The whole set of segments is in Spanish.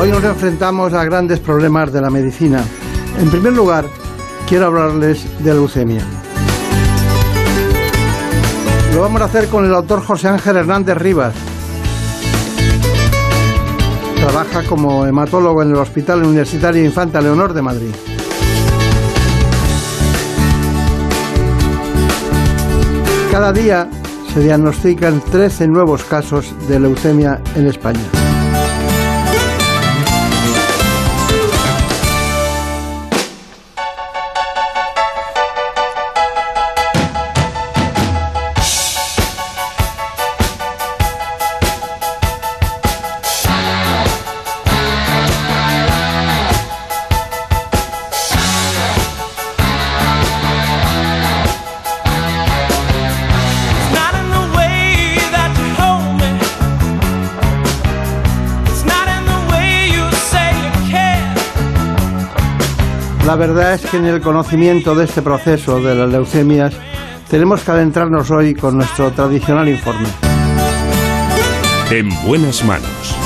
Hoy nos enfrentamos a grandes problemas de la medicina. En primer lugar, quiero hablarles de leucemia. Lo vamos a hacer con el doctor José Ángel Hernández Rivas. Trabaja como hematólogo en el Hospital Universitario Infanta Leonor de Madrid. Cada día se diagnostican 13 nuevos casos de leucemia en España. Verdad es que en el conocimiento de este proceso de las leucemias tenemos que adentrarnos hoy con nuestro tradicional informe. En buenas manos.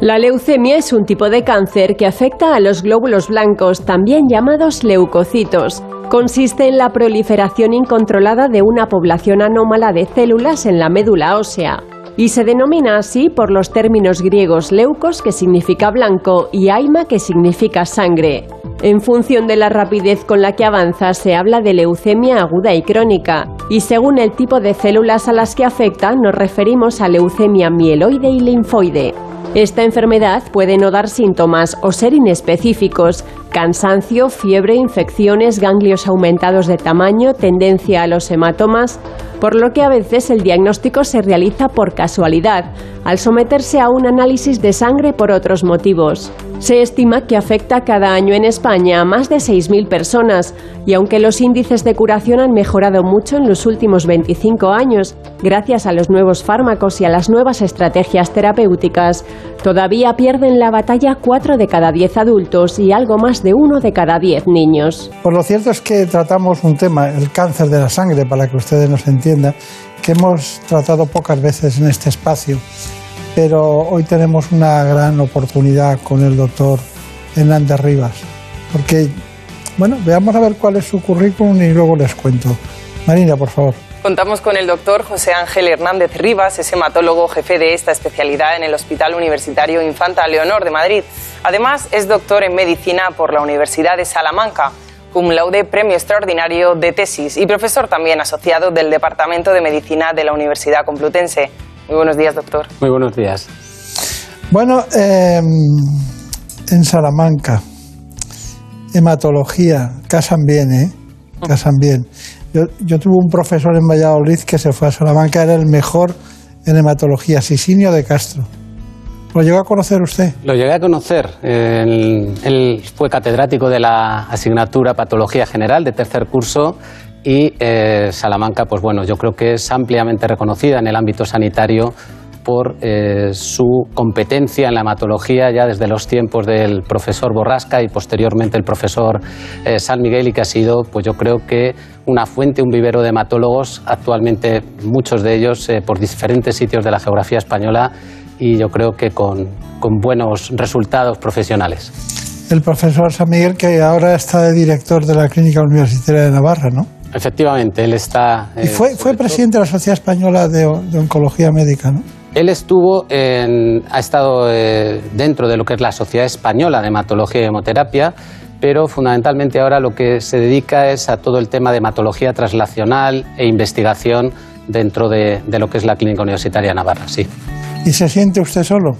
La leucemia es un tipo de cáncer que afecta a los glóbulos blancos, también llamados leucocitos. Consiste en la proliferación incontrolada de una población anómala de células en la médula ósea. Y se denomina así por los términos griegos leucos, que significa blanco, y aima, que significa sangre. En función de la rapidez con la que avanza, se habla de leucemia aguda y crónica, y según el tipo de células a las que afecta, nos referimos a leucemia mieloide y linfoide. Esta enfermedad puede no dar síntomas o ser inespecíficos, cansancio, fiebre, infecciones, ganglios aumentados de tamaño, tendencia a los hematomas, por lo que a veces el diagnóstico se realiza por casualidad, al someterse a un análisis de sangre por otros motivos. Se estima que afecta cada año en España a más de 6.000 personas y aunque los índices de curación han mejorado mucho en los últimos 25 años, gracias a los nuevos fármacos y a las nuevas estrategias terapéuticas, todavía pierden la batalla 4 de cada 10 adultos y algo más de 1 de cada 10 niños. Pues lo cierto es que tratamos un tema, el cáncer de la sangre, para que ustedes nos entiendan, que hemos tratado pocas veces en este espacio, pero hoy tenemos una gran oportunidad con el doctor Hernández Rivas, porque, bueno, veamos a ver cuál es su currículum y luego les cuento. Marina, por favor. Contamos con el doctor José Ángel Hernández Rivas, es hematólogo jefe de esta especialidad en el Hospital Universitario Infanta Leonor de Madrid. Además, es doctor en medicina por la Universidad de Salamanca, cum laude premio extraordinario de tesis y profesor también asociado del Departamento de Medicina de la Universidad Complutense. Muy buenos días, doctor. Muy buenos días. Bueno, eh, en Salamanca, hematología, casan bien, ¿eh? Casan bien. Yo, yo tuve un profesor en Valladolid que se fue a Salamanca, era el mejor en hematología, Sisinio de Castro. ¿Lo llegó a conocer usted? Lo llegué a conocer. Él, fue catedrático de la asignatura Patología General de tercer curso y eh, Salamanca, pues bueno, yo creo que es ampliamente reconocida en el ámbito sanitario por eh, su competencia en la hematología ya desde los tiempos del profesor Borrasca y posteriormente el profesor eh, San Miguel y que ha sido, pues yo creo que una fuente, un vivero de hematólogos, actualmente muchos de ellos por diferentes sitios de la geografía española y yo creo que con, con buenos resultados profesionales. El profesor San Miguel, que ahora está de director de la Clínica Universitaria de Navarra, ¿no? Efectivamente, él está... Y eh, fue, fue todo- presidente de la Sociedad Española de, de Oncología Médica, ¿no? Él estuvo en- ha estado eh, dentro de lo que es la Sociedad Española de Hematología y Hemoterapia, pero fundamentalmente ahora lo que se dedica es a todo el tema de hematología translacional e investigación dentro de, de lo que es la Clínica Universitaria de Navarra, sí. ¿Y se siente usted solo?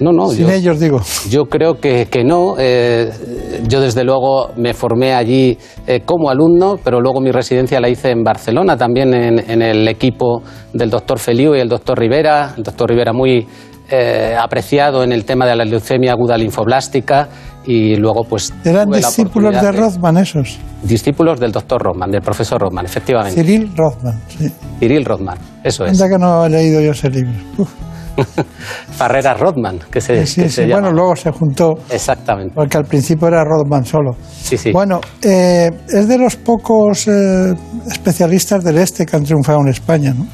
No, no, Sin yo, ellos, digo. yo creo que, que no. Eh, yo desde luego me formé allí eh, como alumno, pero luego mi residencia la hice en Barcelona, también en, en el equipo del doctor Feliu y el doctor Rivera. El doctor Rivera muy eh, apreciado en el tema de la leucemia aguda linfoblástica y luego pues... Eran discípulos de Rothman esos. Discípulos del doctor Rothman, del profesor Rothman, efectivamente. Cyril Rothman, sí. Cyril Rothman, eso es. Anda que no he leído yo ese libro. Uf, Farrera Rothman, que se, sí, que sí, se llama. Bueno, luego se juntó, Exactamente. porque al principio era Rothman solo. Sí, sí. Bueno, eh, es de los pocos eh, especialistas del este que han triunfado en España, ¿no?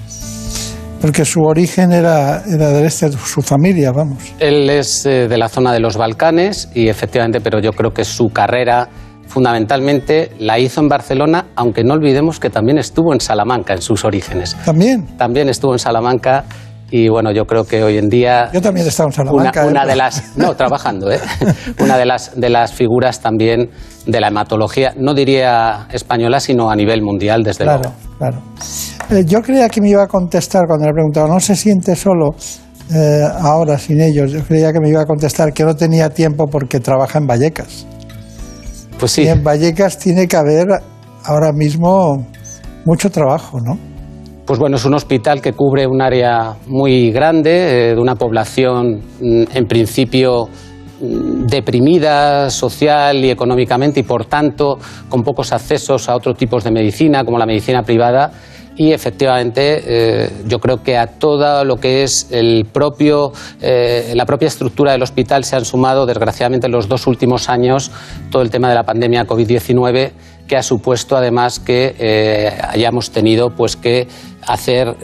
Porque su origen era, era del este, su familia, vamos. Él es eh, de la zona de los Balcanes y efectivamente, pero yo creo que su carrera fundamentalmente la hizo en Barcelona, aunque no olvidemos que también estuvo en Salamanca en sus orígenes. También. También estuvo en Salamanca y bueno, yo creo que hoy en día Yo también he estado en Salamanca. una, una ¿eh? de las no trabajando, ¿eh? una de las de las figuras también de la hematología, no diría española, sino a nivel mundial, desde Claro, luego. Claro. Eh, yo creía que me iba a contestar cuando le preguntaba, ¿no se siente solo eh, ahora sin ellos? Yo creía que me iba a contestar que no tenía tiempo porque trabaja en Vallecas. Pues sí, Y en Vallecas tiene que haber ahora mismo mucho trabajo, ¿no? Pues bueno, es un hospital que cubre un área muy grande, eh, de una población mm, en principio deprimida social y económicamente y por tanto con pocos accesos a otros tipos de medicina como la medicina privada. Y efectivamente eh, yo creo que a todo lo que es el propio, eh, la propia estructura del hospital se han sumado desgraciadamente en los dos últimos años todo el tema de la pandemia COVID-19 que ha supuesto además que eh, hayamos tenido pues que hacer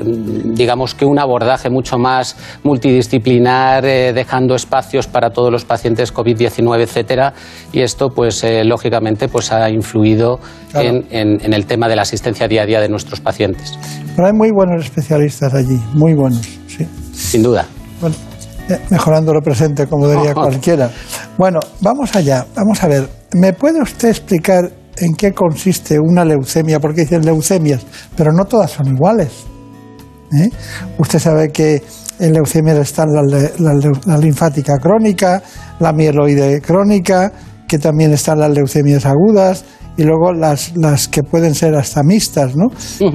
digamos que un abordaje mucho más multidisciplinar eh, dejando espacios para todos los pacientes COVID-19 etcétera y esto pues eh, lógicamente pues ha influido Claro. en, en- en el tema de la asistencia día a día de nuestros pacientes Pero hay muy buenos especialistas allí, muy buenos, sí. sin duda Bueno, mejorando lo presente, como diría cualquiera. Bueno, vamos allá, vamos a ver. ¿Me puede usted explicar en qué consiste una leucemia? Porque dicen leucemias, pero no todas son iguales. ¿eh? Usted sabe que en leucemias están la, la linfática crónica, la mieloide crónica, que también están las leucemias agudas y luego las, las que pueden ser hasta mixtas, ¿no?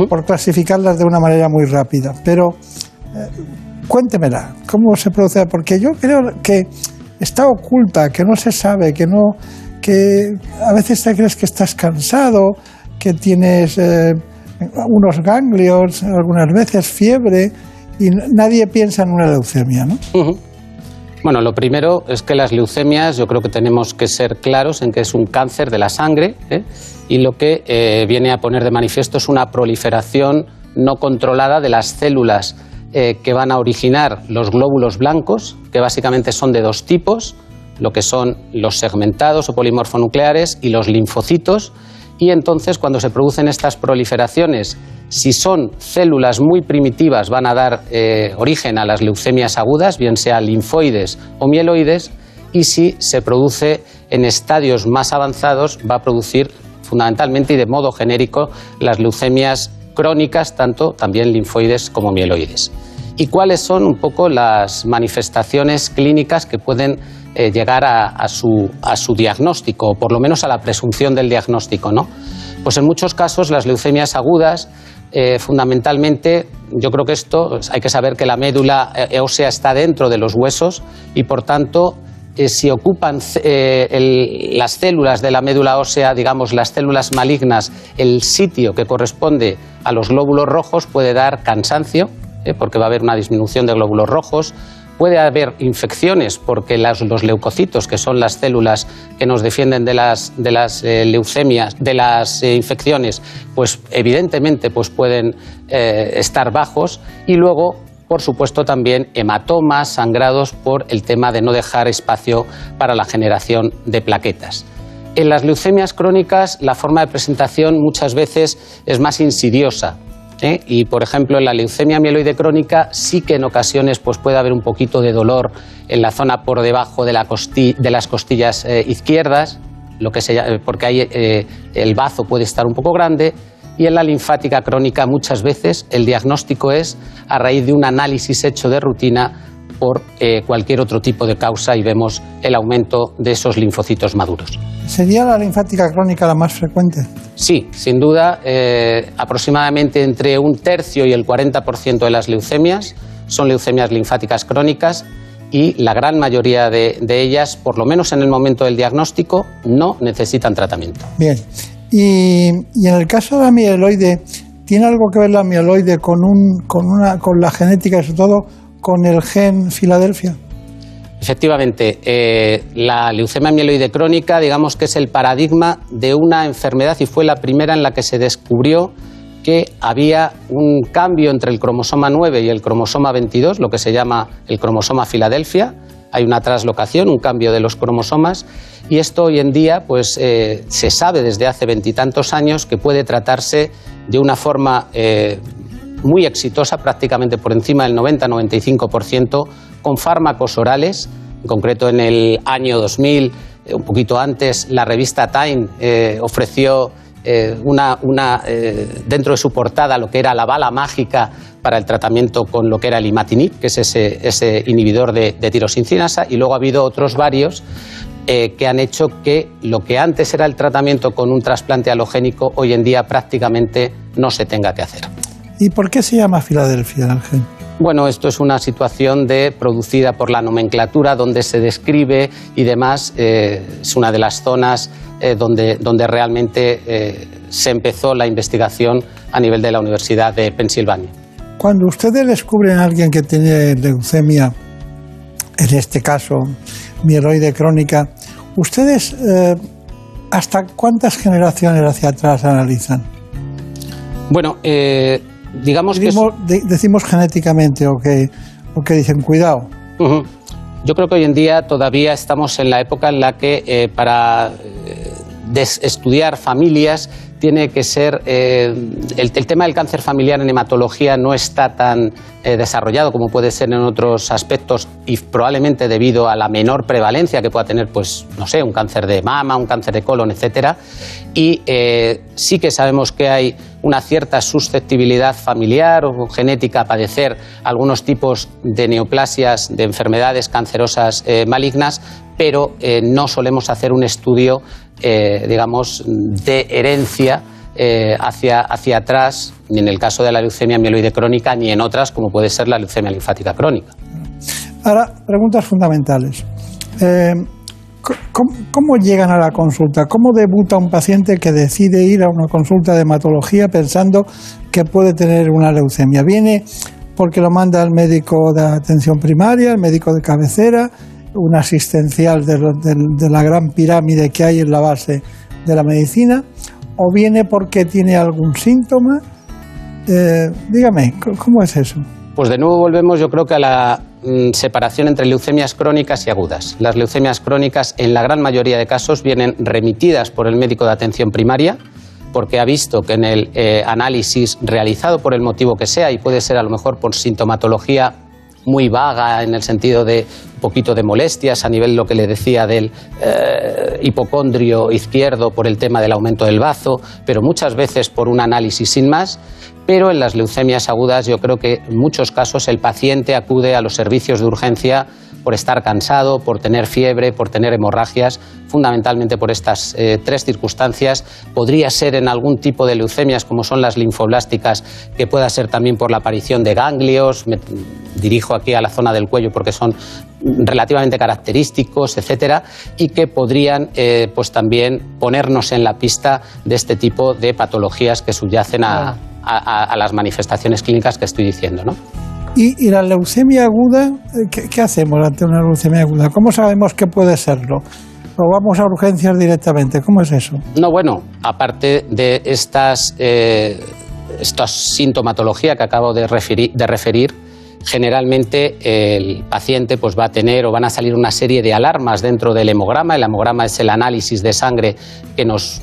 Por clasificarlas de una manera muy rápida. Pero cuéntemela, ¿cómo se produce? Porque yo creo que está oculta, que no se sabe, que no, que a veces te crees que estás cansado, que tienes eh, unos ganglios, algunas veces fiebre, y nadie piensa en una leucemia, ¿no? Bueno, lo primero es que las leucemias, yo creo que tenemos que ser claros en que es un cáncer de la sangre ¿eh? y lo que eh, viene a poner de manifiesto es una proliferación no controlada de las células que van a originar los glóbulos blancos, que básicamente son de dos tipos, lo que son los segmentados o polimorfonucleares y los linfocitos, y entonces cuando se producen estas proliferaciones, si son células muy primitivas, van a dar eh, origen a las leucemias agudas, bien sea linfoides o mieloides, y si se produce en estadios más avanzados, va a producir fundamentalmente y de modo genérico las leucemias crónicas, tanto también linfoides como mieloides. ¿Y cuáles son un poco las manifestaciones clínicas que pueden eh, llegar a, su, diagnóstico, o por lo menos a la presunción del diagnóstico? ¿no? Pues en muchos casos las leucemias agudas, eh, fundamentalmente, yo creo que esto pues, hay que saber que la médula eh, ósea está dentro de los huesos y por tanto si ocupan las células de la médula ósea, digamos las células malignas, el sitio que corresponde a los glóbulos rojos, puede dar cansancio, eh, porque va a haber una disminución de glóbulos rojos. Puede haber infecciones porque los leucocitos, que son las células que nos defienden de las, eh, leucemias, de las eh, infecciones, pues evidentemente pues pueden estar bajos. Y luego por supuesto también hematomas, sangrados por el tema de no dejar espacio para la generación de plaquetas. En las leucemias crónicas la forma de presentación muchas veces es más insidiosa. ¿Eh? Y por ejemplo en la leucemia mieloide crónica sí que en ocasiones pues, puede haber un poquito de dolor en la zona por debajo de, las costillas eh, izquierdas, lo que se llama- porque ahí eh, el bazo puede estar un poco grande. Y en la linfática crónica muchas veces el diagnóstico es a raíz de un análisis hecho de rutina por eh, cualquier otro tipo de causa y vemos el aumento de esos linfocitos maduros. ¿Sería la linfática crónica la más frecuente? Sí, sin duda, eh, aproximadamente entre un tercio y el 40% de las leucemias son leucemias linfáticas crónicas y la gran mayoría de, de ellas, por lo menos en el momento del diagnóstico, no necesitan tratamiento. Bien. Y, y en el caso de la mieloide, ¿tiene algo que ver la mieloide con, un, con, una, con la genética y sobre todo con el gen Filadelfia? Efectivamente, eh, la leucemia mieloide crónica, digamos que es el paradigma de una enfermedad y fue la primera en la que se descubrió que había un cambio entre el cromosoma 9 y el cromosoma 22, lo que se llama el cromosoma Filadelfia. Hay una traslocación, un cambio de los cromosomas, y esto hoy en día pues, eh, se sabe desde hace veintitantos años que puede tratarse de una forma eh, muy exitosa, prácticamente por encima del 90-95%, con fármacos orales. En concreto, en el año 2000, eh, un poquito antes, la revista Time eh, ofreció eh, una, dentro de su portada lo que era la bala mágica para el tratamiento con lo que era el imatinib, que es ese, ese inhibidor de, de y luego ha habido otros varios que han hecho que lo que antes era el tratamiento con un trasplante halogénico, hoy en día prácticamente no se tenga que hacer. ¿Y por qué se llama Filadelfia el gen? Bueno, esto es una situación de, producida por la nomenclatura donde se describe y demás. eh, es una de las zonas eh, donde, donde realmente eh, se empezó la investigación a nivel de la Universidad de Pensilvania. Cuando ustedes descubren a alguien que tiene leucemia, en este caso mieloide crónica, ¿ustedes hasta cuántas generaciones hacia atrás analizan? Bueno, eh, digamos que... es- Decimos, de- decimos genéticamente o que, o que dicen cuidado. Yo creo que hoy en día todavía estamos en la época en la que eh, para eh, estudiar familias tiene que ser eh, el, tema del cáncer familiar en hematología no está tan eh, desarrollado como puede ser en otros aspectos y probablemente debido a la menor prevalencia que pueda tener pues no sé un cáncer de mama un cáncer de colon etcétera. Y eh, sí que sabemos que hay una cierta susceptibilidad familiar o genética a padecer algunos tipos de neoplasias, de enfermedades cancerosas malignas, pero no solemos hacer un estudio, eh, digamos, de herencia eh, hacia, hacia atrás, ni en el caso de la leucemia mieloide crónica, ni en otras, como puede ser la leucemia linfática crónica. Ahora, preguntas fundamentales. Eh, c- ¿cómo, cómo llegan a la consulta? ¿Cómo debuta un paciente que decide ir a una consulta de hematología pensando que puede tener una leucemia? ¿Viene porque lo manda el médico de atención primaria, el médico de cabecera, un asistencial de, lo- del- de la gran pirámide que hay en la base de la medicina? ¿O viene porque tiene algún síntoma? Eh, dígame, ¿cómo es eso? Pues de nuevo volvemos yo creo que a la mm, separación entre leucemias crónicas y agudas. Las leucemias crónicas en la gran mayoría de casos vienen remitidas por el médico de atención primaria porque ha visto que en el eh, análisis realizado por el motivo que sea y puede ser a lo mejor por sintomatología muy vaga en el sentido de poquito de molestias a nivel lo que le decía del eh, hipocondrio izquierdo por el tema del aumento del bazo, pero muchas veces por un análisis sin más. Pero en las leucemias agudas yo creo que en muchos casos el paciente acude a los servicios de urgencia por estar cansado, por tener fiebre, por tener hemorragias, fundamentalmente por estas eh, tres circunstancias. Podría ser en algún tipo de leucemias como son las linfoblásticas, que pueda ser también por la aparición de ganglios. Me dirijo aquí a la zona del cuello porque son relativamente característicos, etcétera, y que podrían eh, pues también ponernos en la pista de este tipo de patologías que subyacen a, a- a las manifestaciones clínicas que estoy diciendo, ¿no? ¿Y, la leucemia aguda? eh, ¿qué, qué hacemos ante una leucemia aguda? ¿Cómo sabemos que puede serlo? ¿O vamos a urgencias directamente? ¿Cómo es eso? No, bueno, aparte de estas, eh, esta sintomatología que acabo de referir, de referir, generalmente el paciente pues, va a tener o van a salir una serie de alarmas dentro del hemograma. El hemograma es el análisis de sangre que nos,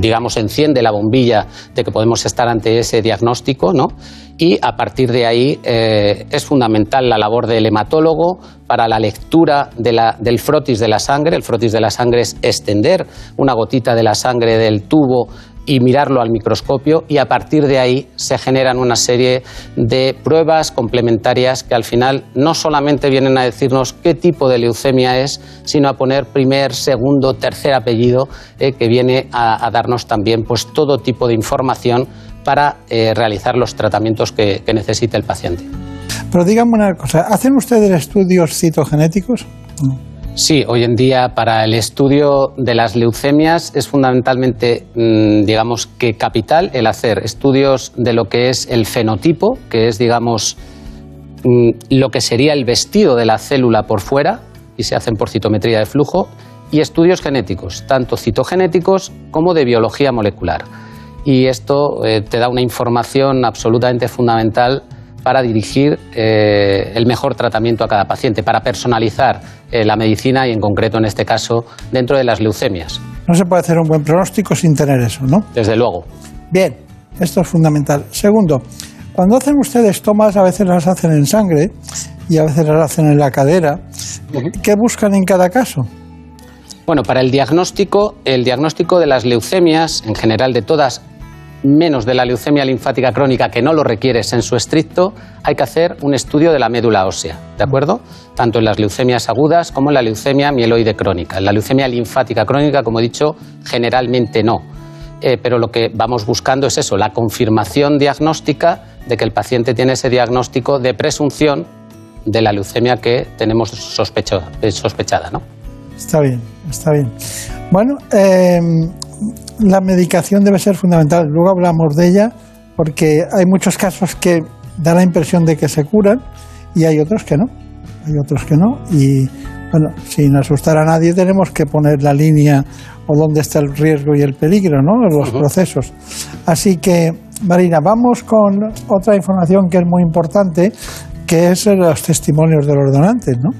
digamos, enciende la bombilla de que podemos estar ante ese diagnóstico, ¿no? Y a partir de ahí eh, es fundamental la labor del hematólogo para la lectura de la- del frotis de la sangre. El frotis de la sangre es extender una gotita de la sangre del tubo y mirarlo al microscopio y a partir de ahí se generan una serie de pruebas complementarias que al final no solamente vienen a decirnos qué tipo de leucemia es, sino a poner primer, segundo, tercer apellido eh, que viene a, darnos también pues todo tipo de información para eh, realizar los tratamientos que, que necesite el paciente. Pero díganme una cosa, ¿hacen ustedes estudios citogenéticos? Sí, hoy en día para el estudio de las leucemias es fundamentalmente, mm, digamos, que capital el hacer estudios de lo que es el fenotipo, que es, digamos, mm, lo que sería el vestido de la célula por fuera, y se hacen por citometría de flujo, y estudios genéticos, tanto citogenéticos como de biología molecular. Y esto eh, te da una información absolutamente fundamental para dirigir eh, el mejor tratamiento a cada paciente, para personalizar eh, la medicina y en concreto en este caso dentro de las leucemias. No se puede hacer un buen pronóstico sin tener eso, ¿no? Desde luego. Bien, esto es fundamental. Segundo, cuando hacen ustedes tomas, a veces las hacen en sangre y a veces las hacen en la cadera. ¿Qué buscan en cada caso? Bueno, para el diagnóstico, el diagnóstico de las leucemias, en general de todas, menos de la leucemia linfática crónica que no lo requiere en su estricto, hay que hacer un estudio de la médula ósea, ¿de acuerdo? Tanto en las leucemias agudas como en la leucemia mieloide crónica. En la leucemia linfática crónica, como he dicho, generalmente no. Eh, pero lo que vamos buscando es eso, la confirmación diagnóstica de que el paciente tiene ese diagnóstico de presunción de la leucemia que tenemos eh, sospechada, ¿no? Está bien, está bien. Bueno, eh, la medicación debe ser fundamental. Luego hablamos de ella porque hay muchos casos que da la impresión de que se curan y hay otros que no. Hay otros que no. Y bueno, sin asustar a nadie tenemos que poner la línea o dónde está el riesgo y el peligro, ¿no? Los procesos. Así que, Marina, vamos con otra información que es muy importante, que es los testimonios de los donantes, ¿no?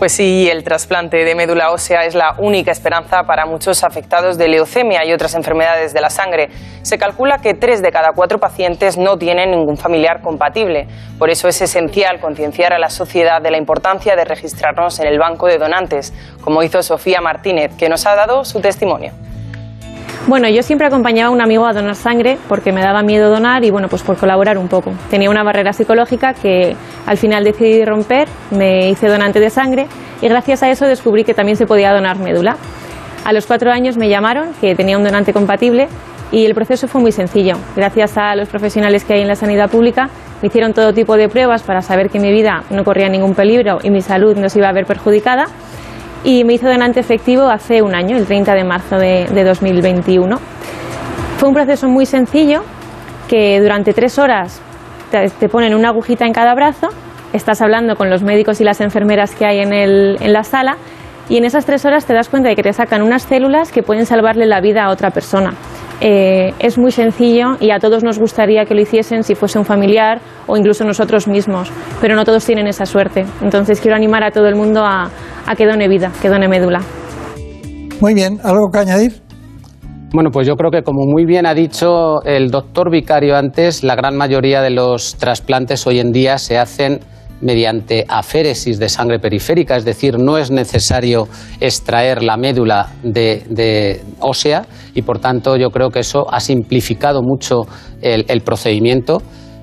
Pues sí, el trasplante de médula ósea es la única esperanza para muchos afectados de leucemia y otras enfermedades de la sangre. Se calcula que tres de cada cuatro pacientes no tienen ningún familiar compatible. Por eso es esencial concienciar a la sociedad de la importancia de registrarnos en el banco de donantes, como hizo Sofía Martínez, que nos ha dado su testimonio. Bueno, yo siempre acompañaba a un amigo a donar sangre porque me daba miedo donar y bueno, pues por colaborar un poco. Tenía una barrera psicológica que al final decidí romper, me hice donante de sangre y gracias a eso descubrí que también se podía donar médula. A los cuatro años me llamaron que tenía un donante compatible y el proceso fue muy sencillo. Gracias a los profesionales que hay en la sanidad pública me hicieron todo tipo de pruebas para saber que mi vida no corría ningún peligro y mi salud no se iba a ver perjudicada y me hizo donante efectivo hace un año, el 30 de marzo de, de 2021. Fue un proceso muy sencillo que durante tres horas te, te ponen una agujita en cada brazo, estás hablando con los médicos y las enfermeras que hay en, el- en la sala y en esas tres horas te das cuenta de que te sacan unas células que pueden salvarle la vida a otra persona. Eh, es muy sencillo y a todos nos gustaría que lo hiciesen si fuese un familiar o incluso nosotros mismos, pero no todos tienen esa suerte. Entonces quiero animar a todo el mundo a, a que done vida, que done médula. Muy bien, ¿algo que añadir? Bueno, pues yo creo que como muy bien ha dicho el doctor Vicario antes, la gran mayoría de los trasplantes hoy en día se hacen mediante aféresis de sangre periférica, es decir, no es necesario extraer la médula de, de ósea y por tanto yo creo que eso ha simplificado mucho el, el procedimiento.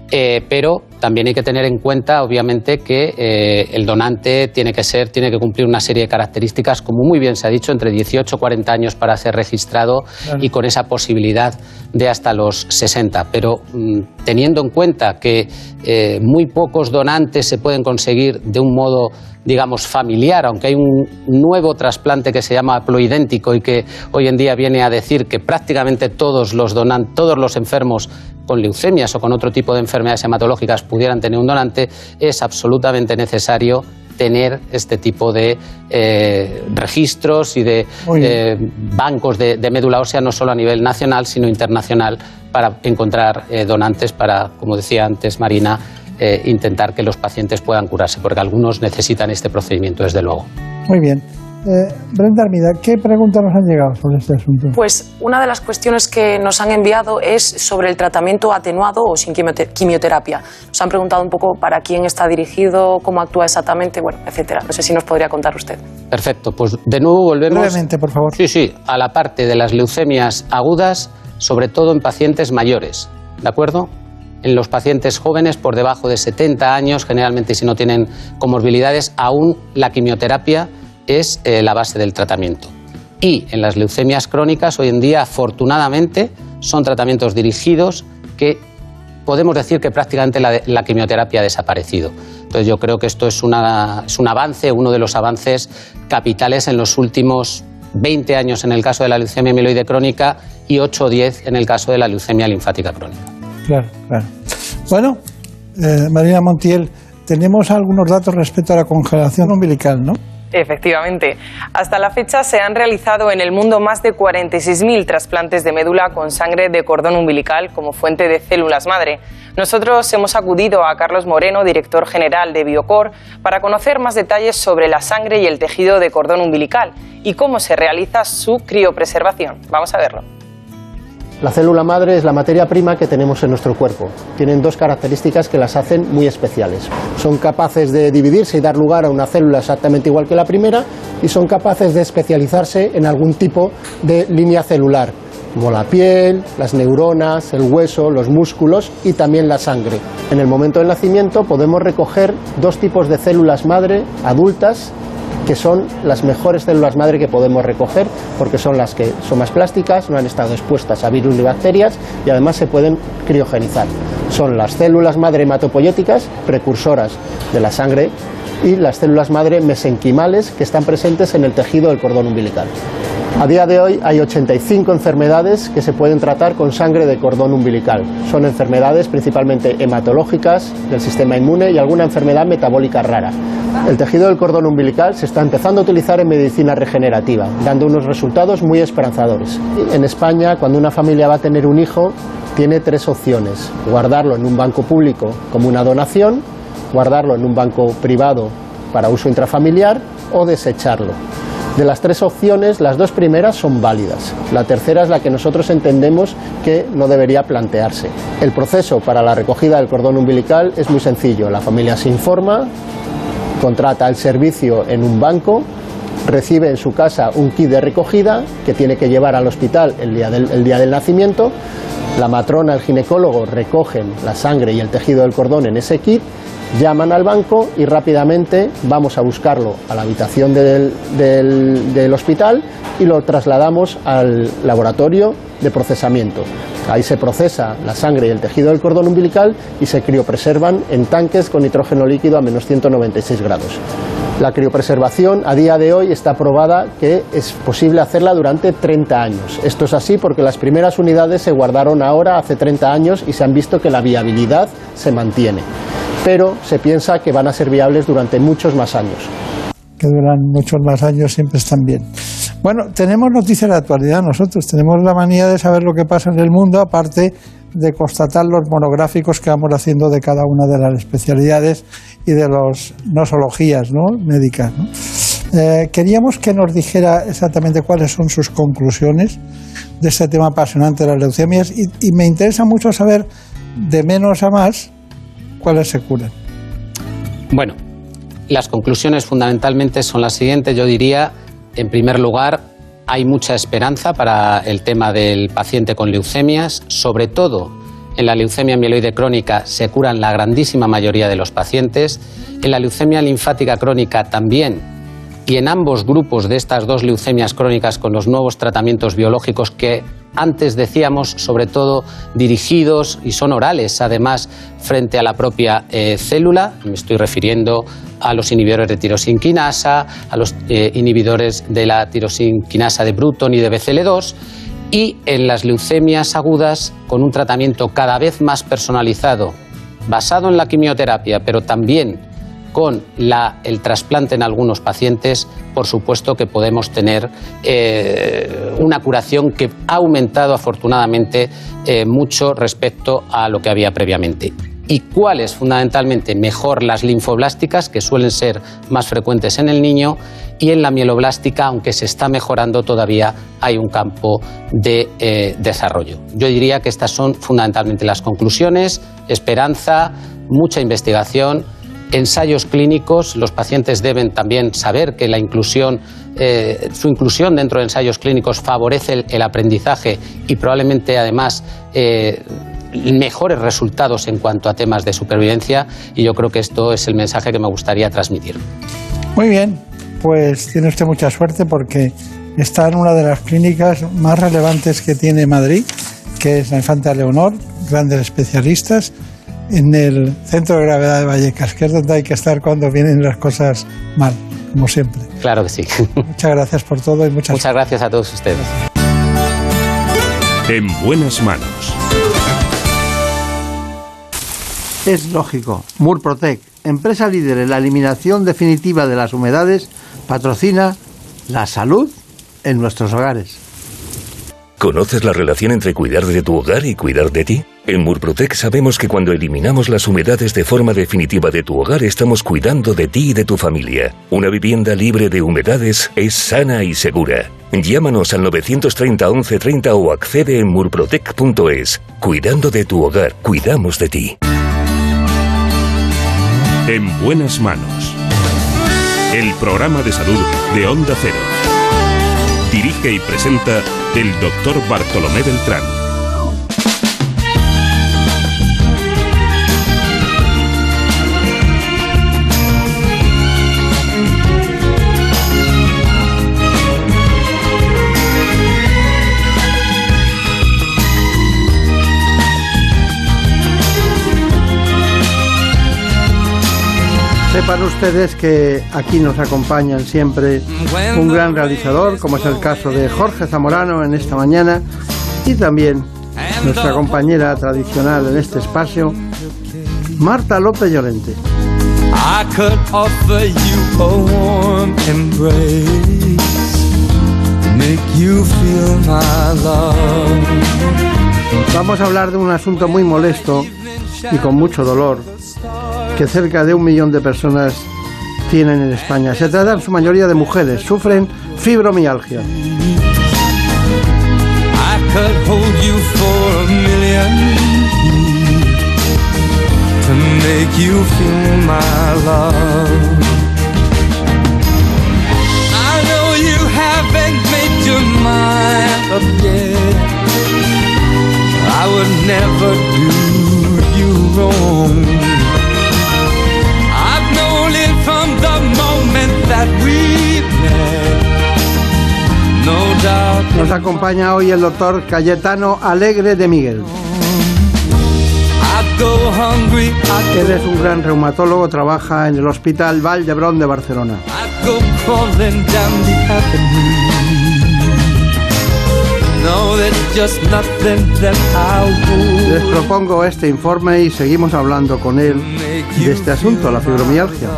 Eh, pero también hay que tener en cuenta, obviamente, que eh, el donante tiene que ser, tiene que cumplir una serie de características, como muy bien se ha dicho, entre 18 y 40 años para ser registrado y con esa posibilidad de hasta los 60. Pero mm, teniendo en cuenta que eh, muy pocos donantes se pueden conseguir de un modo digamos, familiar, aunque hay un nuevo trasplante que se llama haploidéntico y que hoy en día viene a decir que prácticamente todos los, donan- todos los enfermos con leucemias o con otro tipo de enfermedades hematológicas pudieran tener un donante, es absolutamente necesario tener este tipo de eh, registros y de eh, bancos de, de médula ósea, no solo a nivel nacional, sino internacional, para encontrar eh, donantes para, como decía antes Marina, intentar que los pacientes puedan curarse, porque algunos necesitan este procedimiento, desde luego. Muy bien. Eh, Brenda Armida, ¿qué preguntas nos han llegado sobre este asunto? Pues una de las cuestiones que nos han enviado es sobre el tratamiento atenuado o sin quimiote- quimioterapia. Nos han preguntado un poco para quién está dirigido, cómo actúa exactamente, bueno, etcétera. No sé si nos podría contar usted. Perfecto, pues de nuevo volvemos. Brevemente, por favor. Sí, sí, a la parte de las leucemias agudas, sobre todo en pacientes mayores, ¿de acuerdo? En los pacientes jóvenes por debajo de 70 años, generalmente si no tienen comorbilidades, aún la quimioterapia es eh, la base del tratamiento. Y en las leucemias crónicas, hoy en día, afortunadamente, son tratamientos dirigidos que podemos decir que prácticamente la, quimioterapia ha desaparecido. Entonces yo creo que esto es, una- es un avance, uno de los avances capitales en los últimos 20 años en el caso de la leucemia mieloide crónica y 8 o 10 en el caso de la leucemia linfática crónica. Claro, claro. Bueno, eh, Marina Montiel, tenemos algunos datos respecto a la congelación umbilical, ¿no? Efectivamente. Hasta la fecha se han realizado en el mundo más de 46.000 trasplantes de médula con sangre de cordón umbilical como fuente de células madre. Nosotros hemos acudido a Carlos Moreno, director general de Biocor, para conocer más detalles sobre la sangre y el tejido de cordón umbilical y cómo se realiza su criopreservación. Vamos a verlo. La célula madre es la materia prima que tenemos en nuestro cuerpo. Tienen dos características que las hacen muy especiales. Son capaces de dividirse y dar lugar a una célula exactamente igual que la primera y son capaces de especializarse en algún tipo de línea celular, como la piel, las neuronas, el hueso, los músculos y también la sangre. En el momento del nacimiento podemos recoger dos tipos de células madre adultas que son las mejores células madre que podemos recoger porque son las que son más plásticas, no han estado expuestas a virus ni bacterias y además se pueden criogenizar. Son las células madre hematopoyéticas, precursoras de la sangre, y las células madre mesenquimales que están presentes en el tejido del cordón umbilical. A día de hoy hay 85 enfermedades que se pueden tratar con sangre de cordón umbilical. Son enfermedades principalmente hematológicas del sistema inmune y alguna enfermedad metabólica rara. El tejido del cordón umbilical se está empezando a utilizar en medicina regenerativa, dando unos resultados muy esperanzadores. En España, cuando una familia va a tener un hijo, tiene tres opciones. Guardarlo en un banco público como una donación, guardarlo en un banco privado para uso intrafamiliar o desecharlo. De las tres opciones, las dos primeras son válidas. La tercera es la que nosotros entendemos que no debería plantearse. El proceso para la recogida del cordón umbilical es muy sencillo. La familia se informa, contrata el servicio en un banco, recibe en su casa un kit de recogida que tiene que llevar al hospital el día del, el día del nacimiento. La matrona, el ginecólogo recogen la sangre y el tejido del cordón en ese kit, llaman al banco y rápidamente vamos a buscarlo a la habitación del, hospital y lo trasladamos al laboratorio de procesamiento. Ahí se procesa la sangre y el tejido del cordón umbilical y se criopreservan en tanques con nitrógeno líquido a menos 196 grados. La criopreservación a día de hoy está probada que es posible hacerla durante 30 años. Esto es así porque las primeras unidades se guardaron ahora hace 30 años y se han visto que la viabilidad se mantiene. Pero se piensa que van a ser viables durante muchos más años. que duran muchos más años, siempre están bien. Bueno, tenemos noticias de actualidad nosotros, tenemos la manía de saber lo que pasa en el mundo, aparte de constatar los monográficos que vamos haciendo de cada una de las especialidades y de las nosologías ¿no? médicas. ¿no? Eh, queríamos que nos dijera exactamente cuáles son sus conclusiones de este tema apasionante de las leucemias y, y me interesa mucho saber de menos a más cuáles se curan. Bueno, las conclusiones fundamentalmente son las siguientes. Yo diría, en primer lugar, hay mucha esperanza para el tema del paciente con leucemias, sobre todo en la leucemia mieloide crónica se curan la grandísima mayoría de los pacientes, en la leucemia linfática crónica también, y en ambos grupos de estas dos leucemias crónicas con los nuevos tratamientos biológicos que antes decíamos, sobre todo dirigidos y son orales, además, frente a la propia eh, célula. Me estoy refiriendo a los inhibidores de tirosinquinasa, a los eh, inhibidores de la tirosinquinasa de Bruton y de BCL2 y en las leucemias agudas con un tratamiento cada vez más personalizado, basado en la quimioterapia, pero también con el trasplante en algunos pacientes, por supuesto que podemos tener eh, una curación que ha aumentado afortunadamente eh, mucho respecto a lo que había previamente. ¿Y cuáles? Fundamentalmente, mejor las linfoblásticas, que suelen ser más frecuentes en el niño, y en la mieloblástica, aunque se está mejorando todavía, hay un campo de eh, desarrollo. Yo diría que estas son fundamentalmente las conclusiones, esperanza, mucha investigación, ensayos clínicos. Los pacientes deben también saber que la inclusión eh, su inclusión dentro de ensayos clínicos favorece el, el aprendizaje y probablemente además eh, mejores resultados en cuanto a temas de supervivencia y yo creo que esto es el mensaje que me gustaría transmitir. Muy bien, pues tiene usted mucha suerte porque está en una de las clínicas más relevantes que tiene Madrid, que es la Infanta Leonor, grandes especialistas, en el centro de gravedad de Vallecas, que es donde hay que estar cuando vienen las cosas mal, como siempre. Claro que sí. Muchas gracias por todo y muchas Muchas gracias a todos ustedes. En buenas manos. Es lógico. Murprotec, empresa líder en la eliminación definitiva de las humedades, patrocina la salud en nuestros hogares. ¿Conoces la relación entre cuidar de tu hogar y cuidar de ti? En Murprotec sabemos que cuando eliminamos las humedades de forma definitiva de tu hogar estamos cuidando de ti y de tu familia. Una vivienda libre de humedades es sana y segura. Llámanos al 930 1130 o accede en murprotec.es. Cuidando de tu hogar, cuidamos de ti. En buenas manos. El programa de salud de Onda Cero. Dirige y presenta el doctor Bartolomé Beltrán. Sepan ustedes que aquí nos acompañan siempre un gran realizador, como es el caso de Jorge Zamorano en esta mañana, y también nuestra compañera tradicional en este espacio, Marta López Llorente. I could offer you a warm embrace to make you feel my love. Vamos a hablar de un asunto muy molesto y con mucho dolor que cerca de un millón de personas tienen en España. Se trata en su mayoría de mujeres, sufren fibromialgia. I could hold you for a that we met. No doubt. Nos acompaña hoy el doctor Cayetano Alegre de Miguel. Él es un gran reumatólogo, trabaja en el Hospital Vall d'Hebron de Barcelona. Les propongo este informe y seguimos hablando con él de este asunto, la fibromialgia.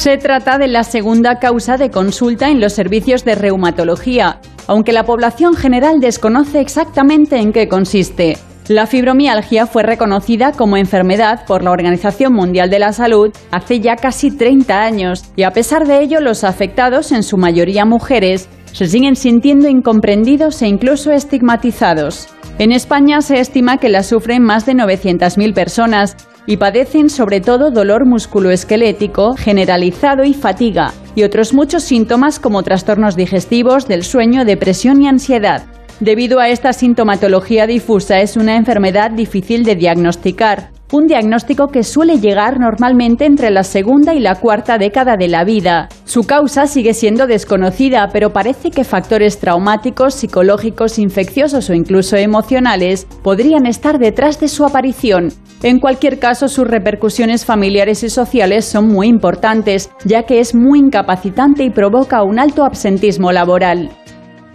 Se trata de la segunda causa de consulta en los servicios de reumatología, aunque la población general desconoce exactamente en qué consiste. La fibromialgia fue reconocida como enfermedad por la Organización Mundial de la Salud hace ya casi 30 años y a pesar de ello los afectados, en su mayoría mujeres, se siguen sintiendo incomprendidos e incluso estigmatizados. En España se estima que la sufren más de 900.000 personas y padecen sobre todo dolor musculoesquelético generalizado y fatiga, y otros muchos síntomas como trastornos digestivos, del sueño, depresión y ansiedad. Debido a esta sintomatología difusa es una enfermedad difícil de diagnosticar, un diagnóstico que suele llegar normalmente entre la segunda y la cuarta década de la vida. Su causa sigue siendo desconocida, pero parece que factores traumáticos, psicológicos, infecciosos o incluso emocionales podrían estar detrás de su aparición. En cualquier caso, sus repercusiones familiares y sociales son muy importantes, ya que es muy incapacitante y provoca un alto absentismo laboral.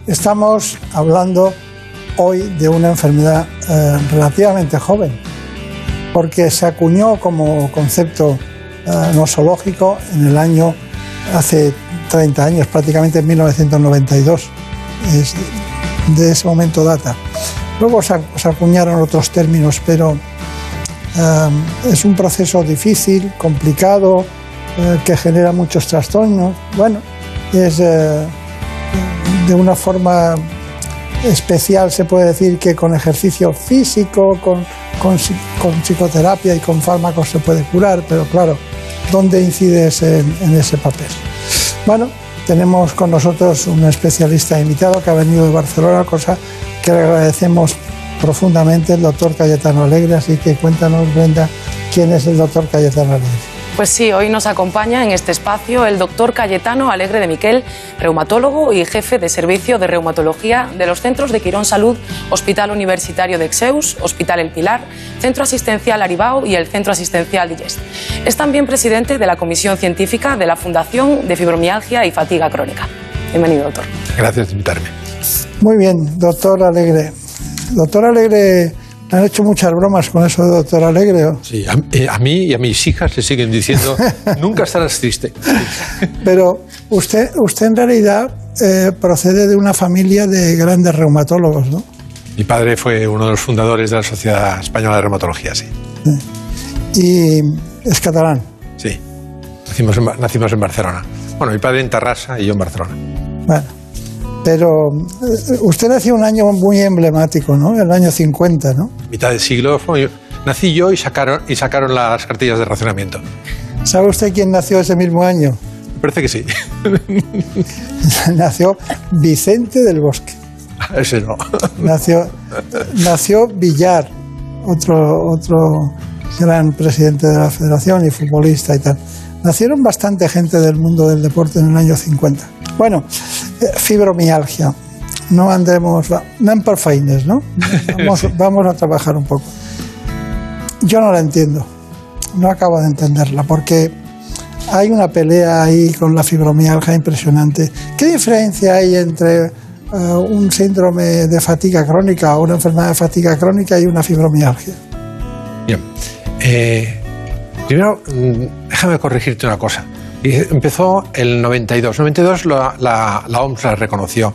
Estamos hablando hoy de una enfermedad eh, relativamente joven, porque se acuñó como concepto eh, nosológico en el año hace 30 años, prácticamente en 1992. Es- de ese momento data. Luego se, ac- se acuñaron otros términos, pero eh, es un proceso difícil, complicado, eh, que genera muchos trastornos. Bueno, es eh, de una forma especial se puede decir que con ejercicio físico, con con, psi- con psicoterapia y con fármacos se puede curar, pero claro, ¿dónde incides en, en ese papel? Bueno, tenemos con nosotros un especialista invitado que ha venido de Barcelona, cosa que le agradecemos profundamente, el doctor Cayetano Alegre, así que cuéntanos, Brenda, quién es el doctor Cayetano Alegre. Pues sí, hoy nos acompaña en este espacio el doctor Cayetano Alegre de Miquel, reumatólogo y jefe de servicio de reumatología de los centros de Quirón Salud, Hospital Universitario de Exeus, Hospital El Pilar, Centro Asistencial Aribao y el Centro Asistencial Digest. Es también presidente de la Comisión Científica de la Fundación de Fibromialgia y Fatiga Crónica. Bienvenido, doctor. Gracias por invitarme. Muy bien, doctor Alegre. Doctor Alegre, ¿le han hecho muchas bromas con eso de doctor Alegre? Sí, a, eh, a mí y a mis hijas le siguen diciendo, nunca estarás triste. Pero usted, usted en realidad eh, procede de una familia de grandes reumatólogos, ¿no? Mi padre fue uno de los fundadores de la Sociedad Española de Reumatología, sí. Y es catalán. Sí. Nacimos en, nacimos en Barcelona. Bueno, mi padre en Tarrasa y yo en Barcelona. Bueno, pero eh, usted nació un año muy emblemático, ¿no? El año 50, ¿no? Mitad del siglo fue- nací yo y sacaron, y sacaron las cartillas de racionamiento. ¿Sabe usted quién nació ese mismo año? Me parece que sí. nació Vicente del Bosque. Ese no. Nació, nació Villar, otro, otro gran presidente de la federación y futbolista y tal. Nacieron bastante gente del mundo del deporte en el año 50. Bueno, eh, fibromialgia. No andemos, no en perfeines, ¿no? Vamos, vamos a trabajar un poco. Yo no la entiendo, no acabo de entenderla, porque hay una pelea ahí con la fibromialgia impresionante. ¿Qué diferencia hay entre eh, un síndrome de fatiga crónica o una enfermedad de fatiga crónica y una fibromialgia? Bien. Eh, primero, mm, déjame corregirte una cosa. Y Empezó el 92. 92 la, la, la OMS la reconoció,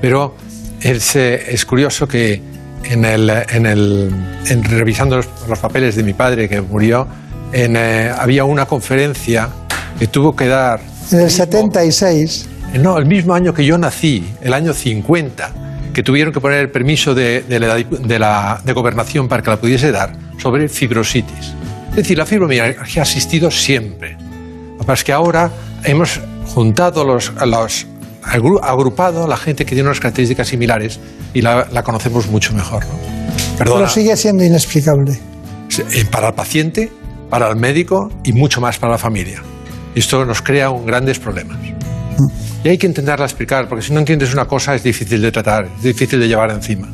pero es, eh, es curioso que en el, en el, en revisando los, los papeles de mi padre que murió, en, eh, había una conferencia que tuvo que dar En el 76, eh, No, el mismo año que yo nací, el año 50, que tuvieron que poner el permiso de, de la, de la- de gobernación para que la pudiese dar sobre fibrositis. Es decir, la fibromialgia ha existido siempre. Lo que ahora hemos juntado los, los agru- agrupado a la gente que tiene unas características similares y la, la conocemos mucho mejor. ¿no? Perdona, pero sigue siendo inexplicable. eh, para el paciente, para el médico y mucho más para la familia. Esto nos crea un grandes problemas. Y hay que intentarla explicar, porque si no entiendes una cosa es difícil de tratar, es difícil de llevar encima.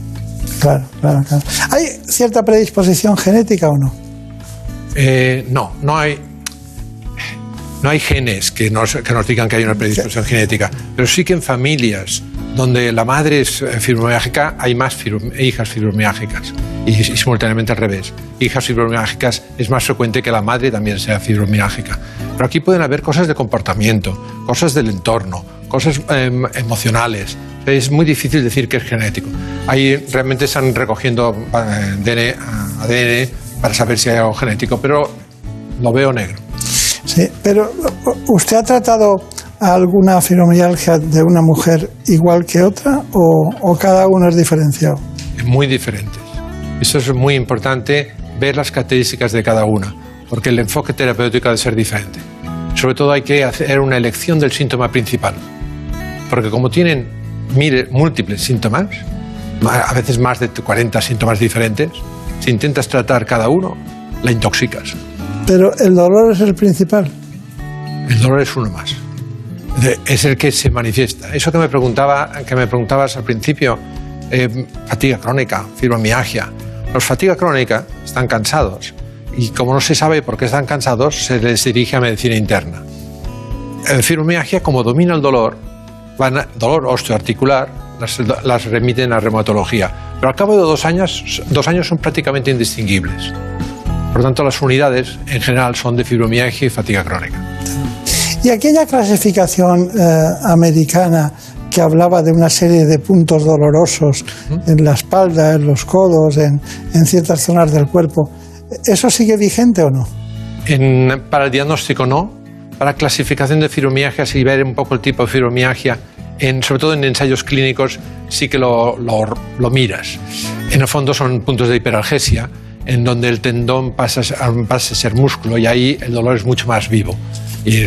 Claro, claro, claro. ¿Hay cierta predisposición genética o no? Eh, no, no hay, no hay genes que nos, digan que hay una predisposición genética, pero sí que en familias donde la madre es eh, fibromialgica hay más hijas fibromialgicas y, simultáneamente al revés. Hijas fibromialgicas es más frecuente que la madre también sea fibromialgica. Pero aquí pueden haber cosas de comportamiento, cosas del entorno, cosas em, emocionales. Es muy difícil decir que es genético. Ahí realmente están recogiendo eh, DNA, para saber si hay algo genético, pero lo veo negro. Sí, pero ¿usted ha tratado alguna fibromialgia de una mujer igual que otra o, cada uno es diferenciado? muy diferentes. Eso es muy importante, ver las características de cada una, porque el enfoque terapéutico ha de ser diferente. Sobre todo hay que hacer una elección del síntoma principal, porque como tienen múltiples síntomas, ma- a veces más de 40 síntomas diferentes, si intentas tratar cada uno, la intoxicas. Pero el dolor es el principal. El dolor es uno más. Es el que se manifiesta. Eso que me, preguntaba, que me preguntabas al principio, eh, fatiga crónica, fibromialgia. Los fatiga crónica están cansados y como no se sabe por qué están cansados, se les dirige a medicina interna. El fibromialgia, como domina el dolor, van a- dolor osteoarticular, las, las remiten a reumatología. Pero al cabo de dos años, dos años son prácticamente indistinguibles. Por lo tanto, las unidades en general son de fibromialgia y fatiga crónica. Y aquella clasificación eh, americana que hablaba de una serie de puntos dolorosos en la espalda, en los codos, en, en ciertas zonas del cuerpo, ¿eso sigue vigente o no? En- para el diagnóstico no, para clasificación de fibromialgias y ver un poco el tipo de fibromialgia, en, sobre todo en ensayos clínicos, sí que lo, lo- lo miras. En el fondo son puntos de hiperalgesia en donde el tendón pasa, pasa a ser músculo y ahí el dolor es mucho más vivo. Y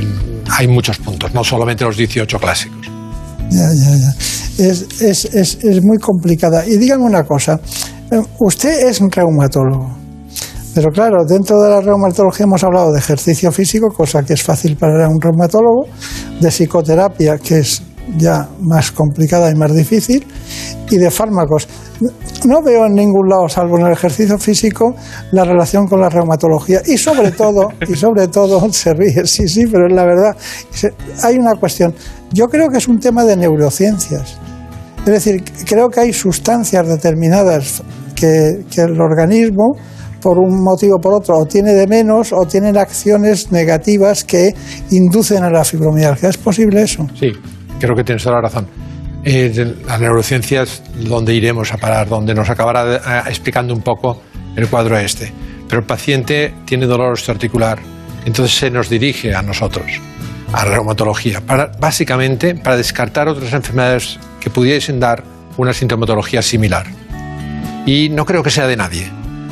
hay muchos puntos, no solamente los 18 clásicos. Ya, ya, ya. Es, es, es, es muy complicada. Y dígame una cosa, eh, usted es un reumatólogo, pero claro, dentro de la reumatología hemos hablado de ejercicio físico, cosa que es fácil para un reumatólogo, de psicoterapia, que es ya más complicada y más difícil, y de fármacos. No veo en ningún lado, salvo en el ejercicio físico, la relación con la reumatología. Y sobre todo, y sobre todo, se ríe, sí, sí, pero es la verdad. Hay una cuestión. Yo creo que es un tema de neurociencias. Es decir, creo que hay sustancias determinadas que, que el organismo, por un motivo o por otro, o tiene de menos o tienen acciones negativas que inducen a la fibromialgia. ¿Es posible eso? Sí, creo que tienes toda la razón. Eh, de- la neurociencia es donde iremos a parar, donde nos acabará eh, explicando un poco el cuadro este. Pero el paciente tiene dolor osteoarticular, entonces se nos dirige a nosotros, a la reumatología, básicamente para descartar otras enfermedades que pudiesen dar una sintomatología similar. Y no creo que sea de nadie.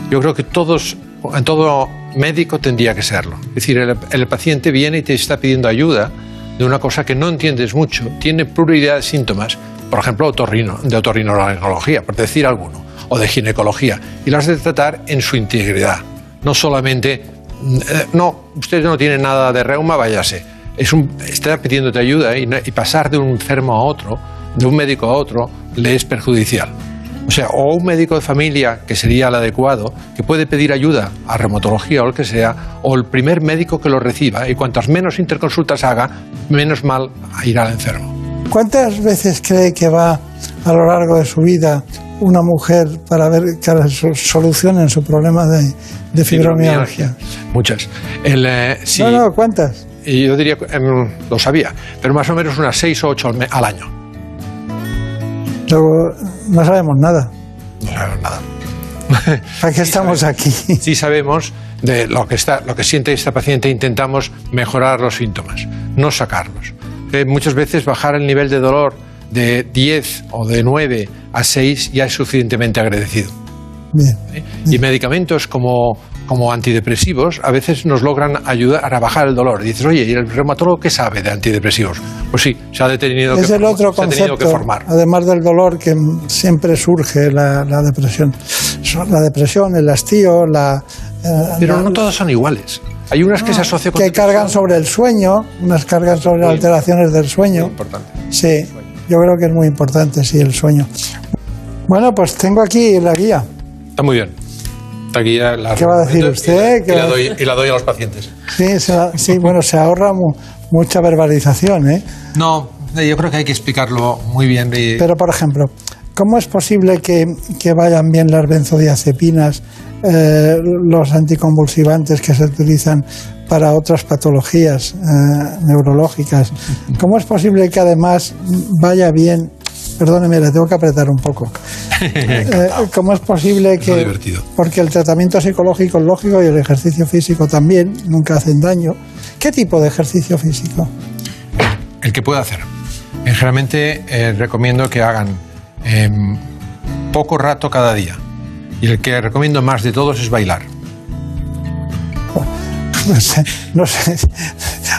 Yo creo que todos, en todo médico tendría que serlo. Es decir, el paciente viene y te está pidiendo ayuda de una cosa que no entiendes mucho, tiene pluralidad de síntomas, por ejemplo, otorrino, de otorrinolaringología, por decir alguno, o de ginecología, y las de tratar en su integridad. No solamente, eh, no, usted no tiene nada de reuma, váyase. Es un, está pidiéndote ayuda y pasar de un enfermo a otro, de un médico a otro, le es perjudicial. O sea, o un médico de familia, que sería el adecuado, que puede pedir ayuda a reumatología o el que sea, o el primer médico que lo reciba, y cuantas menos interconsultas haga, menos mal irá al enfermo. ¿Cuántas veces cree que va a lo largo de su vida una mujer para ver que so- solucionen su problema de, de fibromialgia? Muchas. El, eh, sí, No, no, ¿cuántas? y yo diría, que, em, lo sabía, pero más o menos unas seis o ocho al año. Luego, no sabemos nada. No sabemos nada. ¿Para qué estamos aquí? Sí sabemos de lo que, está, lo que siente esta paciente, intentamos mejorar los síntomas, no sacarlos. Muchas veces bajar el nivel de dolor de 10 o de 9 a 6 ya es suficientemente agradecido. Bien. Y medicamentos como, como antidepresivos a veces nos logran ayudar a bajar el dolor. Dices, oye, ¿y el reumatólogo qué sabe de antidepresivos? Pues sí, se ha tenido, Es que, el otro se ha tenido que concepto, formar. además del dolor que siempre surge la, la depresión. La depresión, el hastío, la... eh, Pero la- no todas son iguales. Hay unas que se asocian con que cargan sobre el sueño, unas cargan sobre alteraciones del sueño. importante. Sí, yo creo que es muy importante, sí, el sueño. Bueno, pues tengo aquí la guía. Está muy bien. La ¿Qué va a decir usted? Y ¿Qué la, doy, y la doy a los pacientes. Sí, se la- sí, bueno, se ahorra mu- mucha verbalización, ¿eh? No, yo creo que hay que explicarlo muy bien. y- Pero, por ejemplo, ¿cómo es posible que, que vayan bien las benzodiazepinas, eh, los anticonvulsivantes que se utilizan para otras patologías eh, neurológicas? ¿Cómo es posible que además vaya bien? Perdóneme, le tengo que apretar un poco. Eh, ¿Cómo es posible que.? divertido. Porque el tratamiento psicológico es lógico y el ejercicio físico también, nunca hacen daño. ¿Qué tipo de ejercicio físico? El que pueda hacer. Eh, Generalmente eh, recomiendo que hagan em, poco rato cada día. Y el que recomiendo más de todos es bailar. No sé, no sé.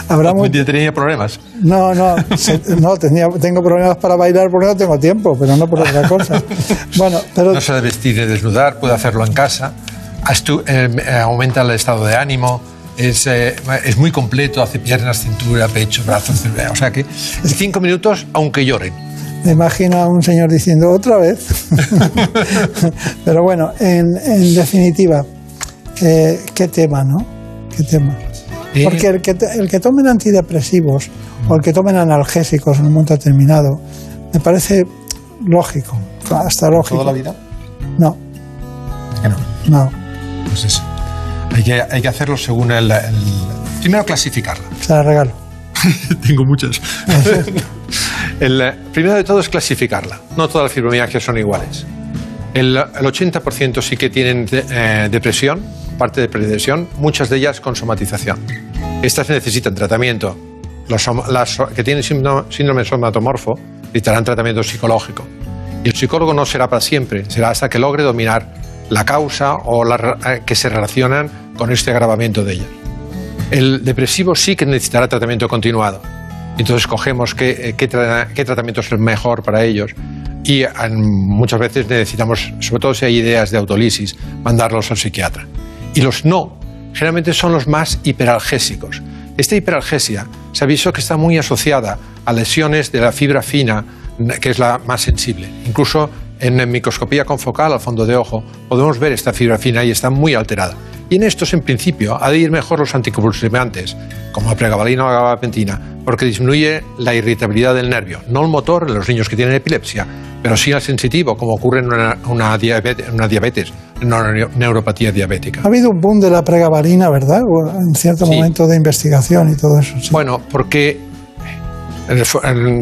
Habrá tenía problemas. No, no, se- no tenía, tengo problemas para bailar porque no tengo tiempo, pero no por otra cosa. Bueno, pero No se debe vestir ni desnudar, puede hacerlo en casa. Astu- eh, eh, aumenta el estado de ánimo. Es, eh, es muy completo, hace piernas, cintura, pecho, brazos. O sea que cinco minutos, aunque lloren. me imagino a un señor diciendo otra vez. Pero bueno, en, en definitiva, eh, qué tema, ¿no? Qué tema. Eh. Porque el que, te- el que tomen antidepresivos o el que tomen analgésicos en un momento determinado, me parece lógico, hasta lógico. ¿Toda la vida? No, no. no, Pues eso. Hay que, hay que hacerlo según el, el- Primero clasificarla. se la regalo. Tengo muchas. el, eh, primero de todo es clasificarla. No todas las fibromialgias son iguales. El, el 80% sí que tienen eh, depresión, parte de predepresión, muchas de ellas con somatización. Estas necesitan tratamiento. Som- las que tienen síndrome, síndrome somatomorfo necesitarán tratamiento psicológico. Y el psicólogo no será para siempre, será hasta que logre dominar la causa o la, eh, que se relacionan con este agravamiento de ella. El depresivo sí que necesitará tratamiento continuado. Entonces cogemos qué, eh, tratamiento es el mejor para ellos y muchas veces necesitamos, sobre todo si hay ideas de autolisis, mandarlos al psiquiatra. Y los no, generalmente son los más hiperalgésicos. Esta hiperalgesia se ha visto que está muy asociada a lesiones de la fibra fina, que es la más sensible. Incluso en microscopía confocal al fondo de ojo podemos ver esta fibra fina y está muy alterada. Y en estos, en principio, ha de ir mejor los anticonvulsivantes, como la pregabalina o la gabapentina, porque disminuye la irritabilidad del nervio, no el motor en los niños que tienen epilepsia, pero sí al sensitivo, como ocurre en una, una diabetes, una diabetes, una neuropatía diabética. Ha habido un boom de la pregabalina, ¿verdad? En cierto momento de investigación y todo eso. sí. Bueno, porque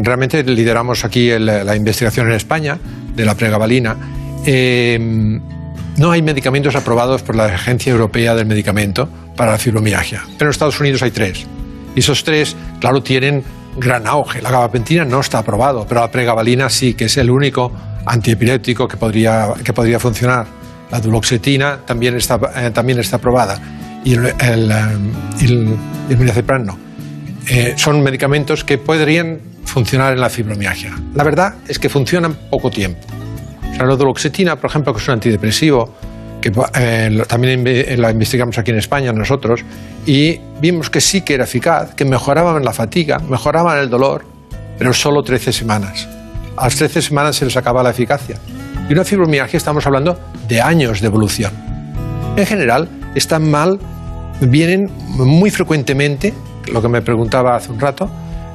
realmente lideramos aquí el- la investigación en España de la pregabalina. Eh, no hay medicamentos aprobados por la Agencia Europea del Medicamento para la fibromialgia, pero en Estados Unidos hay tres. Y esos tres, claro, tienen gran auge. La gabapentina no está aprobado, pero la pregabalina sí, que es el único antiepiléptico que podría, que podría funcionar. La duloxetina también está, eh, también está aprobada. Y el, el, eh, no. Eh, son medicamentos que podrían funcionar en la fibromialgia. La verdad es que funcionan poco tiempo. La duloxetina, por ejemplo, que es un antidepresivo, eh, también inve- la investigamos aquí en España nosotros, y vimos que sí que era eficaz, que mejoraban la fatiga, mejoraban el dolor, pero solo 13 semanas. A las 13 semanas se les acaba la eficacia. Y una fibromialgia estamos hablando de años de evolución. En general, están mal, vienen muy frecuentemente, lo que me preguntaba hace un rato,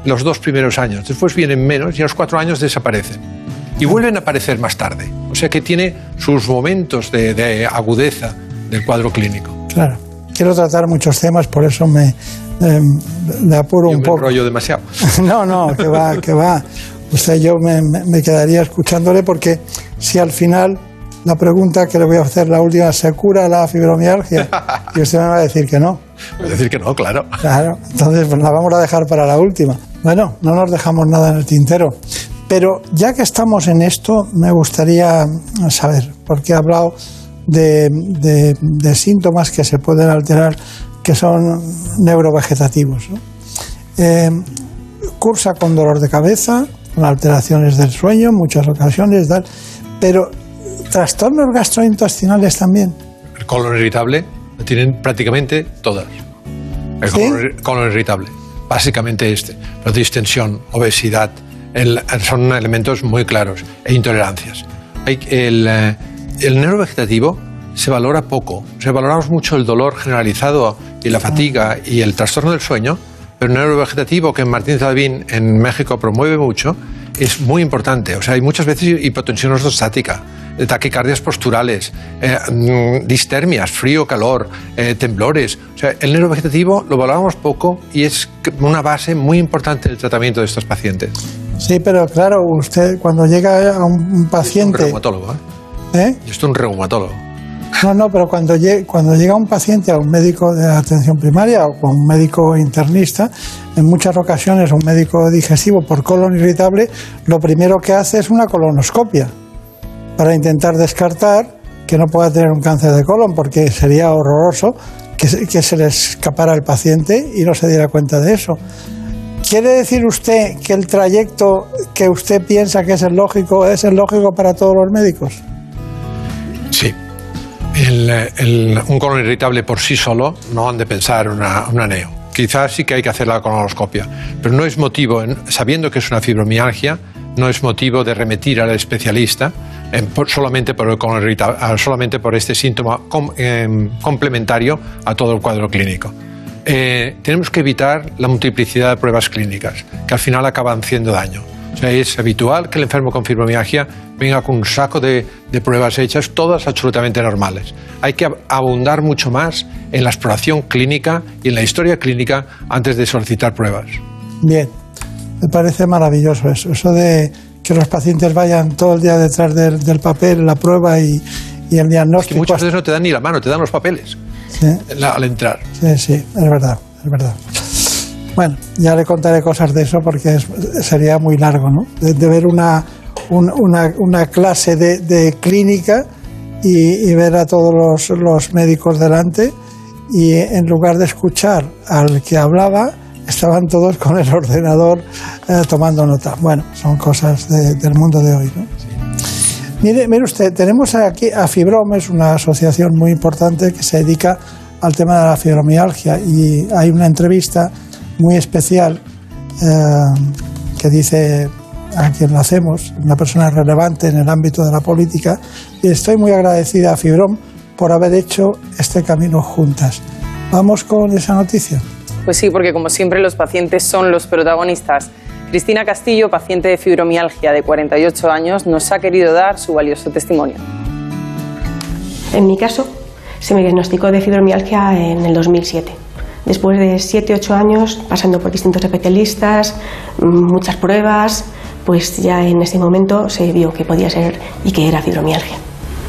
los dos primeros años. Después vienen menos y a los cuatro años desaparecen. Y vuelven a aparecer más tarde. O sea que tiene sus momentos de, de agudeza del cuadro clínico. Claro. Quiero tratar muchos temas, por eso me, eh, me apuro Yo un me poco. demasiado. No, no, que va, que va. Usted, yo me, me- quedaría escuchándole porque si al final la pregunta que le voy a hacer, la última, ¿se cura la fibromialgia? Y usted me va a decir que no. Es decir, que no, claro. Claro, entonces pues, la vamos a dejar para la última. Bueno, no nos dejamos nada en el tintero. Pero ya que estamos en esto, me gustaría saber, porque he hablado de, de- de síntomas que se pueden alterar, que son neurovegetativos. ¿no? Eh, cursa con dolor de cabeza, con alteraciones del sueño en muchas ocasiones, tal, pero trastornos gastrointestinales también. El colon irritable lo tienen prácticamente todas. El ¿Sí? colon, colon irritable, básicamente este. La distensión, obesidad, el- son elementos muy claros. E intolerancias. Hay, el, eh, el neurovegetativo se valora poco. Se valoramos mucho el dolor generalizado y la fatiga y el trastorno del sueño, pero el neurovegetativo que Martínez Alvin en México promueve mucho es muy importante. O sea, hay muchas veces hipotensión ortostática, eh, taquicardias posturales, eh, mm, distermias, frío, calor, temblores. O sea, el neurovegetativo lo valoramos poco y es una base muy importante del tratamiento de estos pacientes. Sí, pero claro, usted cuando llega a un un Un paciente... reumatólogo, ¿eh? ¿eh? Yo estoy un reumatólogo. No, no, pero cuando, lle- cuando llega un paciente a un médico de atención primaria o con un médico internista, en muchas ocasiones un médico digestivo por colon irritable, lo primero que hace es una colonoscopia para intentar descartar que no pueda tener un cáncer de colon, porque sería horroroso que se, que se le escapara al paciente y no se diera cuenta de eso. ¿Quiere decir usted que el trayecto que usted piensa que es el lógico es el lógico para todos los médicos? Sí. Un colon irritable por sí solo no han de pensar una, una neo. Quizás sí que hay que hacer la colonoscopia, pero no es motivo, en- sabiendo que es una fibromialgia, no es motivo de remitir al especialista en- por- solamente, por el solamente por este síntoma em, complementario a todo el cuadro clínico. Eh, tenemos que evitar la multiplicidad de pruebas clínicas, que al final acaban haciendo daño. O sea, es habitual que el enfermo con fibromialgia venga con un saco de, de pruebas hechas, todas absolutamente normales. Hay que ab- abundar mucho más en la exploración clínica y en la historia clínica antes de solicitar pruebas. Bien, me parece maravilloso eso, eso de que los pacientes vayan todo el día detrás del, del papel, la prueba y, y el Que diagnóstico. muchas veces no te dan ni la mano, te dan los papeles Sí, la- al entrar. sí, sí, es verdad, es verdad. Bueno, ya le contaré cosas de eso porque es- sería muy largo, ¿no? De, de ver una, un- una, una clase de, de clínica y, y ver a todos los, los médicos delante y en lugar de escuchar al que hablaba, estaban todos con el ordenador eh, tomando nota. Bueno, son cosas de- del mundo de hoy. ¿no? Mire, mire usted, tenemos aquí a Fibrom, es una asociación muy importante que se dedica al tema de la fibromialgia y hay una entrevista muy especial eh, que dice a quien la hacemos, una persona relevante en el ámbito de la política, y estoy muy agradecida a Fibrom por haber hecho este camino juntas. Vamos con esa noticia. Pues sí, porque como siempre los pacientes son los protagonistas. Cristina Castillo, paciente de fibromialgia de 48 años, nos ha querido dar su valioso testimonio. En mi caso, se me diagnosticó de fibromialgia en el 2007. Después de 7-8 años pasando por distintos especialistas, muchas pruebas, pues ya en ese momento se vio que podía ser y que era fibromialgia.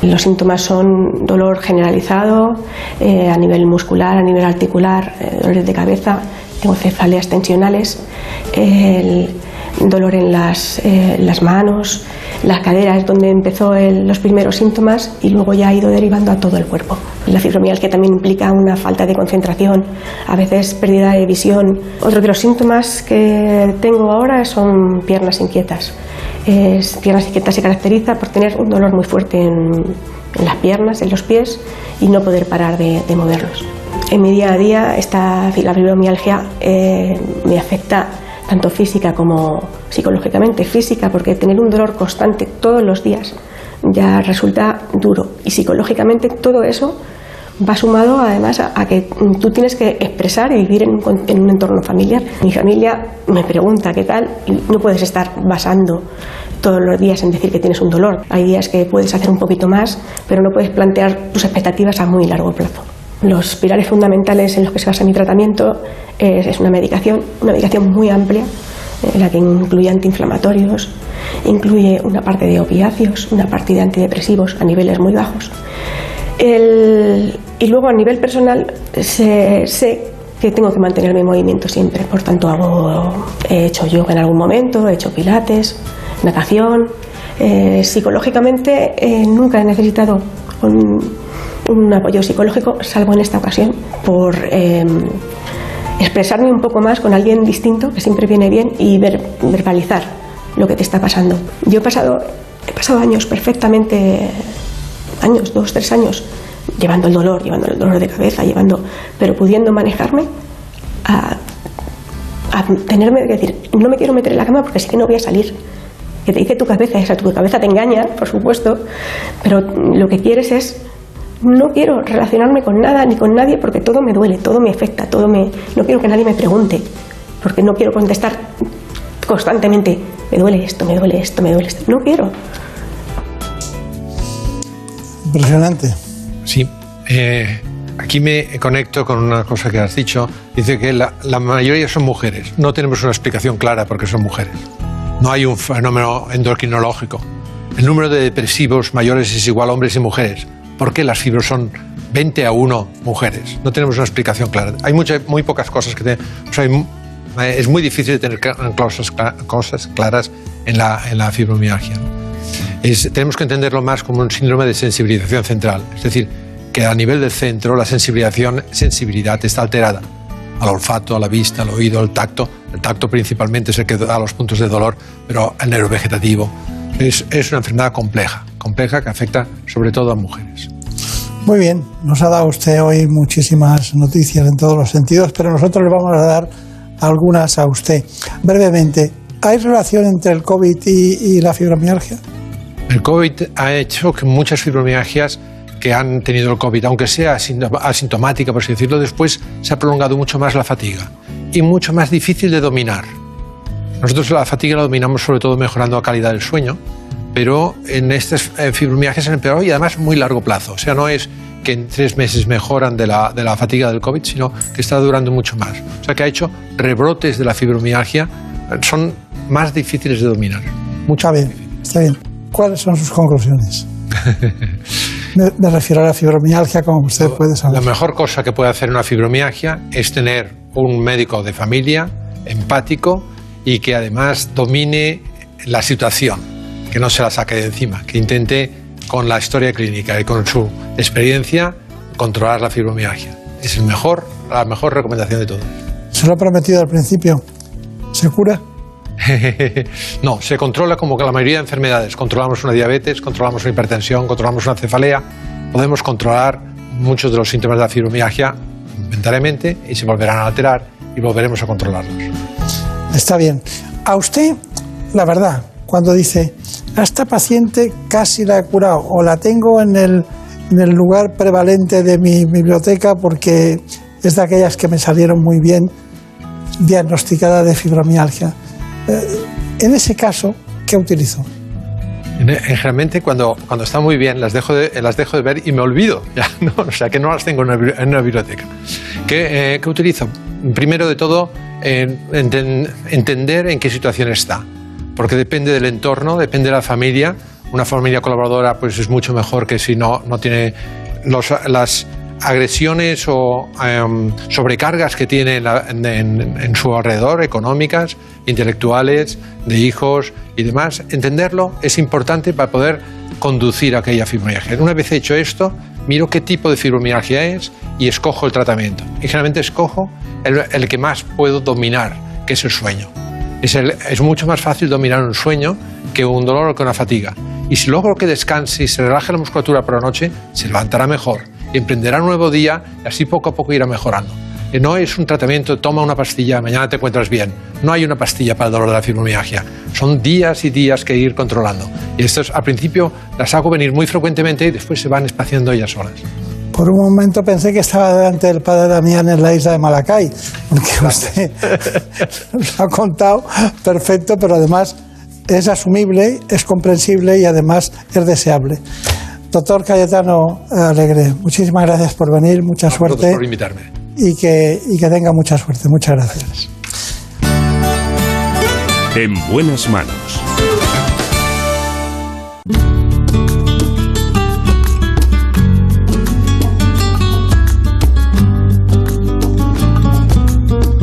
Los síntomas son dolor generalizado eh, a nivel muscular, a nivel articular, eh, dolores de cabeza, tengo cefaleas tensionales, dolor en las, eh, las manos, las caderas donde empezó los primeros síntomas y luego ya ha ido derivando a todo el cuerpo. La fibromialgia también implica una falta de concentración, a veces pérdida de visión. Otro de los síntomas que tengo ahora son piernas inquietas. Es, piernas inquietas se caracteriza por tener un dolor muy fuerte en, en las piernas, en los pies y no poder parar de, de moverlos. En mi día a día esta la fibromialgia eh, me afecta tanto física como psicológicamente. Física porque tener un dolor constante todos los días ya resulta duro y psicológicamente todo eso va sumado además a, que tú tienes que expresar y vivir en un, en un entorno familiar. Mi familia me pregunta qué tal y no puedes estar basando todos los días en decir que tienes un dolor. Hay días que puedes hacer un poquito más, pero no puedes plantear tus expectativas a muy largo plazo. Los pilares fundamentales en los que se basa mi tratamiento es, es una medicación, una medicación muy amplia, en la que incluye antiinflamatorios, incluye una parte de opiáceos, una parte de antidepresivos a niveles muy bajos. El- y luego a nivel personal sé, sé que tengo que mantenerme en movimiento siempre, por tanto hago, he hecho yoga en algún momento, he hecho pilates, natación. Eh, psicológicamente eh, nunca he necesitado un apoyo psicológico, salvo en esta ocasión, por eh, expresarme un poco más con alguien distinto, que siempre viene bien, y ver- verbalizar lo que te está pasando. Yo he pasado, he pasado años perfectamente, años, dos, tres años, llevando el dolor, llevando el dolor de cabeza, llevando, pero pudiendo manejarme a, a tenerme que decir, no me quiero meter en la cama porque sé que no voy a salir. Que te dice tu cabeza, esa tu cabeza te engaña, por supuesto, pero lo que quieres es no quiero relacionarme con nada ni con nadie porque todo me duele, todo me afecta, todo me no quiero que nadie me pregunte, porque no quiero contestar constantemente, me duele esto, me duele esto, me duele esto. No quiero. Impresionante. Sí. eh, aquí me conecto con una cosa que has dicho. Dice que la, la mayoría son mujeres. No tenemos una explicación clara porque son mujeres. No hay un fenómeno endocrinológico. El número de depresivos mayores es igual a hombres y mujeres. ¿Por qué las fibros son 20 a 1 mujeres? No tenemos una explicación clara. Hay mucha- muy pocas cosas que... es muy difícil tener cosas, cosas claras en la, en la fibromialgia. Es- tenemos que entenderlo más como un síndrome de sensibilización central. Es decir, que a nivel del centro la sensibilización, sensibilidad está alterada. Al olfato, a la vista, al oído, al tacto. El tacto principalmente es el que da los puntos de dolor, pero el nervio vegetativo. Es, es una enfermedad compleja, compleja que afecta sobre todo a mujeres. Muy bien, nos ha dado usted hoy muchísimas noticias en todos los sentidos, pero nosotros le vamos a dar algunas a usted. Brevemente, ¿hay relación entre el COVID y, y la fibromialgia? El COVID ha hecho que muchas fibromialgias que han tenido el COVID, aunque sea asintom- asintomática, por así decirlo, después se ha prolongado mucho más la fatiga y mucho más difícil de dominar. Nosotros la fatiga la dominamos sobre todo mejorando la calidad del sueño, pero en estas eh, fibromialgias han empeorado y además muy largo plazo. O sea, no es que en tres meses mejoran de la, de la fatiga del COVID, sino que está durando mucho más. O sea, que ha hecho rebrotes de la fibromialgia, son más difíciles de dominar. Está bien, está bien. ¿Cuáles son sus conclusiones? Me, me refiero a la fibromialgia, como usted puede saber. La mejor cosa que puede hacer una fibromialgia es tener un médico de familia empático y que además domine la situación, que no se la saque de encima, que intente con la historia clínica y con su experiencia controlar la fibromialgia. Es el mejor, la mejor recomendación de todo. Se lo he prometido al principio. ¿Se cura? no, se controla como que la mayoría de enfermedades. Controlamos una diabetes, controlamos una hipertensión, controlamos una cefalea. Podemos controlar muchos de los síntomas de la fibromialgia momentáneamente y se volverán a alterar y volveremos a controlarlos. Está bien. A usted, la verdad, cuando dice, a esta paciente casi la he curado o la tengo en el, en el lugar prevalente de mi biblioteca porque es de aquellas que me salieron muy bien diagnosticada de fibromialgia. Eh, en ese caso, ¿qué utilizo? Generalmente cuando, cuando está muy bien las dejo, de, las dejo de ver y me olvido, ya, ¿no? o sea que no las tengo en una, en una biblioteca. ¿Qué, eh, ¿Qué, utilizo? Primero de todo, eh, entender en qué situación está, porque depende del entorno, depende de la familia. Una familia colaboradora pues es mucho mejor que si no, no tiene los, las agresiones o em, sobrecargas que tiene en, su alrededor, económicas, intelectuales, de hijos y demás, entenderlo es importante para poder conducir aquella fibromialgia. Una vez hecho esto, miro qué tipo de fibromialgia es y escojo el tratamiento. Y generalmente escojo el, que más puedo dominar, que es el sueño. Es, mucho más fácil dominar un sueño que un dolor o que una fatiga. Y si logro que descanse y se relaje la musculatura por la noche, se levantará mejor emprenderá un nuevo día y así poco a poco irá mejorando. Y no es un tratamiento, toma una pastilla, mañana te encuentras bien. No hay una pastilla para el dolor de la fibromialgia. Son días y días que ir controlando. Y estas al principio las hago venir muy frecuentemente y después se van espaciando ellas solas. Por un momento pensé que estaba delante del padre Damián en la isla de Malacay, porque usted lo ha contado perfecto, pero además es asumible, es comprensible y además es deseable. Doctor Cayetano Alegre, muchísimas gracias por venir, mucha suerte. por invitarme. Y que, y que tenga mucha suerte. Muchas gracias. En buenas manos.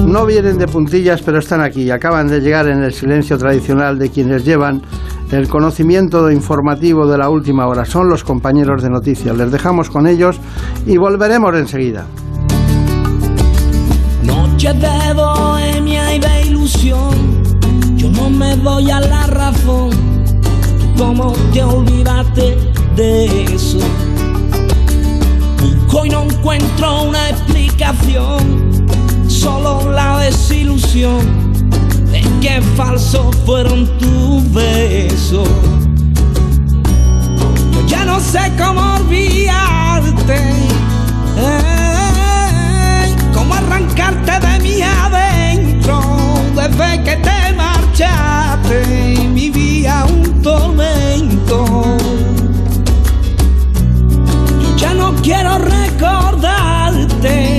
No vienen de puntillas, pero están aquí. Acaban de llegar en el silencio tradicional de quienes llevan el conocimiento informativo de la última hora. Son los compañeros de noticias. Les dejamos con ellos y volveremos enseguida. Noche de bohemia y de ilusión, yo no me doy a la razón. ¿Cómo te olvidaste de eso? Y no encuentro una explicación, solo la desilusión de qué falso fueron tus besos. Yo ya no sé cómo olvidarte, cómo arrancarte de mi adentro desde que te marchaste. Vivía un tormento. Yo ya no quiero recordarte.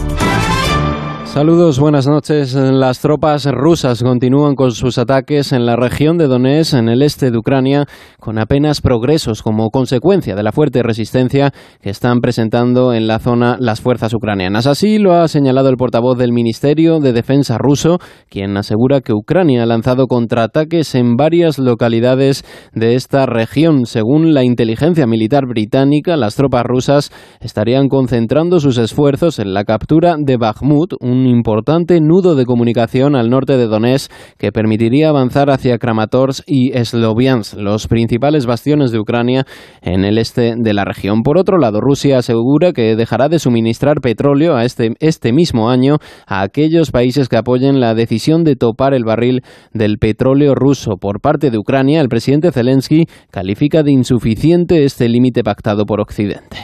Saludos, buenas noches. Las tropas rusas continúan con sus ataques en la región de Donetsk, en el este de Ucrania, con apenas progresos como consecuencia de la fuerte resistencia que están presentando en la zona las fuerzas ucranianas. Así lo ha señalado el portavoz del Ministerio de Defensa ruso, quien asegura que Ucrania ha lanzado contraataques en varias localidades de esta región. Según la inteligencia militar británica, las tropas rusas estarían concentrando sus esfuerzos en la captura de Bakhmut, un un importante nudo de comunicación al norte de Donetsk que permitiría avanzar hacia Kramatorsk y Sloviansk, los principales bastiones de Ucrania en el este de la región. Por otro lado, Rusia asegura que dejará de suministrar petróleo a este, este mismo año a aquellos países que apoyen la decisión de topar el barril del petróleo ruso. Por parte de Ucrania, el presidente Zelensky califica de insuficiente este límite pactado por Occidente.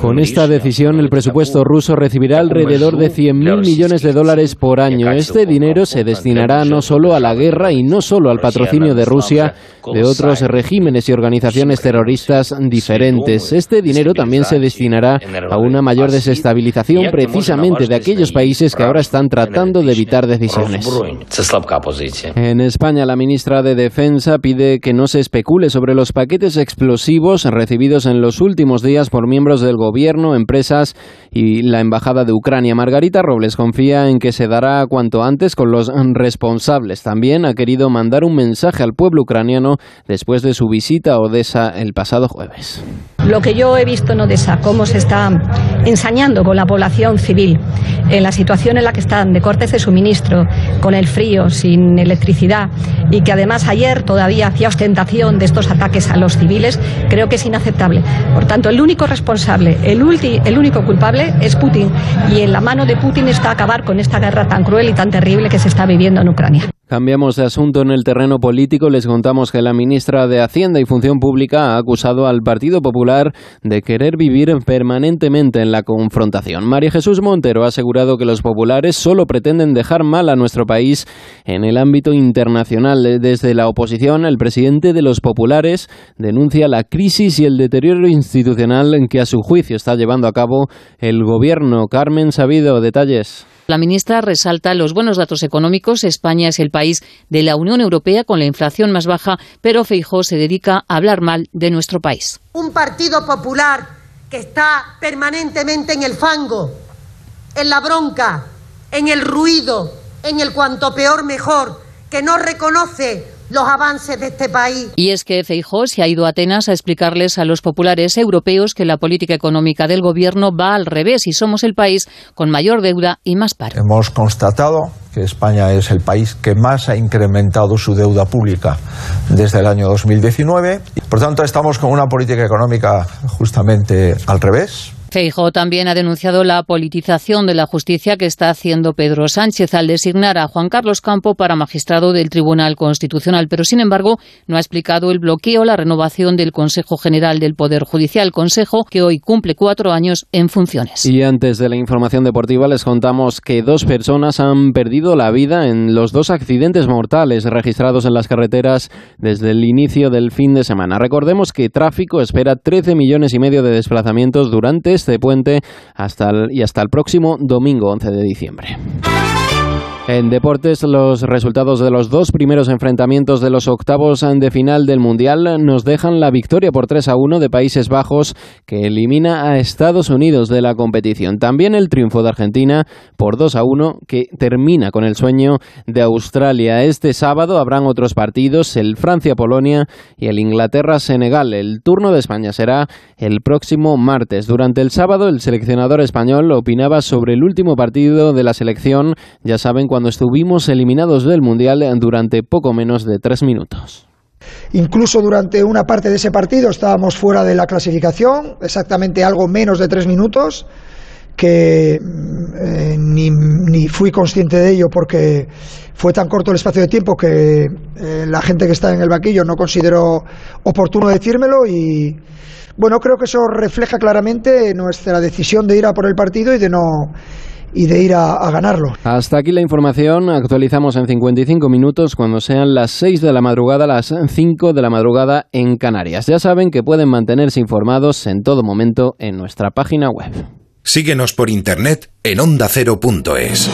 Con esta decisión, el presupuesto ruso recibirá alrededor de 100.000 millones de dólares por año. Este dinero se destinará no solo a la guerra y no solo al patrocinio de Rusia de otros regímenes y organizaciones terroristas diferentes. Este dinero también se destinará a una mayor desestabilización precisamente de aquellos países que ahora están tratando de evitar decisiones. En España, la ministra de Defensa pide que no se especule sobre los paquetes explosivos recibidos en los últimos días por miembros del gobierno, empresas y la Embajada de Ucrania. Margarita Robles confía en que se dará cuanto antes con los responsables. También ha querido mandar un mensaje al pueblo ucraniano después de su visita a Odessa el pasado jueves. Lo que yo he visto en Odessa, cómo se está ensañando con la población civil, en la situación en la que están de cortes de suministro, con el frío, sin electricidad, y que además ayer todavía hacía ostentación de estos ataques a los civiles, creo que es inaceptable. Por tanto, el único responsable, el, el único culpable es Putin, y en la mano de Putin está acabar con esta guerra tan cruel y tan terrible que se está viviendo en Ucrania. Cambiamos de asunto en el terreno político. Les contamos que la ministra de Hacienda y Función Pública ha acusado al Partido Popular de querer vivir permanentemente en la confrontación. María Jesús Montero ha asegurado que los populares solo pretenden dejar mal a nuestro país en el ámbito internacional. Desde la oposición, el presidente de los populares denuncia la crisis y el deterioro institucional en que a su juicio está llevando a cabo el gobierno. Carmen Sabido, detalles. La ministra resalta los buenos datos económicos. España es el país de la Unión Europea con la inflación más baja, pero Feijó se dedica a hablar mal de nuestro país. Un partido popular que está permanentemente en el fango, en la bronca, en el ruido, en el cuanto peor mejor, que no reconoce los avances de este país. Y es que Feijó se ha ido a Atenas a explicarles a los populares europeos que la política económica del gobierno va al revés y somos el país con mayor deuda y más paro. Hemos constatado que España es el país que más ha incrementado su deuda pública desde el año 2019. Por tanto, estamos con una política económica justamente al revés. Feijóo también ha denunciado la politización de la justicia que está haciendo Pedro Sánchez al designar a Juan Carlos Campo para magistrado del Tribunal Constitucional, pero sin embargo no ha explicado el bloqueo la renovación del Consejo General del Poder Judicial, Consejo que hoy cumple cuatro años en funciones. Y antes de la información deportiva les contamos que dos personas han perdido la vida en los dos accidentes mortales registrados en las carreteras desde el inicio del fin de semana. Recordemos que tráfico espera 13 millones y medio de desplazamientos durante este puente hasta y hasta el próximo domingo 11 de diciembre. En deportes, los resultados de los dos primeros enfrentamientos de los octavos de final del Mundial nos dejan la victoria por 3 a 1 de Países Bajos, que elimina a Estados Unidos de la competición. También el triunfo de Argentina por 2 a 1, que termina con el sueño de Australia. Este sábado habrán otros partidos, el Francia-Polonia y el Inglaterra-Senegal. El turno de España será el próximo martes. Durante el sábado, el seleccionador español opinaba sobre el último partido de la selección. Ya saben, cuando estuvimos eliminados del Mundial durante poco menos de tres minutos. Incluso durante una parte de ese partido estábamos fuera de la clasificación, exactamente algo menos de tres minutos, que eh, ni, ni, fui consciente de ello porque fue tan corto el espacio de tiempo que eh, la gente que está en el vaquillo no consideró oportuno decírmelo y bueno, creo que eso refleja claramente nuestra decisión de ir a por el partido y de no y de ir a, a, ganarlo. Hasta aquí la información. Actualizamos en 55 minutos cuando sean las 6 de la madrugada, las 5 de la madrugada en Canarias. Ya saben que pueden mantenerse informados en todo momento en nuestra página web. Síguenos por internet en ondacero.es.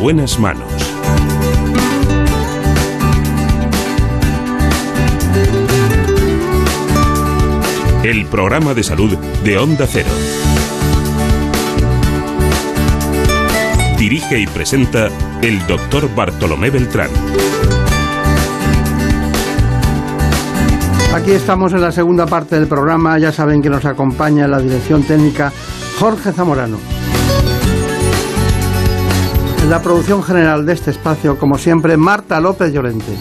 buenas manos. El programa de salud de Onda Cero. Dirige y presenta el doctor Bartolomé Beltrán. Aquí estamos en la segunda parte del programa. Ya saben que nos acompaña la dirección técnica Jorge Zamorano. La producción general de este espacio, como siempre, Marta López Llorente.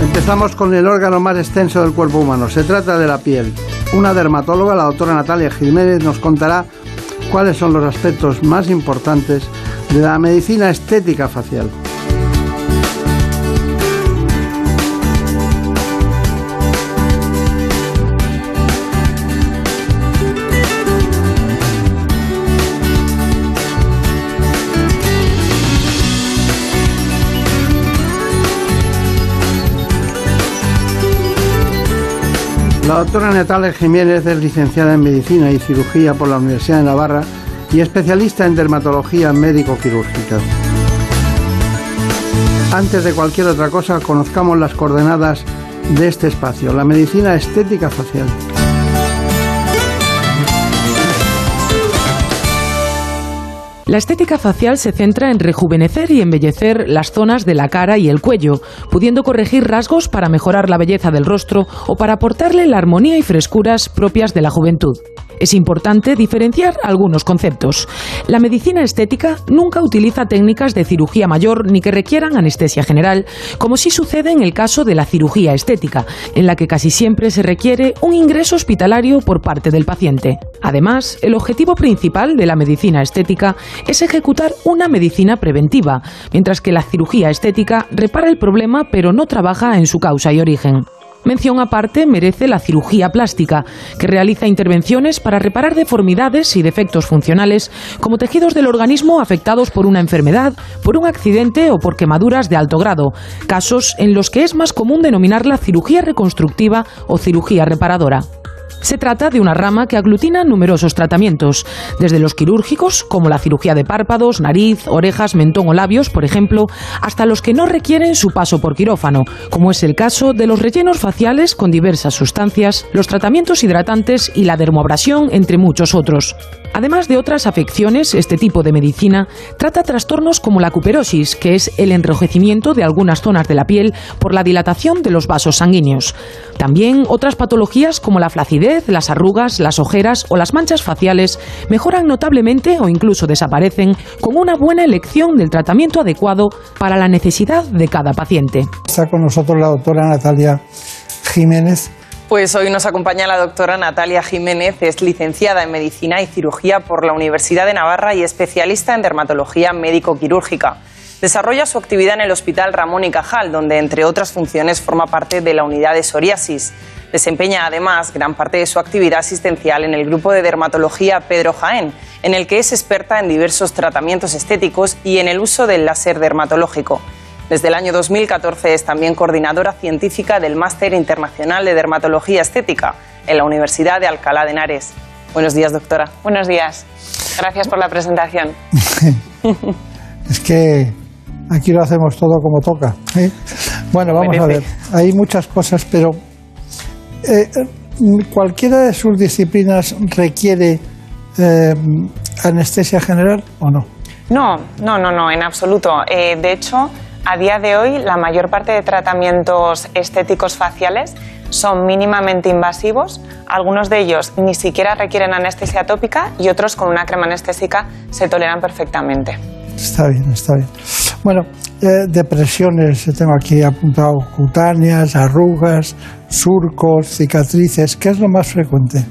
Empezamos con el órgano más extenso del cuerpo humano. Se trata de la piel. Una dermatóloga, la doctora Natalia Jiménez, nos contará cuáles son los aspectos más importantes de la medicina estética facial. La doctora Natalia Jiménez es licenciada en Medicina y Cirugía por la Universidad de Navarra y especialista en dermatología médico-quirúrgica. Antes de cualquier otra cosa, conozcamos las coordenadas de este espacio, la medicina estética facial. La estética facial se centra en rejuvenecer y embellecer las zonas de la cara y el cuello, pudiendo corregir rasgos para mejorar la belleza del rostro o para aportarle la armonía y frescuras propias de la juventud. Es importante diferenciar algunos conceptos. La medicina estética nunca utiliza técnicas de cirugía mayor ni que requieran anestesia general, como sí sucede en el caso de la cirugía estética, en la que casi siempre se requiere un ingreso hospitalario por parte del paciente. Además, el objetivo principal de la medicina estética es ejecutar una medicina preventiva, mientras que la cirugía estética repara el problema pero no trabaja en su causa y origen. Mención aparte merece la cirugía plástica, que realiza intervenciones para reparar deformidades y defectos funcionales, como tejidos del organismo afectados por una enfermedad, por un accidente o por quemaduras de alto grado, casos en los que es más común denominarla cirugía reconstructiva o cirugía reparadora. Se trata de una rama que aglutina numerosos tratamientos, desde los quirúrgicos, como la cirugía de párpados, nariz, orejas, mentón o labios, por ejemplo, hasta los que no requieren su paso por quirófano, como es el caso de los rellenos faciales con diversas sustancias, los tratamientos hidratantes y la dermoabrasión, entre muchos otros. Además de otras afecciones, este tipo de medicina trata trastornos como la cuperosis, que es el enrojecimiento de algunas zonas de la piel por la dilatación de los vasos sanguíneos. También otras patologías como la flacidez, las arrugas, las ojeras o las manchas faciales mejoran notablemente o incluso desaparecen con una buena elección del tratamiento adecuado para la necesidad de cada paciente. Está con nosotros la doctora Natalia Jiménez. Pues hoy nos acompaña la doctora Natalia Jiménez, es licenciada en Medicina y Cirugía por la Universidad de Navarra y especialista en dermatología médico-quirúrgica. Desarrolla su actividad en el Hospital Ramón y Cajal, donde entre otras funciones forma parte de la unidad de psoriasis. Desempeña además gran parte de su actividad asistencial en el grupo de dermatología Pedro Jaén, en el que es experta en diversos tratamientos estéticos y en el uso del láser dermatológico. Desde el año 2014 es también coordinadora científica del Máster Internacional de Dermatología Estética en la Universidad de Alcalá de Henares. Buenos días, doctora. Buenos días. Gracias por la presentación. es que aquí lo hacemos todo como toca. ¿eh? Bueno, vamos a ver. Hay muchas cosas, pero eh, ¿cualquiera de sus disciplinas requiere eh, anestesia general o no? No, no, no, no, en absoluto. Eh, de hecho, a día de hoy, la mayor parte de tratamientos estéticos faciales son mínimamente invasivos. Algunos de ellos ni siquiera requieren anestesia tópica y otros con una crema anestésica se toleran perfectamente. Está bien, está bien. Bueno, eh, depresiones, tengo aquí apuntado cutáneas, arrugas, surcos, cicatrices. ¿Qué es lo más frecuente?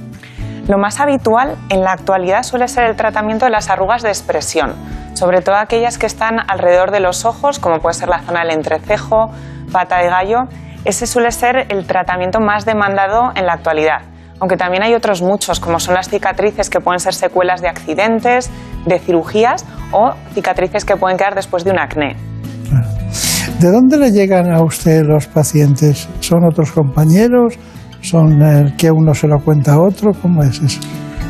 Lo más habitual en la actualidad suele ser el tratamiento de las arrugas de expresión, sobre todo aquellas que están alrededor de los ojos, como puede ser la zona del entrecejo, pata de gallo. Ese suele ser el tratamiento más demandado en la actualidad aunque también hay otros muchos, como son las cicatrices que pueden ser secuelas de accidentes, de cirugías o cicatrices que pueden quedar después de un acné. ¿De dónde le llegan a usted los pacientes? ¿Son otros compañeros? ¿Son el que uno se lo cuenta a otro? ¿Cómo es eso?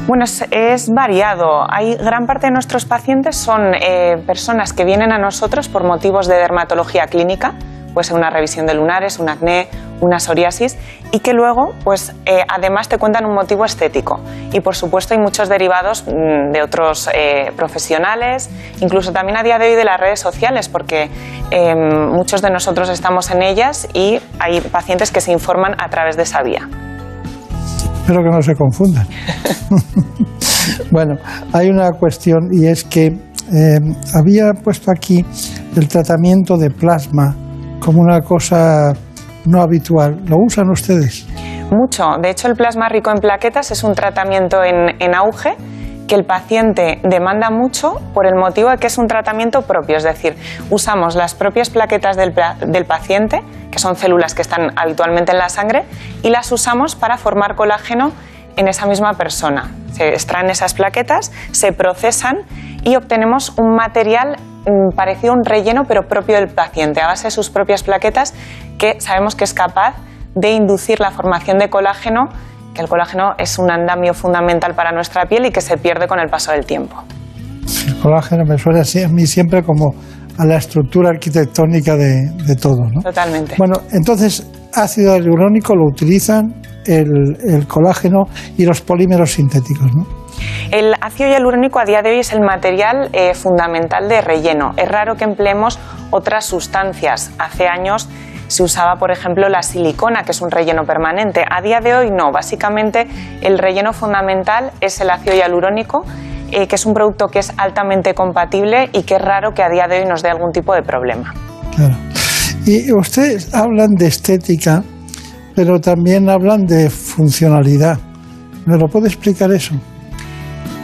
Bueno, es, es variado. Hay gran parte de nuestros pacientes son eh, personas que vienen a nosotros por motivos de dermatología clínica, puede ser una revisión de lunares, un acné, una psoriasis, y que luego, pues, eh, además te cuentan un motivo estético. Y por supuesto hay muchos derivados mm, de otros eh, profesionales, incluso también a día de hoy de las redes sociales, porque eh, muchos de nosotros estamos en ellas y hay pacientes que se informan a través de esa vía. Espero que no se confundan. bueno, hay una cuestión y es que eh, había puesto aquí el tratamiento de plasma como una cosa no habitual. ¿Lo usan ustedes? Mucho. De hecho, el plasma rico en plaquetas es un tratamiento en, en auge que el paciente demanda mucho por el motivo de que es un tratamiento propio, es decir, usamos las propias plaquetas del, del paciente, que son células que están habitualmente en la sangre, y las usamos para formar colágeno en esa misma persona. Se extraen esas plaquetas, se procesan y obtenemos un material mm, parecido a un relleno, pero propio del paciente, a base de sus propias plaquetas, que sabemos que es capaz de inducir la formación de colágeno que el colágeno es un andamio fundamental para nuestra piel y que se pierde con el paso del tiempo. El colágeno me suena a mí siempre como a la estructura arquitectónica de, de todo. ¿no? Totalmente. Bueno, entonces, ácido hialurónico lo utilizan el, el colágeno y los polímeros sintéticos, ¿no? El ácido hialurónico a día de hoy es el material eh, fundamental de relleno. Es raro que empleemos otras sustancias. Hace años se usaba, por ejemplo, la silicona, que es un relleno permanente. A día de hoy no. Básicamente el relleno fundamental es el ácido hialurónico, eh, que es un producto que es altamente compatible y que es raro que a día de hoy nos dé algún tipo de problema. Claro. Y ustedes hablan de estética, pero también hablan de funcionalidad. ¿Me lo puede explicar eso?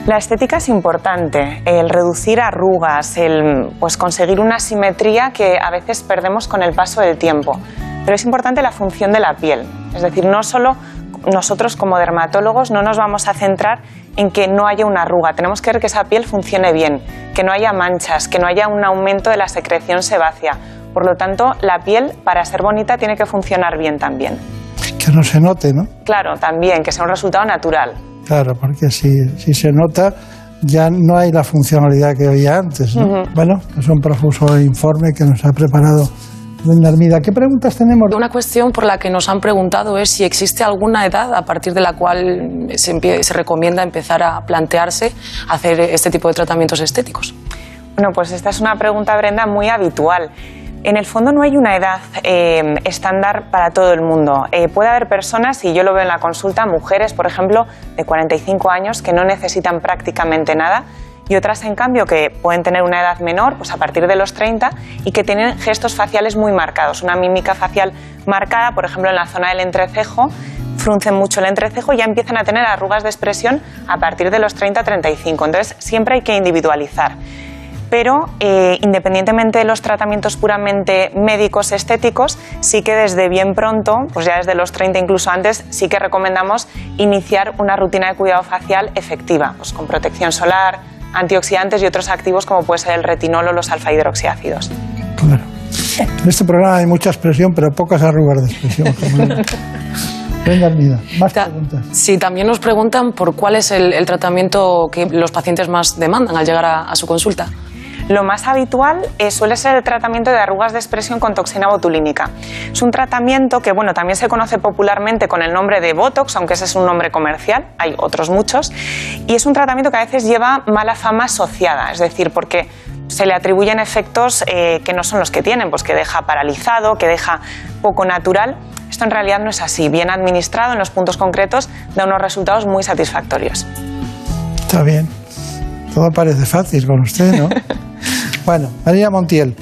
La estética es importante, el reducir arrugas, el pues conseguir una simetría que a veces perdemos con el paso del tiempo. Pero es importante la función de la piel, es decir, no solo nosotros como dermatólogos no nos vamos a centrar en que no haya una arruga, tenemos que ver que esa piel funcione bien, que no haya manchas, que no haya un aumento de la secreción sebácea. Por lo tanto, la piel para ser bonita tiene que funcionar bien también. Que no se note, ¿no? Claro, también, que sea un resultado natural. Claro, porque si, si se nota ya no hay la funcionalidad que había antes. Bueno, es un profuso informe que nos ha preparado doña Armida. ¿Qué preguntas tenemos? Una cuestión por la que nos han preguntado es si existe alguna edad a partir de la cual se, se recomienda empezar a plantearse hacer este tipo de tratamientos estéticos. Bueno, pues esta es una pregunta, Brenda, muy habitual. En el fondo no hay una edad eh, estándar para todo el mundo. Eh, puede haber personas, y yo lo veo en la consulta, mujeres, por ejemplo, de 45 años que no necesitan prácticamente nada y otras, en cambio, que pueden tener una edad menor, pues a partir de los 30, y que tienen gestos faciales muy marcados, una mímica facial marcada, por ejemplo, en la zona del entrecejo, fruncen mucho el entrecejo y ya empiezan a tener arrugas de expresión a partir de los 30-35. Entonces, siempre hay que individualizar pero eh, independientemente de los tratamientos puramente médicos estéticos, sí que desde bien pronto, pues ya desde los 30 incluso antes, sí que recomendamos iniciar una rutina de cuidado facial efectiva, pues con protección solar, antioxidantes y otros activos como puede ser el retinol o los alfa hidroxiácidos. En este programa hay mucha expresión, pero pocas arrugas de expresión. Venga, Armida, más preguntas. Sí, también nos preguntan por cuál es el, el tratamiento que los pacientes más demandan al llegar a, a su consulta. Lo más habitual eh, suele ser el tratamiento de arrugas de expresión con toxina botulínica. Es un tratamiento que bueno, también se conoce popularmente con el nombre de Botox, aunque ese es un nombre comercial, hay otros muchos, y es un tratamiento que a veces lleva mala fama asociada, es decir, porque se le atribuyen efectos eh, que no son los que tienen, pues que deja paralizado, que deja poco natural. Esto en realidad no es así. Bien administrado en los puntos concretos da unos resultados muy satisfactorios. Está bien. Todo parece fácil con usted, ¿no? bueno, María Montiel,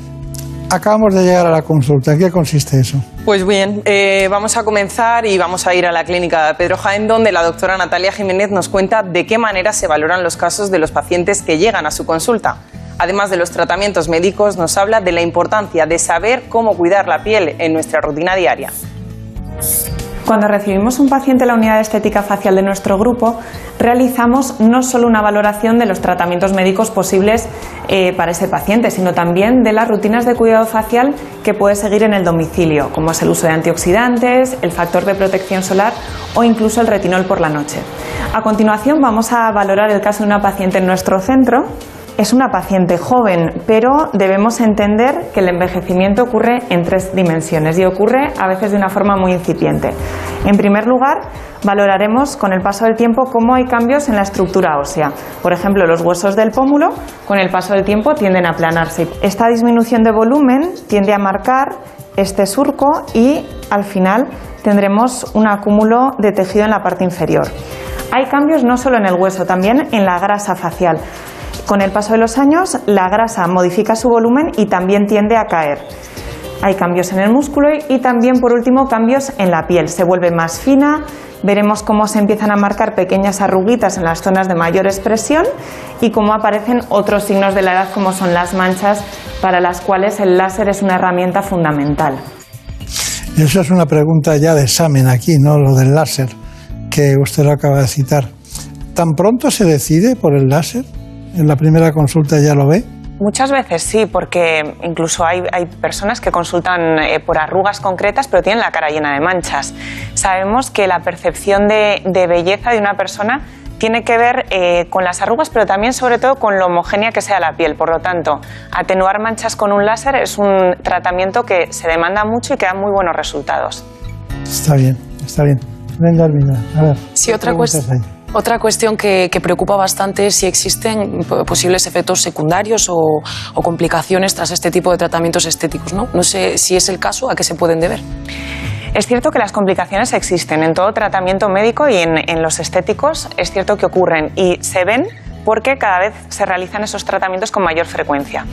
acabamos de llegar a la consulta. ¿En qué consiste eso? Pues bien, eh, vamos a comenzar y vamos a ir a la clínica de Pedro Jaén, donde la doctora Natalia Jiménez nos cuenta de qué manera se valoran los casos de los pacientes que llegan a su consulta. Además de los tratamientos médicos, nos habla de la importancia de saber cómo cuidar la piel en nuestra rutina diaria. Cuando recibimos un paciente en la unidad de estética facial de nuestro grupo, realizamos no solo una valoración de los tratamientos médicos posibles eh, para ese paciente, sino también de las rutinas de cuidado facial que puede seguir en el domicilio, como es el uso de antioxidantes, el factor de protección solar o incluso el retinol por la noche. A continuación vamos a valorar el caso de una paciente en nuestro centro es una paciente joven, pero debemos entender que el envejecimiento ocurre en tres dimensiones y ocurre a veces de una forma muy incipiente. En primer lugar, valoraremos con el paso del tiempo cómo hay cambios en la estructura ósea. Por ejemplo, los huesos del pómulo con el paso del tiempo tienden a aplanarse. Esta disminución de volumen tiende a marcar este surco y al final tendremos un acúmulo de tejido en la parte inferior. Hay cambios no solo en el hueso, también en la grasa facial. Con el paso de los años, la grasa modifica su volumen y también tiende a caer. Hay cambios en el músculo y también, por último, cambios en la piel. Se vuelve más fina, veremos cómo se empiezan a marcar pequeñas arruguitas en las zonas de mayor expresión y cómo aparecen otros signos de la edad como son las manchas para las cuales el láser es una herramienta fundamental. Eso es una pregunta ya de examen aquí, ¿no? Lo del láser, que usted lo acaba de citar. ¿Tan pronto se decide por el láser? En la primera consulta ya lo ve? Muchas veces sí, porque incluso hay, personas que consultan eh, por arrugas concretas, pero tienen la cara llena de manchas. Sabemos que la percepción de, belleza de una persona tiene que ver eh, con las arrugas, pero también sobre todo con lo homogénea que sea la piel. Por lo tanto, atenuar manchas con un láser es un tratamiento que se demanda mucho y que da muy buenos resultados. Está bien, está bien. Venga, Armina, a ver. Sí, otra cuestión. Otra cuestión que, preocupa bastante es si existen posibles efectos secundarios o, complicaciones tras este tipo de tratamientos estéticos. ¿no? no sé si es el caso, a qué se pueden deber. Es cierto que las complicaciones existen en todo tratamiento médico y en los estéticos. Es cierto que ocurren y se ven porque cada vez se realizan esos tratamientos con mayor frecuencia.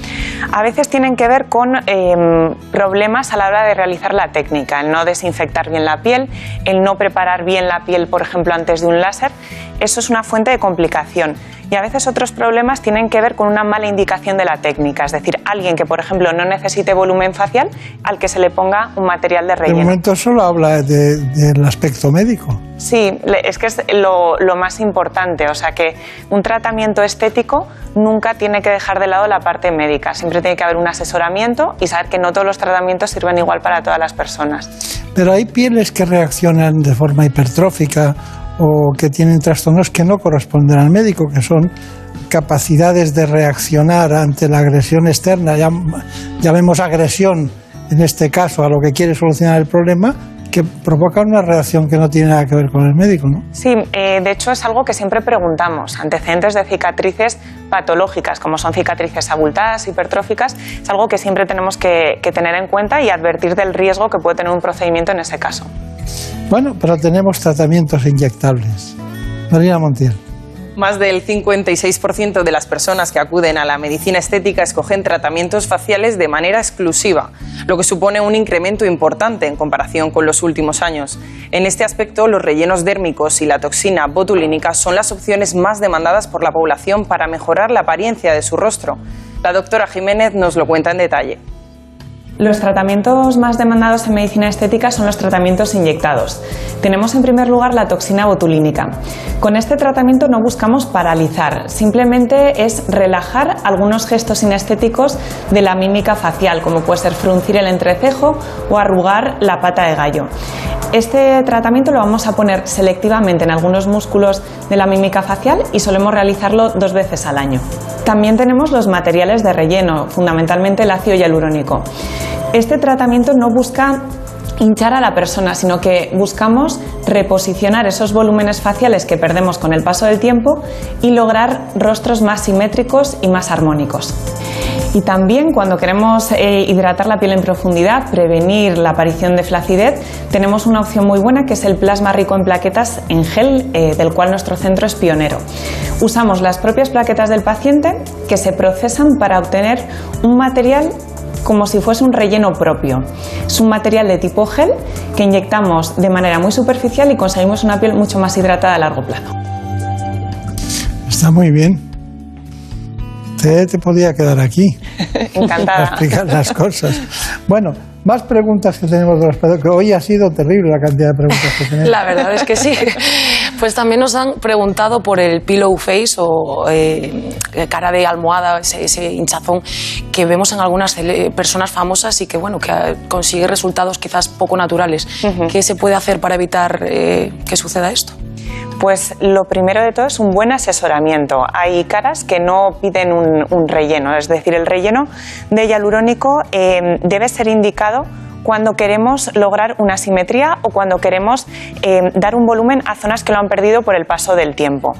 A veces tienen que ver con em, problemas a la hora de realizar la técnica, el no desinfectar bien la piel, el no preparar bien la piel, por ejemplo, antes de un láser. Eso es una fuente de complicación. Y a veces otros problemas tienen que ver con una mala indicación de la técnica, es decir, alguien que, por ejemplo, no necesite volumen facial, al que se le ponga un material de relleno. De momento solo habla del aspecto médico. Sí, es que es lo, lo, más importante, o sea que un tratamiento estético nunca tiene que dejar de lado la parte médica, siempre tiene que haber un asesoramiento y saber que no todos los tratamientos sirven igual para todas las personas. Pero hay pieles que reaccionan de forma hipertrófica o que tienen trastornos que no corresponden al médico, que son capacidades de reaccionar ante la agresión externa, llamemos agresión en este caso a lo que quiere solucionar el problema, que provoca una reacción que no tiene nada que ver con el médico, ¿no? Sí, eh, de hecho es algo que siempre preguntamos. Antecedentes de cicatrices patológicas, como son cicatrices abultadas, hipertróficas, es algo que siempre tenemos que tener en cuenta y advertir del riesgo que puede tener un procedimiento en ese caso. Bueno, pero tenemos tratamientos inyectables. Marina Montiel. Más del 56% de las personas que acuden a la medicina estética escogen tratamientos faciales de manera exclusiva, lo que supone un incremento importante en comparación con los últimos años. En este aspecto, los rellenos dérmicos y la toxina botulínica son las opciones más demandadas por la población para mejorar la apariencia de su rostro. La doctora Jiménez nos lo cuenta en detalle. Los tratamientos más demandados en medicina estética son los tratamientos inyectados. Tenemos en primer lugar la toxina botulínica. Con este tratamiento no buscamos paralizar, simplemente es relajar algunos gestos inestéticos de la mímica facial, como puede ser fruncir el entrecejo o arrugar la pata de gallo. Este tratamiento lo vamos a poner selectivamente en algunos músculos de la mímica facial y solemos realizarlo dos veces al año. También tenemos los materiales de relleno, fundamentalmente el ácido hialurónico. Este tratamiento no busca hinchar a la persona, sino que buscamos reposicionar esos volúmenes faciales que perdemos con el paso del tiempo y lograr rostros más simétricos y más armónicos. Y también cuando queremos eh, hidratar la piel en profundidad, prevenir la aparición de flacidez, tenemos una opción muy buena que es el plasma rico en plaquetas en gel, eh, del cual nuestro centro es pionero. Usamos las propias plaquetas del paciente que se procesan para obtener un material como si fuese un relleno propio. Es un material de tipo gel que inyectamos de manera muy superficial y conseguimos una piel mucho más hidratada a largo plazo. Está muy bien Usted te podía quedar aquí. Encantada. Para explicar las cosas. Bueno, más preguntas que tenemos de los que hoy ha sido terrible la cantidad de preguntas que tenemos. La verdad es que sí. Pues también nos han preguntado por el pillow face o eh, cara de almohada, ese, ese hinchazón que vemos en algunas personas famosas y que bueno que eh, consigue resultados quizás poco naturales. ¿Qué se puede hacer para evitar eh, que suceda esto? Pues lo primero de todo es un buen asesoramiento. Hay caras que no piden un, un relleno, es decir, el relleno de hialurónico eh, debe ser indicado cuando queremos lograr una simetría o cuando queremos eh, dar un volumen a zonas que lo han perdido por el paso del tiempo.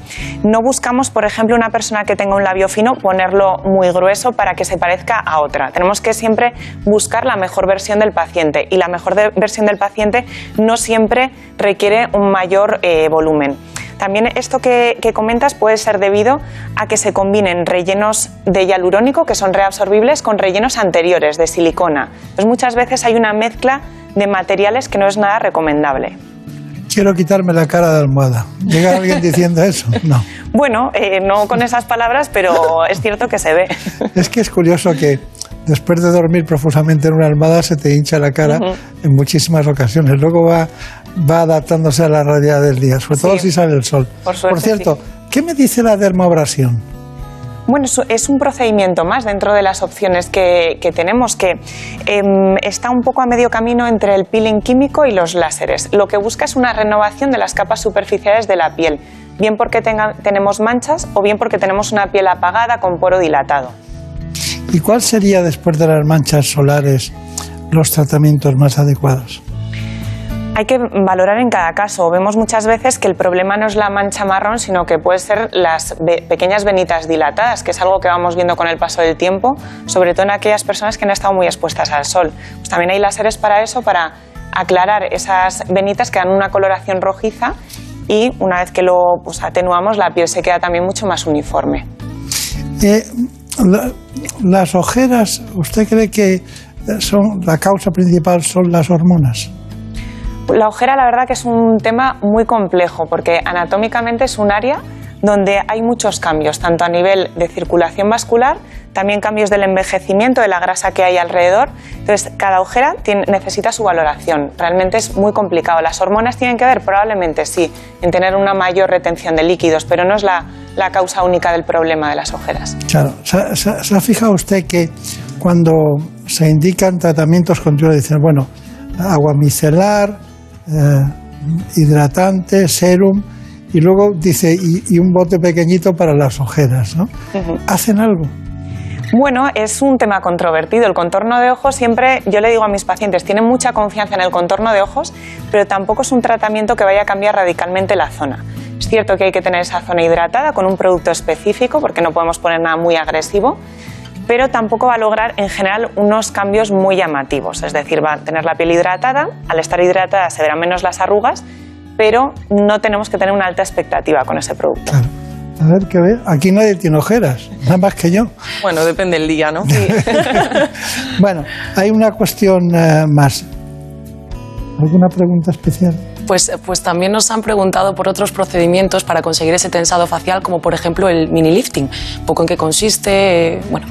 No buscamos, por ejemplo, una persona que tenga un labio fino, ponerlo muy grueso para que se parezca a otra. Tenemos que siempre buscar la mejor versión del paciente y la mejor versión del paciente no siempre requiere un mayor eh, volumen. También esto que, comentas puede ser debido a que se combinen rellenos de hialurónico, que son reabsorbibles, con rellenos anteriores de silicona. Pues muchas veces hay una mezcla de materiales que no es nada recomendable. Quiero quitarme la cara de almohada. ¿Llega alguien diciendo eso? No. Bueno, eh, no con esas palabras, pero es cierto que se ve. Es que es curioso que después de dormir profusamente en una almohada se te hincha la cara en muchísimas ocasiones. Luego va, va adaptándose a la realidad del día, sobre todo Sí. si sale el sol. Por suerte, cierto, sí. ¿qué me dice la dermoabrasión? Bueno, es- un procedimiento más dentro de las opciones que, tenemos que em, está un poco a medio camino entre el peeling químico y los láseres. Lo que busca es una renovación de las capas superficiales de la piel, bien porque tenemos manchas o bien porque tenemos una piel apagada con poro dilatado. ¿Y cuál sería después de las manchas solares los tratamientos más adecuados? Hay que valorar en cada caso. Vemos muchas veces que el problema no es la mancha marrón, sino que puede ser las pequeñas venitas dilatadas, que es algo que vamos viendo con el paso del tiempo, sobre todo en aquellas personas que han estado muy expuestas al sol. Pues también hay láseres para eso, para aclarar esas venitas que dan una coloración rojiza y una vez que lo pues, atenuamos, la piel se queda también mucho más uniforme. Eh, la- las ojeras, ¿usted cree que son la causa principal son las hormonas? La ojera, la verdad que es un tema muy complejo porque anatómicamente es un área donde hay muchos cambios, tanto a nivel de circulación vascular, también cambios del envejecimiento, de la grasa que hay alrededor. Entonces, cada ojera necesita su valoración. Realmente es muy complicado. ¿Las hormonas tienen que ver? Probablemente sí, en tener una mayor retención de líquidos, pero no es la, causa única del problema de las ojeras. Claro, ¿se, ha- se ha- se ha fijado usted que cuando se indican tratamientos continuos dicen, bueno, agua micelar, eh, hidratante, serum, y luego dice, y, y un bote pequeñito para las ojeras, ¿no? ¿Hacen algo? Bueno, es un tema controvertido. El contorno de ojos siempre, yo le digo a mis pacientes, tienen mucha confianza en el contorno de ojos, pero tampoco es un tratamiento que vaya a cambiar radicalmente la zona. Es cierto que hay que tener esa zona hidratada con un producto específico, porque no podemos poner nada muy agresivo, pero tampoco va a lograr en general unos cambios muy llamativos. Es decir, va a tener la piel hidratada, al estar hidratada se verán menos las arrugas, pero no tenemos que tener una alta expectativa con ese producto. A ver, ¿qué ve? Aquí nadie tiene ojeras, nada más que yo. Bueno, depende del día, ¿no? Bueno, hay una cuestión eh, más. ¿Alguna pregunta especial? Pues, pues también nos han preguntado por otros procedimientos para conseguir ese tensado facial, como por ejemplo el mini lifting. Un poco en qué consiste, bueno,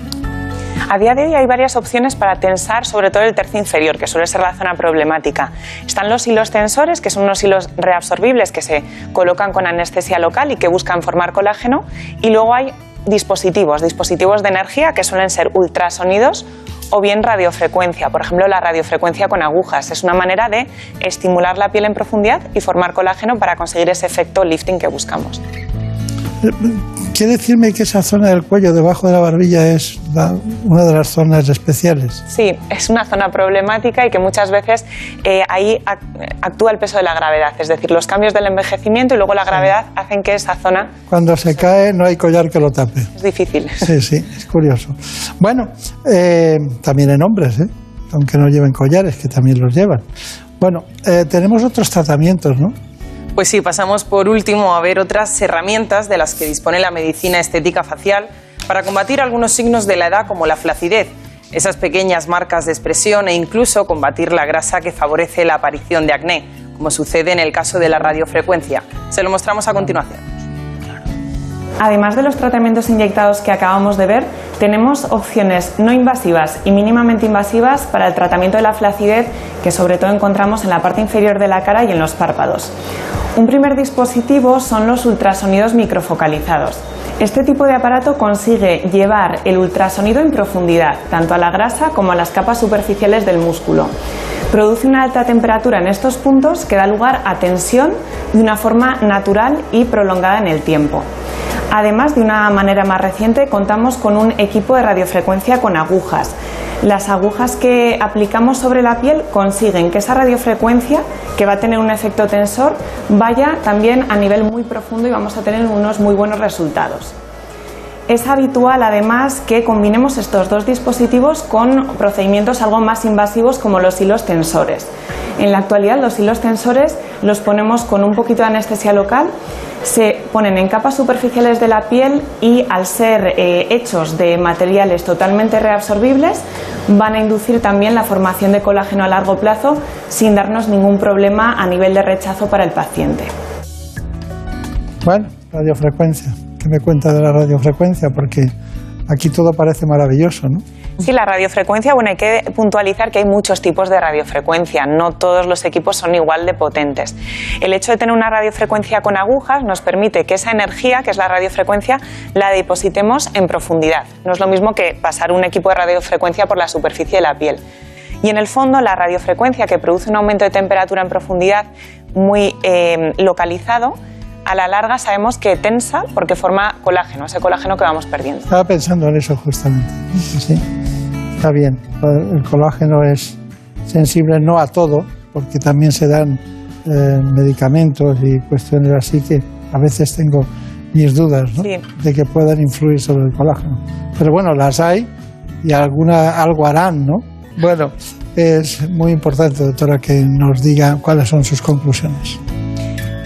A día de hoy hay varias opciones para tensar, sobre todo el tercio inferior, que suele ser la zona problemática. Están los hilos tensores, que son unos hilos reabsorbibles que se colocan con anestesia local y que buscan formar colágeno. Y luego hay dispositivos, dispositivos de energía que suelen ser ultrasonidos o bien radiofrecuencia. Por ejemplo, la radiofrecuencia con agujas es una manera de estimular la piel en profundidad y formar colágeno para conseguir ese efecto lifting que buscamos. ¿Quiere decirme que esa zona del cuello debajo de la barbilla es la- una de las zonas especiales? Sí, es una zona problemática y que muchas veces eh, ahí ac- actúa el peso de la gravedad, es decir, los cambios del envejecimiento y luego la gravedad hacen que esa zona Cuando se cae no hay collar que lo tape. es difícil. Sí, sí, es curioso. Bueno, eh, también en hombres, ¿eh? aunque no lleven collares, que también los llevan. Bueno, eh, tenemos otros tratamientos, ¿no? Pues sí, pasamos por último a ver otras herramientas de las que dispone la medicina estética facial para combatir algunos signos de la edad como la flacidez, esas pequeñas marcas de expresión e incluso combatir la grasa que favorece la aparición de acné, como sucede en el caso de la radiofrecuencia. Se lo mostramos a continuación. Además de los tratamientos inyectados que acabamos de ver, Tenemos opciones no invasivas y mínimamente invasivas para el tratamiento de la flacidez que sobre todo encontramos en la parte inferior de la cara y en los párpados. Un primer dispositivo son los ultrasonidos microfocalizados. Este tipo de aparato consigue llevar el ultrasonido en profundidad, tanto a la grasa como a las capas superficiales del músculo. Produce una alta temperatura en estos puntos que da lugar a tensión de una forma natural y prolongada en el tiempo. Además, de una manera más reciente, contamos con un equipo de radiofrecuencia con agujas. Las agujas que aplicamos sobre la piel consiguen que esa radiofrecuencia, que va a tener un efecto tensor, vaya también a nivel muy profundo y vamos a tener unos muy buenos resultados. Es habitual además que combinemos estos dos dispositivos con procedimientos algo más invasivos como los hilos tensores. En la actualidad los hilos tensores los ponemos con un poquito de anestesia local, se ponen en capas superficiales de la piel y al ser eh, hechos de materiales totalmente reabsorbibles van a inducir también la formación de colágeno a largo plazo sin darnos ningún problema a nivel de rechazo para el paciente. Bueno, radiofrecuencia me cuenta de la radiofrecuencia, porque aquí todo parece maravilloso, ¿no? Sí, la radiofrecuencia, bueno, hay que puntualizar que hay muchos tipos de radiofrecuencia, no todos los equipos son igual de potentes. El hecho de tener una radiofrecuencia con agujas nos permite que esa energía, que es la radiofrecuencia, la depositemos en profundidad. No es lo mismo que pasar un equipo de radiofrecuencia por la superficie de la piel. Y en el fondo, la radiofrecuencia que produce un aumento de temperatura en profundidad muy eh, localizado, a la larga sabemos que tensa porque forma colágeno, ese colágeno que vamos perdiendo. Estaba pensando en eso justamente. Sí, está bien. El colágeno es sensible no a todo, porque también se dan eh, medicamentos y cuestiones así que a veces tengo mis dudas ¿no? de que puedan influir sobre el colágeno. Pero bueno, las hay y alguna, algo harán, ¿no? Bueno, es muy importante, doctora, que nos diga cuáles son sus conclusiones.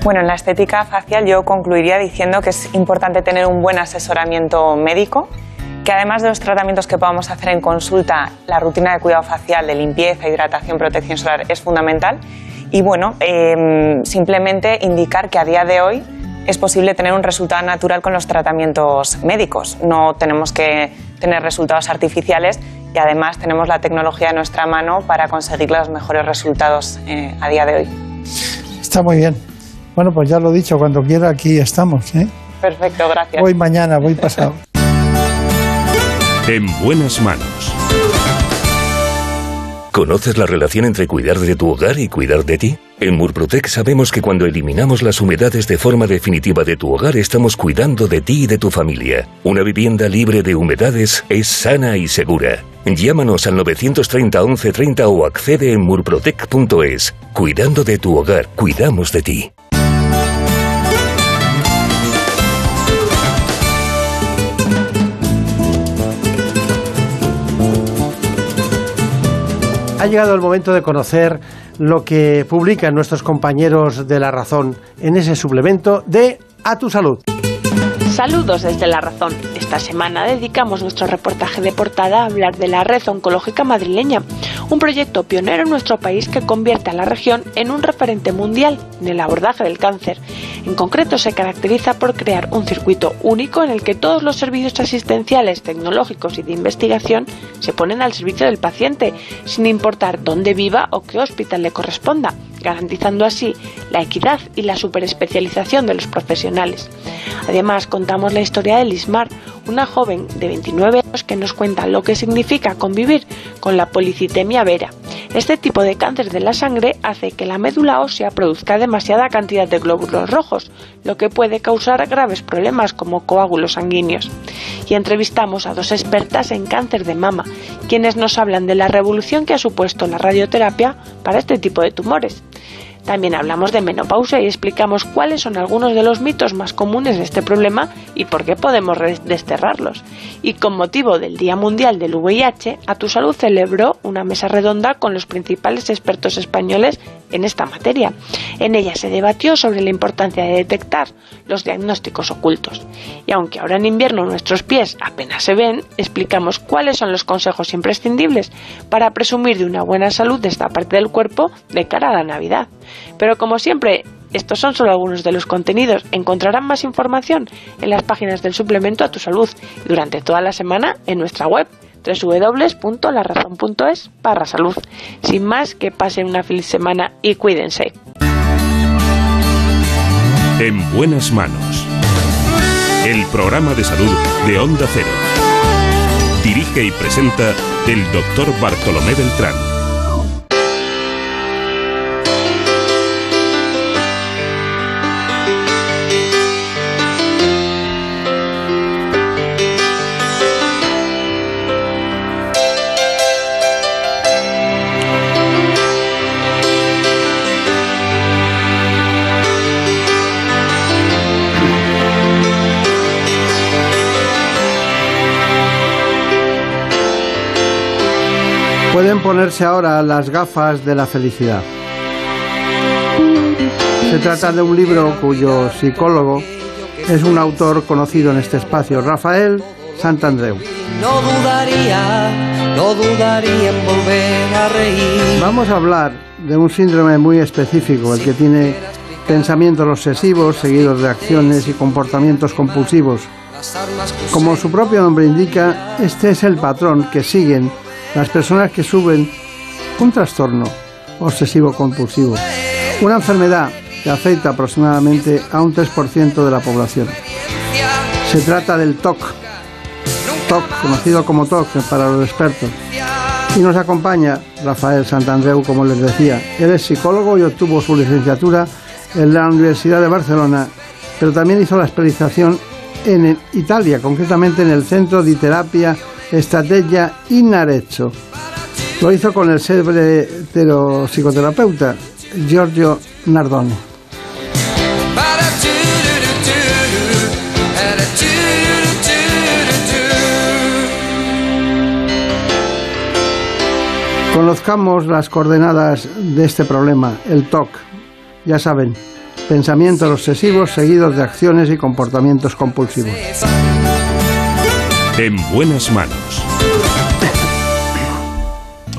Bueno, en la estética facial yo concluiría diciendo que es importante tener un buen asesoramiento médico, que además de los tratamientos que podamos hacer en consulta, la rutina de cuidado facial, de limpieza, hidratación, protección solar es fundamental. Y bueno, em, simplemente indicar que a día de hoy es posible tener un resultado natural con los tratamientos médicos. No tenemos que tener resultados artificiales y además tenemos la tecnología a nuestra mano para conseguir los mejores resultados eh, a día de hoy. Está muy bien. Bueno, pues ya lo he dicho, cuando quiera aquí estamos. ¿eh? Perfecto, gracias. Voy mañana, voy pasado. en buenas manos. ¿Conoces la relación entre cuidar de tu hogar y cuidar de ti? En Murprotec sabemos que cuando eliminamos las humedades de forma definitiva de tu hogar estamos cuidando de ti y de tu familia. Una vivienda libre de humedades es sana y segura. Llámanos al 930 1130 o accede en murprotec.es. Cuidando de tu hogar, cuidamos de ti. Ha llegado el momento de conocer lo que publican nuestros compañeros de La Razón en ese suplemento de A tu Salud. Saludos desde La Razón. Esta semana dedicamos nuestro reportaje de portada a hablar de la Red Oncológica Madrileña, un proyecto pionero en nuestro país que convierte a la región en un referente mundial en el abordaje del cáncer. En concreto, se caracteriza por crear un circuito único en el que todos los servicios asistenciales, tecnológicos y de investigación se ponen al servicio del paciente, sin importar dónde viva o qué hospital le corresponda garantizando así la equidad y la superespecialización de los profesionales. Además, contamos la historia de Lismar, una joven de 29 años que nos cuenta lo que significa convivir con la policitemia vera. Este tipo de cáncer de la sangre hace que la médula ósea produzca demasiada cantidad de glóbulos rojos, lo que puede causar graves problemas como coágulos sanguíneos. Y entrevistamos a dos expertas en cáncer de mama, quienes nos hablan de la revolución que ha supuesto la radioterapia para este tipo de tumores. También hablamos de menopausia y explicamos cuáles son algunos de los mitos más comunes de este problema y por qué podemos desterrarlos. Y con motivo del Día Mundial del VIH, A Tu Salud celebró una mesa redonda con los principales expertos españoles en esta materia. En ella se debatió sobre la importancia de detectar los diagnósticos ocultos. Y aunque ahora en invierno nuestros pies apenas se ven, explicamos cuáles son los consejos imprescindibles para presumir de una buena salud de esta parte del cuerpo de cara a la Navidad. Pero como siempre, Estos son solo algunos de los contenidos. Encontrarán más información en las páginas del suplemento a tu salud y durante toda la semana en nuestra web www.larazón.es barra salud. Sin más, que pasen una feliz semana y cuídense. En buenas manos. El programa de salud de Onda Cero. Dirige y presenta el doctor Bartolomé Beltrán. Ponerse ahora las gafas de la felicidad. Se trata de un libro cuyo psicólogo es un autor conocido en este espacio, Rafael Santandreu. No dudaría, no dudaría en volver a reír. Vamos a hablar de un síndrome muy específico, el que tiene pensamientos obsesivos seguidos de acciones y comportamientos compulsivos. Como su propio nombre indica, este es el patrón que siguen las personas que suben un trastorno obsesivo compulsivo, una enfermedad que afecta aproximadamente a un 3% de la población. Se trata del TOC, TOC, conocido como TOC para los expertos. Y nos acompaña Rafael Santandreu, como les decía. Él es psicólogo y obtuvo su licenciatura en la Universidad de Barcelona, pero también hizo la especialización en Italia, concretamente en el Centro de Terapia Estrategia in Arezzo. Lo hizo con el célebre psicoterapeuta Giorgio Nardone. Conozcamos las coordenadas de este problema, el TOC. Ya saben, pensamientos obsesivos seguidos de acciones y comportamientos compulsivos. En buenas manos.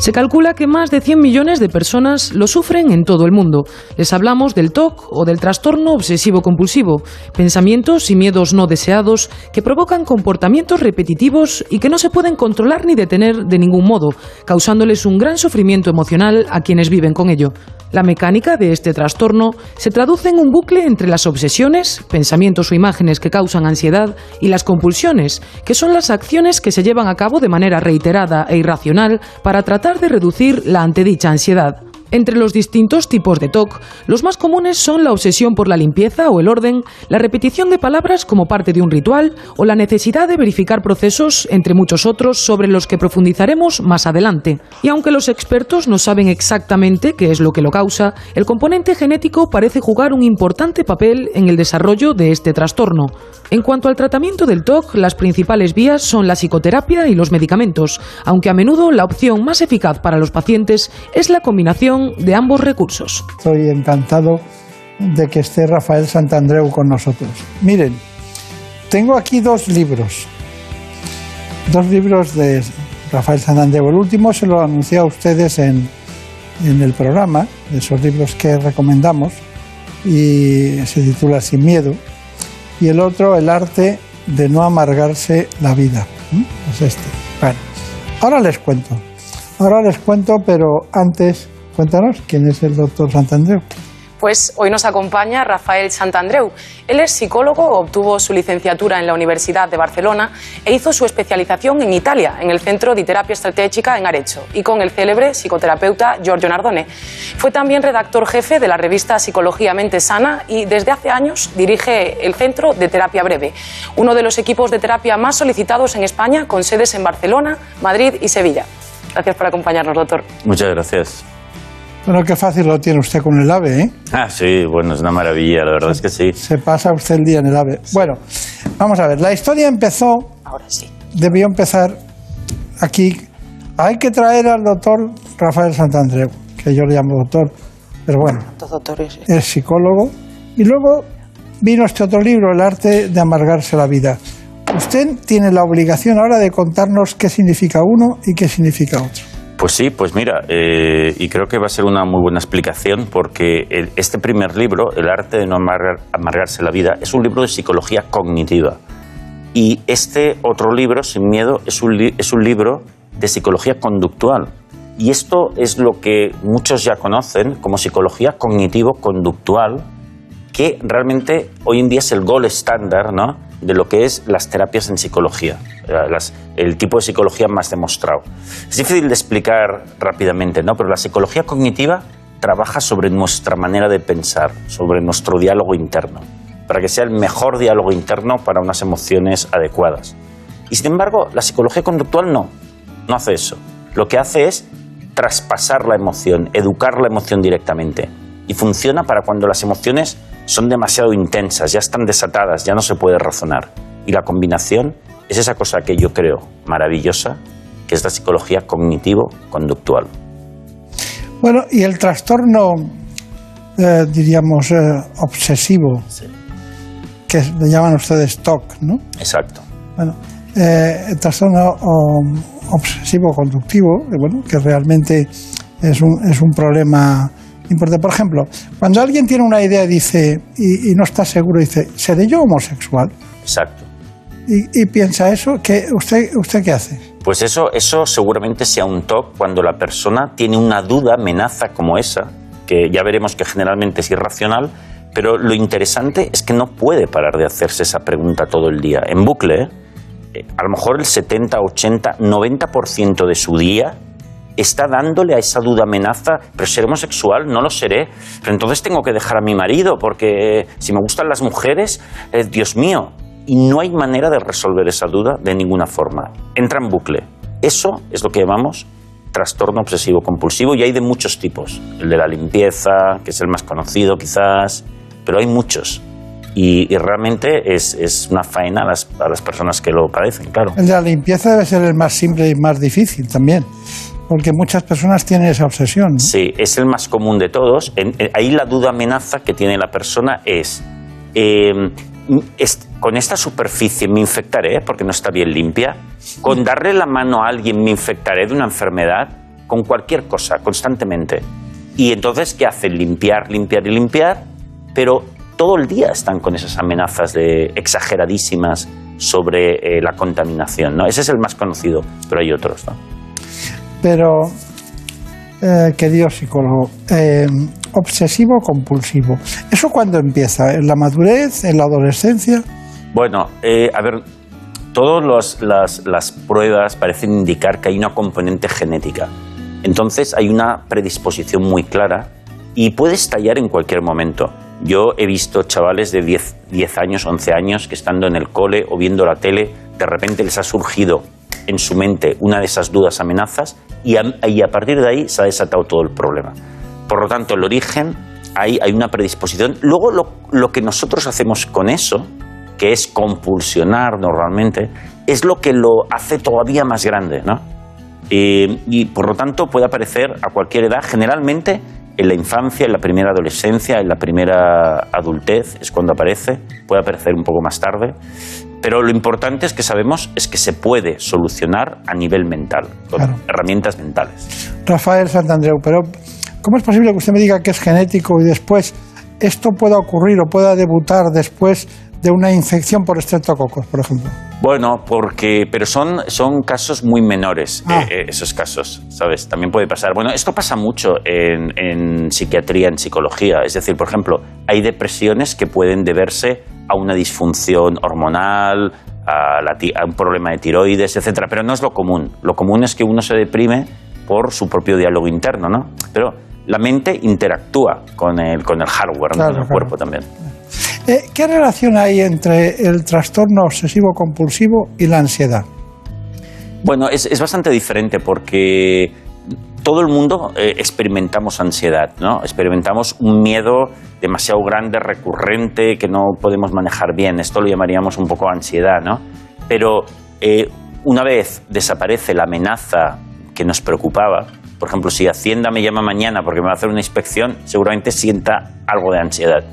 Se calcula que más de 100 millones de personas lo sufren en todo el mundo. Les hablamos del TOC o del trastorno obsesivo-compulsivo, pensamientos y miedos no deseados que provocan comportamientos repetitivos y que no se pueden controlar ni detener de ningún modo, causándoles un gran sufrimiento emocional a quienes viven con ello. La mecánica de este trastorno se traduce en un bucle entre las obsesiones, pensamientos o imágenes que causan ansiedad, y las compulsiones, que son las acciones que se llevan a cabo de manera reiterada e irracional para tratar de reducir la antedicha ansiedad. Entre los distintos tipos de TOC, los más comunes son la obsesión por la limpieza o el orden, la repetición de palabras como parte de un ritual o la necesidad de verificar procesos, entre muchos otros, sobre los que profundizaremos más adelante. Y aunque los expertos no saben exactamente qué es lo que lo causa, el componente genético parece jugar un importante papel en el desarrollo de este trastorno. En cuanto al tratamiento del TOC, las principales vías son la psicoterapia y los medicamentos, aunque a menudo la opción más eficaz para los pacientes es la combinación de ambos recursos. Estoy encantado de que esté Rafael Santandreu con nosotros. Miren, tengo aquí dos libros, dos libros de Rafael Santandreu. El último se lo anuncié a ustedes en, en el programa, de esos libros que recomendamos, y se titula Sin Miedo. Y el otro, El arte de no amargarse la vida. Es este. Bueno, ahora les cuento. Ahora les cuento, pero antes Cuéntanos, ¿quién es el doctor Santandreu? Pues hoy nos acompaña Rafael Santandreu. Él es psicólogo, obtuvo su licenciatura en la Universidad de Barcelona e hizo su especialización en Italia, en el Centro de Terapia Estratégica en Arezzo, y con el célebre psicoterapeuta Giorgio Nardone. Fue también redactor jefe de la revista Psicología Mente Sana y desde hace años dirige el Centro de Terapia Breve, uno de los equipos de terapia más solicitados en España, con sedes en Barcelona, Madrid y Sevilla. Gracias por acompañarnos, doctor. Muchas gracias. Bueno, qué fácil lo tiene usted con el AVE, ¿eh? Ah, sí, bueno, es una maravilla, la verdad es que sí. Se pasa usted el día en el AVE. Bueno, vamos a ver, la historia empezó... Ahora sí. Debió empezar aquí. Hay que traer al doctor Rafael Santandreu, que yo le llamo doctor, pero bueno, doctores. es psicólogo. Y luego vino este otro libro, El arte de amargarse la vida. Usted tiene la obligación ahora de contarnos qué significa uno y qué significa otro. Pues sí, pues mira, eh, y creo que va a ser una muy buena explicación porque este primer libro, El arte de no amargar- amargarse la vida, es un libro de psicología cognitiva. Y este otro libro, Sin Miedo, es un, es un libro de psicología conductual. Y esto es lo que muchos ya conocen como psicología cognitivo-conductual, que realmente hoy en día es el gold estándar ¿no? De lo que es las terapias en psicología, el tipo de psicología más demostrado. Es difícil de explicar rápidamente, ¿no? pero la psicología cognitiva trabaja sobre nuestra manera de pensar, sobre nuestro diálogo interno, para que sea el mejor diálogo interno para unas emociones adecuadas. Y sin embargo, la psicología conductual no, no hace eso. Lo que hace es traspasar la emoción, educar la emoción directamente. Y funciona para cuando las emociones son demasiado intensas, ya están desatadas, ya no se puede razonar. Y la combinación es esa cosa que yo creo maravillosa, que es la psicología cognitivo-conductual. Bueno, y el trastorno, eh, diríamos, eh, obsesivo, que le llaman ustedes TOC, ¿no? Exacto. Bueno, eh, el trastorno o, obsesivo-conductivo, que, bueno, que realmente es un, es un problema importante. Por ejemplo, cuando alguien tiene una idea y dice, y, y no está seguro, dice, ¿seré yo homosexual? Exacto. Y, y piensa eso, ¿qué, usted, ¿usted qué hace? Pues eso, eso seguramente sea un TOC cuando la persona tiene una duda, amenaza como esa, que ya veremos que generalmente es irracional, pero lo interesante es que no puede parar de hacerse esa pregunta todo el día, en bucle. Eh, A lo mejor el 70, 80, 90% de su día está dándole a esa duda amenaza, pero seré homosexual, no lo seré, pero entonces tengo que dejar a mi marido porque si me gustan las mujeres, eh, Dios mío, y no hay manera de resolver esa duda de ninguna forma. Entra en bucle. Eso es lo que llamamos trastorno obsesivo compulsivo y hay de muchos tipos. El de la limpieza, que es el más conocido quizás, pero hay muchos. Y, y realmente es, es una faena a las, a las personas que lo padecen, claro. El de la limpieza debe ser el más simple y más difícil también, porque muchas personas tienen esa obsesión. ¿no? Sí, es el más común de todos. En- en- ahí la duda amenaza que tiene la persona es, eh, es, con esta superficie me infectaré porque no está bien limpia, con darle la mano a alguien me infectaré de una enfermedad, con cualquier cosa, constantemente. Y entonces, ¿qué hacen? Limpiar, limpiar y limpiar, pero todo el día están con esas amenazas de, exageradísimas sobre eh, la contaminación. ¿no? Ese es el más conocido, pero hay otros. ¿no? Pero, eh, querido psicólogo, eh, obsesivo compulsivo, ¿eso cuándo empieza? ¿En la madurez? ¿En la adolescencia? Bueno, eh, a ver, todas las, las pruebas parecen indicar que hay una componente genética. Entonces hay una predisposición muy clara y puede estallar en cualquier momento. Yo he visto chavales de 10, 10 años, 11 años que estando en el cole o viendo la tele, de repente les ha surgido en su mente una de esas dudas, amenazas, y a, a partir de ahí se ha desatado todo el problema. Por lo tanto, el origen, ahí hay una predisposición. Luego, lo, lo que nosotros hacemos con eso, que es compulsionar normalmente, es lo que lo hace todavía más grande, ¿no? Eh, y por lo tanto puede aparecer a cualquier edad, generalmente en la infancia, en la primera adolescencia, en la primera adultez, es cuando aparece, puede aparecer un poco más tarde, pero lo importante es que sabemos es que se puede solucionar a nivel mental, con herramientas mentales. Rafael Santandreu, pero ¿cómo es posible que usted me diga que es genético y después esto pueda ocurrir o pueda debutar después de una infección por estreptococos, por ejemplo? Bueno, porque, pero son, son casos muy menores, Ah. eh, eh, esos casos, ¿sabes? También puede pasar. Bueno, esto pasa mucho en, en psiquiatría, en psicología. Es decir, por ejemplo, hay depresiones que pueden deberse a una disfunción hormonal, a, la ti- a un problema de tiroides, etcétera. Pero no es lo común. Lo común es que uno se deprime por su propio diálogo interno, ¿no? Pero la mente interactúa con el, con el hardware, con el claro. cuerpo también. Eh, ¿Qué relación hay entre el trastorno obsesivo compulsivo y la ansiedad? Bueno, es, es bastante diferente porque todo el mundo eh, experimentamos ansiedad, ¿no? Experimentamos un miedo demasiado grande, recurrente, que no podemos manejar bien. Esto lo llamaríamos un poco ansiedad, ¿no? Pero eh, una vez desaparece la amenaza que nos preocupaba, por ejemplo, si Hacienda me llama mañana porque me va a hacer una inspección, seguramente sienta algo de ansiedad.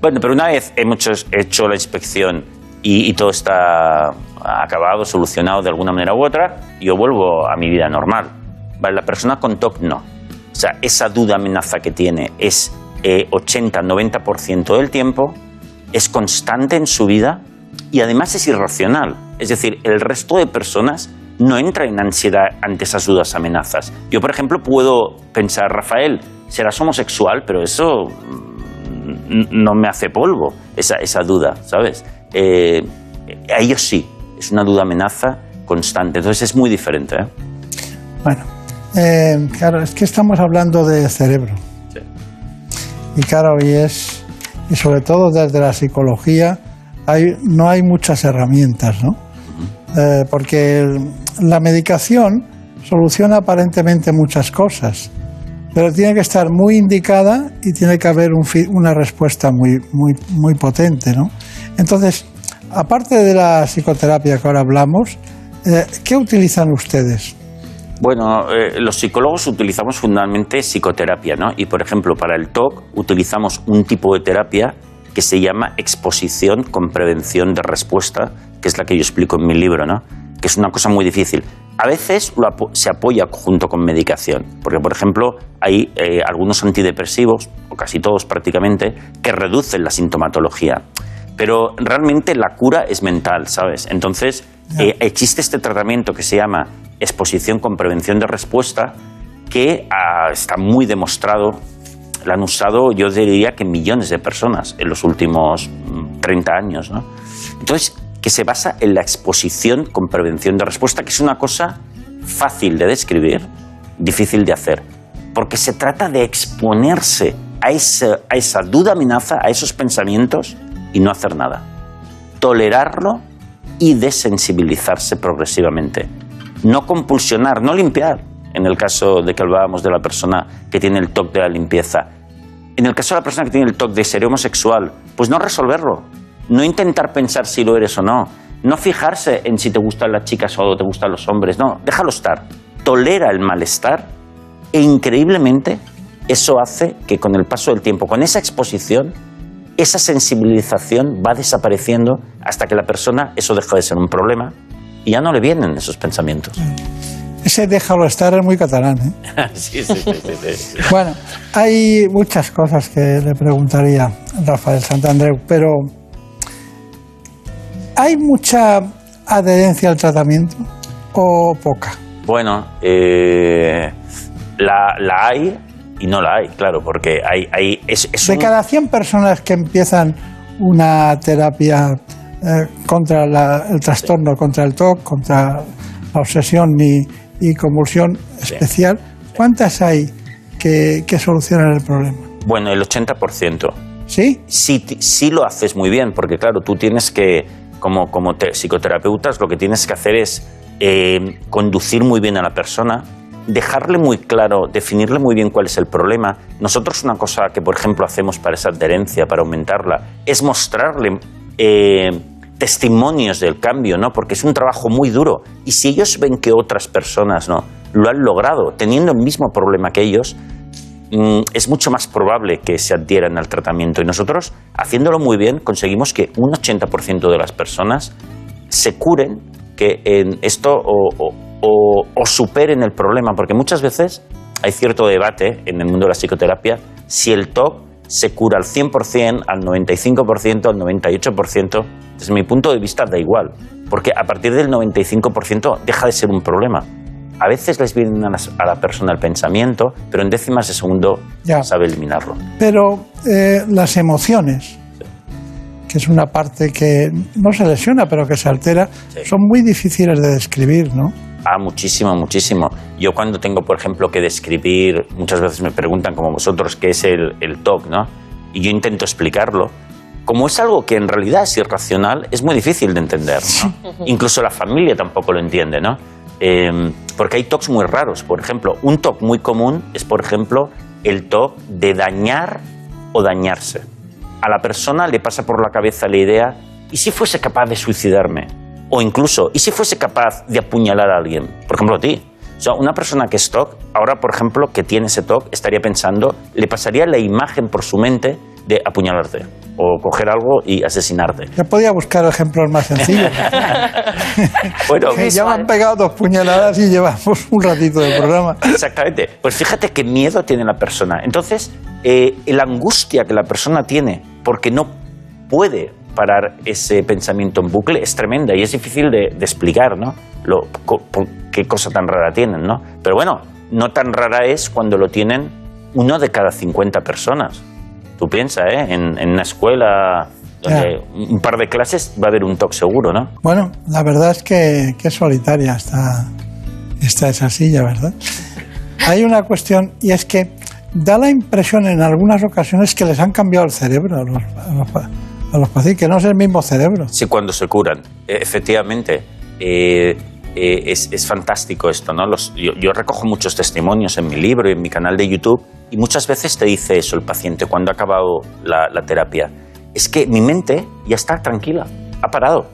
Bueno, pero una vez hemos hecho, la inspección y, y todo está acabado, solucionado de alguna manera u otra, yo vuelvo a mi vida normal. Vale, la persona con TOC no. O sea, esa duda amenaza que tiene es 80-90% del tiempo, es constante en su vida y además es irracional. Es decir, el resto de personas no entra en ansiedad ante esas dudas amenazas. Yo, por ejemplo, puedo pensar, Rafael, serás homosexual, pero eso mm, no me hace polvo, esa, esa duda, ¿sabes? Eh, a ellos sí, es una duda amenaza constante, entonces es muy diferente. ¿eh? Bueno, eh, claro, es que estamos hablando de cerebro. Y claro, y es, y sobre todo desde la psicología, hay, no hay muchas herramientas, ¿no? Eh, porque la medicación soluciona aparentemente muchas cosas, pero tiene que estar muy indicada y tiene que haber un una respuesta muy, muy, muy potente, ¿no? Entonces, aparte de la psicoterapia que ahora hablamos, eh, ¿qué utilizan ustedes? Bueno, eh, los psicólogos utilizamos fundamentalmente psicoterapia, ¿no? Y por ejemplo, para el TOC utilizamos un tipo de terapia que se llama exposición con prevención de respuesta, que es la que yo explico en mi libro, ¿no? Que es una cosa muy difícil. A veces se apoya junto con medicación, porque por ejemplo hay eh, algunos antidepresivos, o casi todos prácticamente, que reducen la sintomatología. Pero realmente la cura es mental, ¿sabes? Entonces eh, existe este tratamiento que se llama exposición con prevención de respuesta que ah, está muy demostrado. La han usado, yo diría que millones de personas en los últimos 30 mm, años. ¿no? Entonces, que se basa en la exposición con prevención de respuesta, que es una cosa fácil de describir, difícil de hacer, porque se trata de exponerse a esa, a esa duda amenaza, a esos pensamientos y no hacer nada. Tolerarlo y desensibilizarse progresivamente. No compulsionar, no limpiar, en el caso de que hablábamos de la persona que tiene el toque de la limpieza. En el caso de la persona que tiene el toque de ser homosexual, pues no resolverlo, no intentar pensar si lo eres o no, no fijarse en si te gustan las chicas o te gustan los hombres, no, déjalo estar, tolera el malestar e increíblemente eso hace que con el paso del tiempo, con esa exposición, esa sensibilización va desapareciendo hasta que la persona, eso deja de ser un problema y ya no le vienen esos pensamientos. Ese déjalo estar es muy catalán. ¿eh? sí, sí, sí, sí, Bueno, hay muchas cosas que le preguntaría a Rafael Santandreu, pero ¿hay mucha adherencia al tratamiento o poca? Bueno, eh, la, la, hay y no la hay, claro, porque hay... hay es, de cada 100 personas que empiezan una terapia eh, contra el trastorno, contra el TOC, contra la obsesión y, convulsión especial, ¿cuántas hay que, solucionan el problema? Bueno, el 80%. ¿Sí? Sí, sí lo haces muy bien, porque claro, tú tienes que, como, como psicoterapeutas, lo que tienes que hacer es eh, conducir muy bien a la persona, dejarle muy claro, definirle muy bien cuál es el problema. Nosotros una cosa que, por ejemplo, hacemos para esa adherencia, para aumentarla, es mostrarle eh, testimonios del cambio, ¿no? Porque es un trabajo muy duro. Y si ellos ven que otras personas, ¿no? Lo han logrado, teniendo el mismo problema que ellos, mm, es mucho más probable que se adhieran al tratamiento. Y nosotros, haciéndolo muy bien, conseguimos que un 80% de las personas se curen, que en esto o, o superen el problema. Porque muchas veces hay cierto debate en el mundo de la psicoterapia si el TOC se cura al 100%, al 95%, al 98%. Desde mi punto de vista da igual, porque a partir del 95% deja de ser un problema. A veces les viene a la persona el pensamiento, pero en décimas de segundo ya. sabe eliminarlo. Pero eh, las emociones, que es una parte que no se lesiona, pero que se altera, son muy difíciles de describir, ¿no? Ah, muchísimo, muchísimo. Yo cuando tengo, por ejemplo, que describir, muchas veces me preguntan, como vosotros, qué es el, el TOC, ¿no? Y yo intento explicarlo. Como es algo que en realidad es irracional, es muy difícil de entender. ¿no? Incluso la familia tampoco lo entiende, ¿no? Em, porque hay TOCs muy raros. Por ejemplo, un TOC muy común es, por ejemplo, el TOC de dañar o dañarse. A la persona le pasa por la cabeza la idea, ¿y si fuese capaz de suicidarme? O incluso, ¿y si fuese capaz de apuñalar a alguien? Por ejemplo, a ti. O sea, una persona que es TOC, ahora, por ejemplo, que tiene ese TOC, estaría pensando, le pasaría la imagen por su mente de apuñalarte o coger algo y asesinarte. Yo podía buscar ejemplos más sencillos. Bueno, Que ya me han pegado dos puñaladas y llevamos un ratito de programa. Exactamente. Pues fíjate qué miedo tiene la persona. Entonces, eh, la angustia que la persona tiene porque no puede parar ese pensamiento en bucle es tremenda y es difícil de, de explicar, ¿no? Lo, co- qué cosa tan rara tienen, ¿no? Pero bueno, no tan rara es cuando lo tienen uno de cada 50 personas. Tú piensas, ¿eh? En, en una escuela donde un par de clases va a haber un TOC seguro, ¿no? Bueno, la verdad es que, que solitaria está, está esa silla, ¿verdad? Hay una cuestión y es que da la impresión en algunas ocasiones que les han cambiado el cerebro a los, a los, pa- a los pacientes, que no es el mismo cerebro. Sí, cuando se curan. Eh, efectivamente, eh, eh, es, es fantástico esto, ¿no? Los- yo, yo recojo muchos testimonios en mi libro y en mi canal de YouTube y muchas veces te dice eso el paciente cuando ha acabado la, la terapia. Es que mi mente ya está tranquila, ha parado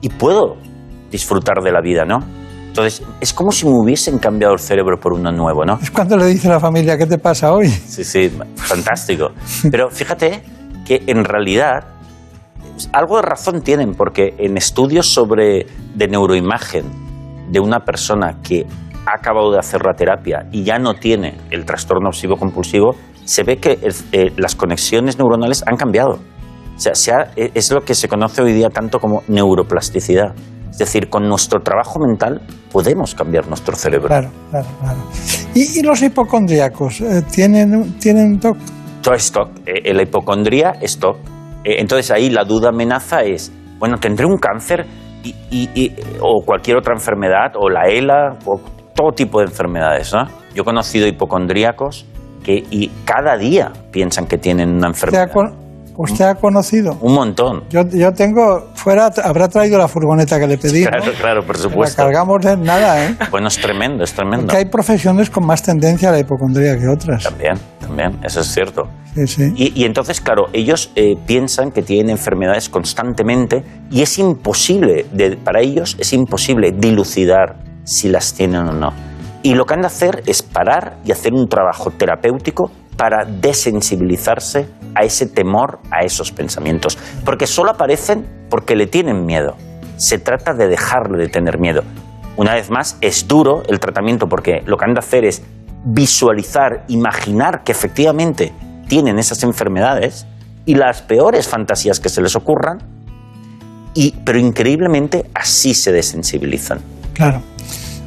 y puedo disfrutar de la vida, ¿no? Entonces, es como si me hubiesen cambiado el cerebro por uno nuevo, ¿no? Es cuando le dice a la familia, ¿qué te pasa hoy? Sí, sí, fantástico. Pero fíjate que en realidad algo de razón tienen, porque en estudios sobre de neuroimagen de una persona que ha acabado de hacer la terapia y ya no tiene el trastorno obsesivo compulsivo, se ve que eh, las conexiones neuronales han cambiado. O sea, se ha- eh, es lo que se conoce hoy día tanto como neuroplasticidad. Es decir, con nuestro trabajo mental podemos cambiar nuestro cerebro. Claro, claro, claro. ¿Y, y los hipocondríacos eh, tienen, tienen TOC? Todo es TOC. Eh, la hipocondría es TOC. Entonces ahí la duda amenaza es, bueno, tendré un cáncer y, y- y- o cualquier otra enfermedad, o la ELA, o todo tipo de enfermedades. ¿no? Yo he conocido hipocondríacos que y cada día piensan que tienen una ¿Usted enfermedad. ha, con- usted ha conocido? Un montón. Yo, yo tengo, fuera, habrá traído la furgoneta que le pedí. ¿no? Claro, claro, por La supuesto. cargamos en nada, ¿eh? Bueno, es tremendo, es tremendo. Que hay profesiones con más tendencia a la hipocondría que otras. También, también, eso es cierto. Sí, sí. Y, y entonces, claro, ellos eh, piensan que tienen enfermedades constantemente y es imposible, de- para ellos es imposible dilucidar si las tienen o no. Y lo que han de hacer es parar y hacer un trabajo terapéutico para desensibilizarse a ese temor, a esos pensamientos. Porque solo aparecen porque le tienen miedo. Se trata de dejarle de tener miedo. Una vez más, es duro el tratamiento porque lo que han de hacer es visualizar, imaginar que efectivamente tienen esas enfermedades y las peores fantasías que se les ocurran, y, pero increíblemente así se desensibilizan. Claro.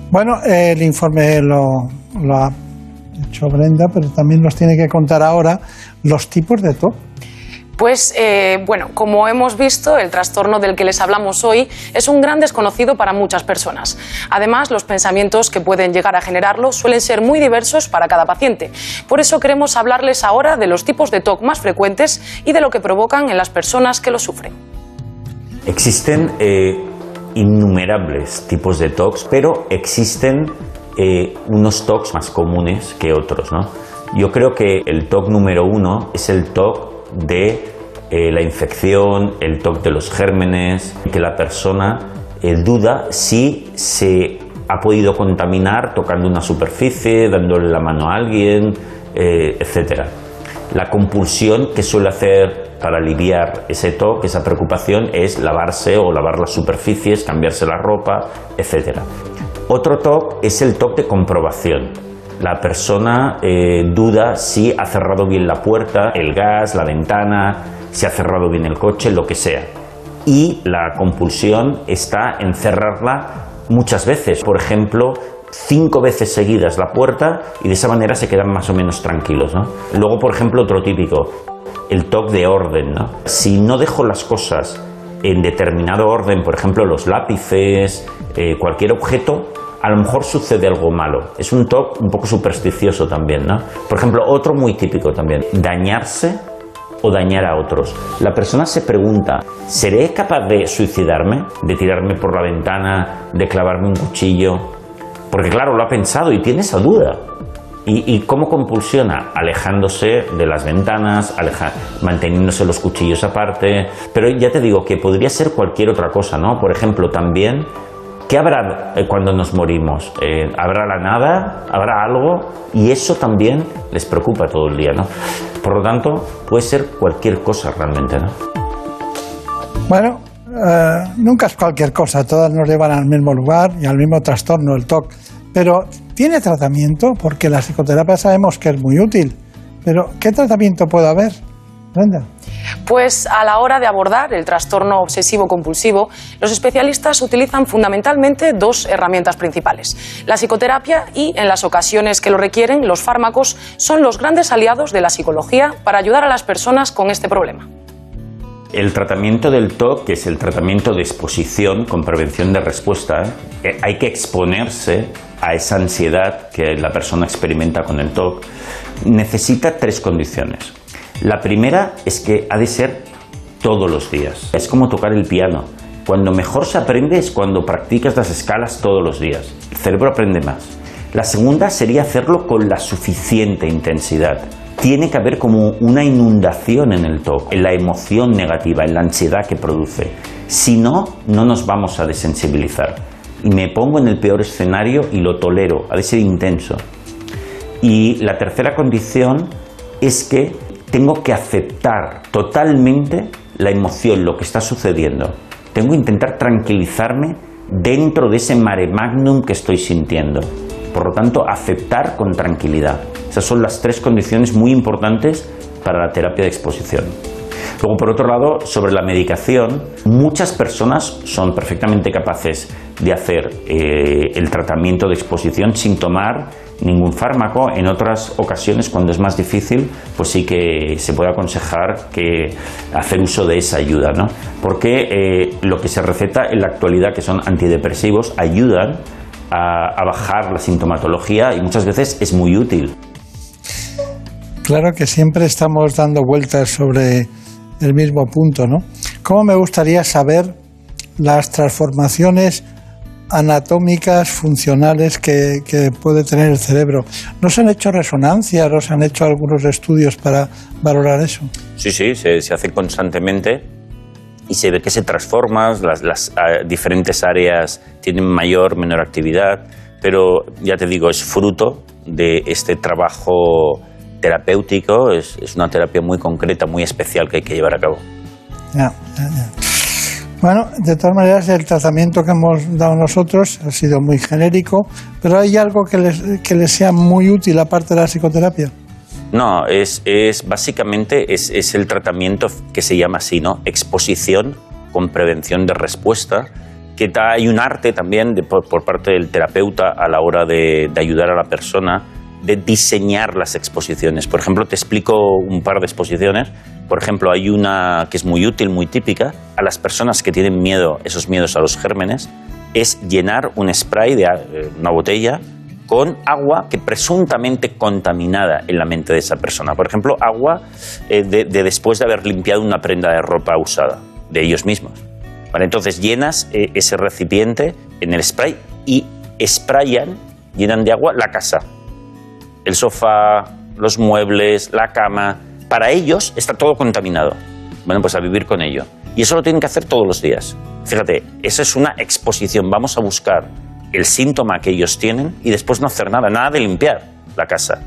Bueno, el informe lo, lo ha hecho Brenda, pero también nos tiene que contar ahora los tipos de TOC. Pues eh, bueno, como hemos visto, el trastorno del que les hablamos hoy es un gran desconocido para muchas personas. Además, los pensamientos que pueden llegar a generarlo suelen ser muy diversos para cada paciente. Por eso queremos hablarles ahora de los tipos de TOC más frecuentes y de lo que provocan en las personas que lo sufren. Existen eh, innumerables tipos de TOCs, pero existen eh, unos TOCs más comunes que otros. ¿no? Yo creo que el TOC número uno es el TOC de eh, la infección, el TOC de los gérmenes, que la persona eh, duda si se ha podido contaminar tocando una superficie, dándole la mano a alguien, eh, etc. La compulsión que suele hacer para aliviar ese TOC, esa preocupación, es lavarse o lavar las superficies, cambiarse la ropa, etc. Otro TOC es el TOC de comprobación. La persona eh, duda si ha cerrado bien la puerta, el gas, la ventana, si ha cerrado bien el coche, lo que sea. Y la compulsión está en cerrarla muchas veces. Por ejemplo, cinco veces seguidas la puerta y de esa manera se quedan más o menos tranquilos. ¿no? Luego, por ejemplo, otro típico, el TOC de orden. ¿no? Si no dejo las cosas en determinado orden, por ejemplo, los lápices, eh, cualquier objeto, a lo mejor sucede algo malo. Es un TOC un poco supersticioso también, ¿no? Por ejemplo, otro muy típico también, dañarse o dañar a otros. La persona se pregunta, ¿seré capaz de suicidarme? ¿De tirarme por la ventana? ¿De clavarme un cuchillo? Porque claro, lo ha pensado y tiene esa duda. ¿Y, cómo compulsiona? Alejándose de las ventanas, aleja- manteniéndose los cuchillos aparte. Pero ya te digo que podría ser cualquier otra cosa, ¿no? Por ejemplo, también, ¿qué habrá eh, cuando nos morimos? Eh, ¿Habrá la nada? ¿Habrá algo? Y eso también les preocupa todo el día, ¿no? Por lo tanto, puede ser cualquier cosa realmente, ¿no? Bueno, eh, nunca es cualquier cosa, todas nos llevan al mismo lugar y al mismo trastorno, el TOC. Pero ¿tiene tratamiento? Porque la psicoterapia sabemos que es muy útil. Pero ¿qué tratamiento puede haber? Brenda. Pues a la hora de abordar el trastorno obsesivo compulsivo, los especialistas utilizan fundamentalmente dos herramientas principales. La psicoterapia y, en las ocasiones que lo requieren, los fármacos son los grandes aliados de la psicología para ayudar a las personas con este problema. El tratamiento del TOC, que es el tratamiento de exposición con prevención de respuesta, eh, hay que exponerse a esa ansiedad que la persona experimenta con el TOC, necesita tres condiciones. La primera es que ha de ser todos los días. Es como tocar el piano. Cuando mejor se aprende es cuando practicas las escalas todos los días. El cerebro aprende más. La segunda sería hacerlo con la suficiente intensidad. Tiene que haber como una inundación en el TOC, en la emoción negativa, en la ansiedad que produce. Si no, no nos vamos a desensibilizar. Me pongo en el peor escenario y lo tolero, ha de ser intenso. Y la tercera condición es que tengo que aceptar totalmente la emoción, lo que está sucediendo. Tengo que intentar tranquilizarme dentro de ese mare magnum que estoy sintiendo. Por lo tanto, aceptar con tranquilidad. Esas son las tres condiciones muy importantes para la terapia de exposición. Luego, por otro lado, sobre la medicación, muchas personas son perfectamente capaces de hacer eh, el tratamiento de exposición sin tomar ningún fármaco. En otras ocasiones, cuando es más difícil, pues sí que se puede aconsejar que hacer uso de esa ayuda, ¿no? Porque eh, lo que se receta en la actualidad, que son antidepresivos, ayudan a, a bajar la sintomatología y muchas veces es muy útil. Claro que siempre estamos dando vueltas sobre el mismo punto, ¿no? ¿Cómo me gustaría saber las transformaciones anatómicas, funcionales que, que, puede tener el cerebro. ¿No se han hecho resonancias o se han hecho algunos estudios para valorar eso? Sí, sí, se, se hace constantemente y se ve que se transforman, las, las uh, diferentes áreas tienen mayor, menor actividad, pero ya te digo, es fruto de este trabajo terapéutico, es, es una terapia muy concreta, muy especial que hay que llevar a cabo. Ya, ya, ya. Bueno, de todas maneras, el tratamiento que hemos dado nosotros ha sido muy genérico, pero ¿hay algo que les, que les sea muy útil aparte de la psicoterapia? No, es, es básicamente es, es, el tratamiento que se llama así, ¿no? Exposición con prevención de respuesta, que hay un arte también de, por, por, parte del terapeuta a la hora de, de ayudar a la persona de diseñar las exposiciones. Por ejemplo, te explico un par de exposiciones. Por ejemplo, hay una que es muy útil, muy típica, a las personas que tienen miedo, esos miedos a los gérmenes, es llenar un spray de eh, una botella con agua que presuntamente contaminada en la mente de esa persona. Por ejemplo, agua eh, de, de, después de haber limpiado una prenda de ropa usada, de ellos mismos. Vale, entonces llenas eh, ese recipiente en el spray y sprayan, llenan de agua la casa, el sofá, los muebles, la cama. Para ellos está todo contaminado. Bueno, pues a vivir con ello. Y eso lo tienen que hacer todos los días. Fíjate, esa es una exposición. Vamos a buscar el síntoma que ellos tienen y después no hacer nada, nada de limpiar la casa.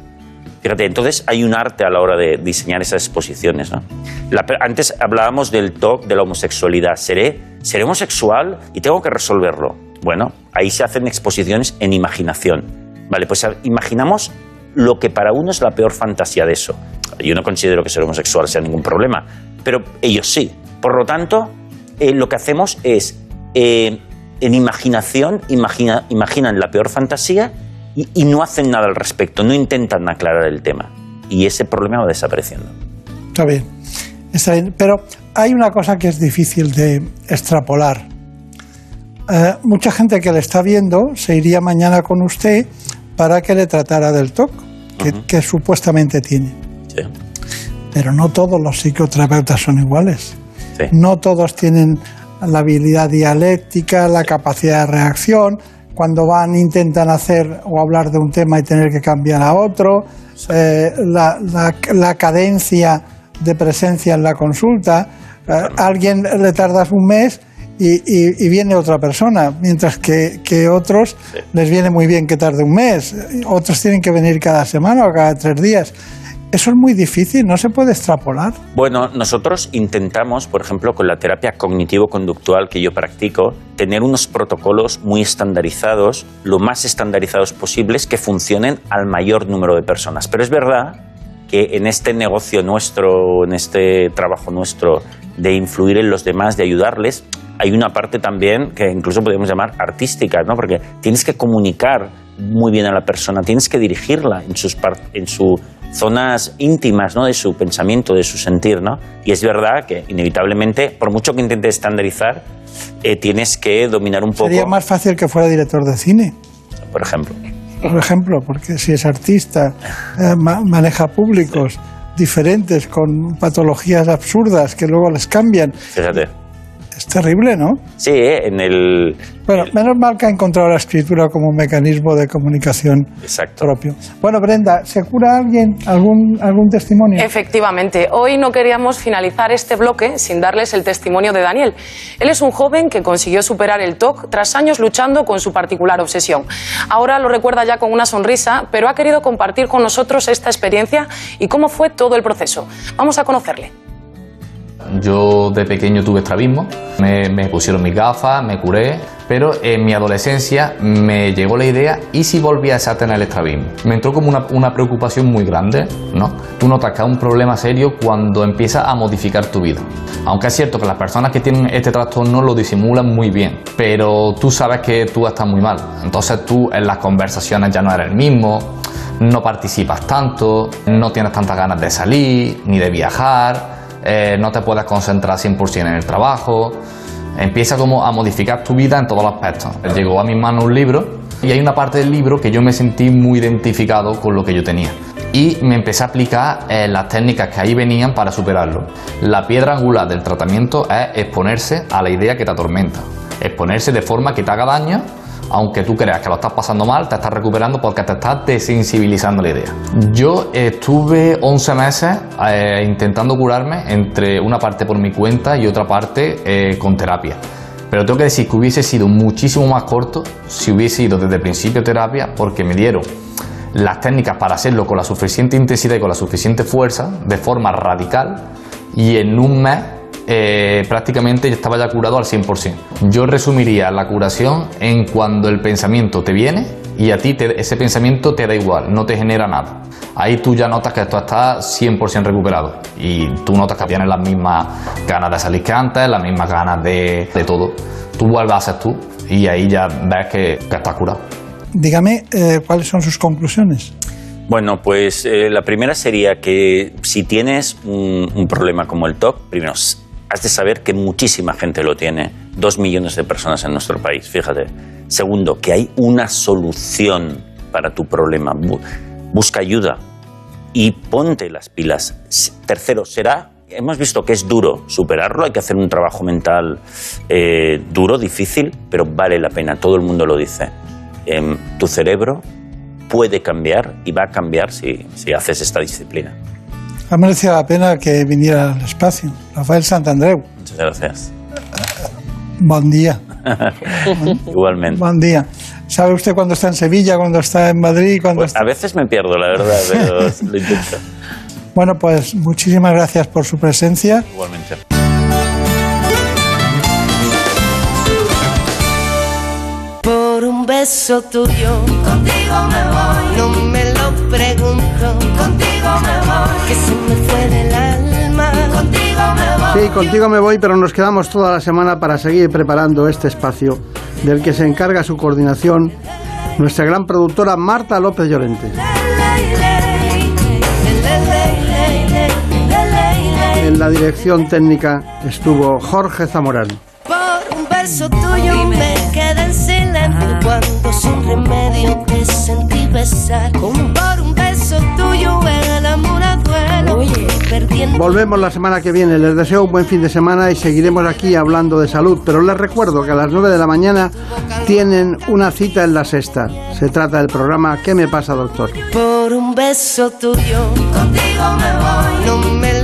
Fíjate, entonces hay un arte a la hora de diseñar esas exposiciones. ¿no? Antes hablábamos del TOC de la homosexualidad. ¿Seré, ¿Seré homosexual y tengo que resolverlo? Bueno, ahí se hacen exposiciones en imaginación. Vale, pues imaginamos lo que para uno es la peor fantasía de eso. Yo no considero que ser homosexual sea ningún problema, pero ellos sí. Por lo tanto, eh, lo que hacemos es, eh, en imaginación, imagina, imaginan la peor fantasía y, no hacen nada al respecto, no intentan aclarar el tema. Y ese problema va desapareciendo. Está bien, está bien. Pero hay una cosa que es difícil de extrapolar. Eh, mucha gente que le está viendo se iría mañana con usted para que le tratara del TOC, que, uh -huh. que supuestamente tiene. Sí. Pero no todos los psicoterapeutas son iguales. Sí. No todos tienen la habilidad dialéctica, la capacidad de reacción. Cuando van, intentan hacer o hablar de un tema y tener que cambiar a otro. Eh, la, la, la, cadencia de presencia en la consulta. Eh, alguien le tardas un mes y, y, y, viene otra persona, mientras que, que otros sí. les viene muy bien que tarde un mes, otros tienen que venir cada semana o cada tres días. Eso es muy difícil, no se puede extrapolar. Bueno, nosotros intentamos, por ejemplo, con la terapia cognitivo-conductual que yo practico, tener unos protocolos muy estandarizados, lo más estandarizados posibles, que funcionen al mayor número de personas. Pero es verdad que en este negocio nuestro, en este trabajo nuestro de influir en los demás, de ayudarles, hay una parte también que incluso podemos llamar artística, ¿no? Porque tienes que comunicar muy bien a la persona, tienes que dirigirla en sus en su zonas íntimas ¿no? de su pensamiento, de su sentir. ¿no? Y es verdad que inevitablemente, por mucho que intentes estandarizar, eh, tienes que dominar un poco. Sería más fácil que fuera director de cine. Por ejemplo. Por ejemplo, porque si es artista, eh, maneja públicos diferentes con patologías absurdas que luego les cambian. Fíjate. Es terrible, ¿no? Sí, en el... Bueno, menos mal que ha encontrado la escritura como un mecanismo de comunicación propio. Bueno, Brenda, ¿se cura alguien algún, algún testimonio? Efectivamente. Hoy no queríamos finalizar este bloque sin darles el testimonio de Daniel. Él es un joven que consiguió superar el TOC tras años luchando con su particular obsesión. Ahora lo recuerda ya con una sonrisa, pero ha querido compartir con nosotros esta experiencia y cómo fue todo el proceso. Vamos a conocerle. Yo de pequeño tuve estrabismo, me, pusieron mis gafas, me curé, pero en mi adolescencia me llegó la idea, ¿y si volviese a tener el estrabismo? Me entró como una, preocupación muy grande, ¿no? Tú notas que hay un problema serio cuando empiezas a modificar tu vida. Aunque es cierto que las personas que tienen este trastorno lo disimulan muy bien, pero tú sabes que tú estás muy mal. Entonces tú en las conversaciones ya no eres el mismo, no participas tanto, no tienes tantas ganas de salir, ni de viajar eh, no te puedes concentrar 100% en el trabajo, empieza como a modificar tu vida en todos los aspectos. Llegó a mi mano un libro y hay una parte del libro que yo me sentí muy identificado con lo que yo tenía. Y me empecé a aplicar eh, las técnicas que ahí venían para superarlo. La piedra angular del tratamiento es exponerse a la idea que te atormenta. Exponerse de forma que te haga daño aunque tú creas que lo estás pasando mal, te estás recuperando porque te estás desensibilizando la idea. Yo estuve 11 meses eh, intentando curarme entre una parte por mi cuenta y otra parte eh, con terapia. Pero tengo que decir que hubiese sido muchísimo más corto si hubiese ido desde el principio terapia porque me dieron las técnicas para hacerlo con la suficiente intensidad y con la suficiente fuerza, de forma radical, y en un mes eh, prácticamente estaba ya curado al 100%. Yo resumiría la curación en cuando el pensamiento te viene y a ti ese pensamiento te da igual, no te genera nada. Ahí tú ya notas que esto está 100% recuperado y tú notas que tienes las mismas ganas de salir que antes, las mismas ganas de, todo. Tú vuelves a ser tú y ahí ya ves que, estás curado. Dígame eh, cuáles son sus conclusiones. Bueno, pues eh, la primera sería que si tienes un, un problema como el TOC, primero has de saber que muchísima gente lo tiene, dos millones de personas en nuestro país, fíjate. Segundo, que hay una solución para tu problema. Busca ayuda y ponte las pilas. Tercero, será, hemos visto que es duro superarlo, hay que hacer un trabajo mental eh, duro, difícil, pero vale la pena, todo el mundo lo dice. Em, tu cerebro puede cambiar y va a cambiar si haces esta disciplina ha merecido la pena que viniera al espacio. Rafael Santandreu. Muchas gracias. Buen día. Igualmente. Buen día. ¿Sabe usted cuándo está en Sevilla, cuándo está en Madrid? Cuando pues, A veces me pierdo, la verdad, pero lo intento. Bueno, pues muchísimas gracias por su presencia. Igualmente. Por un beso tuyo, contigo me voy. No me lo pregunto, contigo Sí, contigo me voy, pero nos quedamos toda la semana para seguir preparando este espacio del que se encarga su coordinación nuestra gran productora Marta López Llorente. En la dirección técnica estuvo Jorge Zamorán. Por un beso tuyo me quedé en silencio. Cuando sin remedio te sentí besar. Por un perdiendo. Volvemos la semana que viene. Les deseo un buen fin de semana y seguiremos aquí hablando de salud. Pero les recuerdo que a las 9 de la mañana tienen una cita en la sexta. Se trata del programa ¿Qué me pasa, doctor? Por un beso tuyo, contigo me voy. No me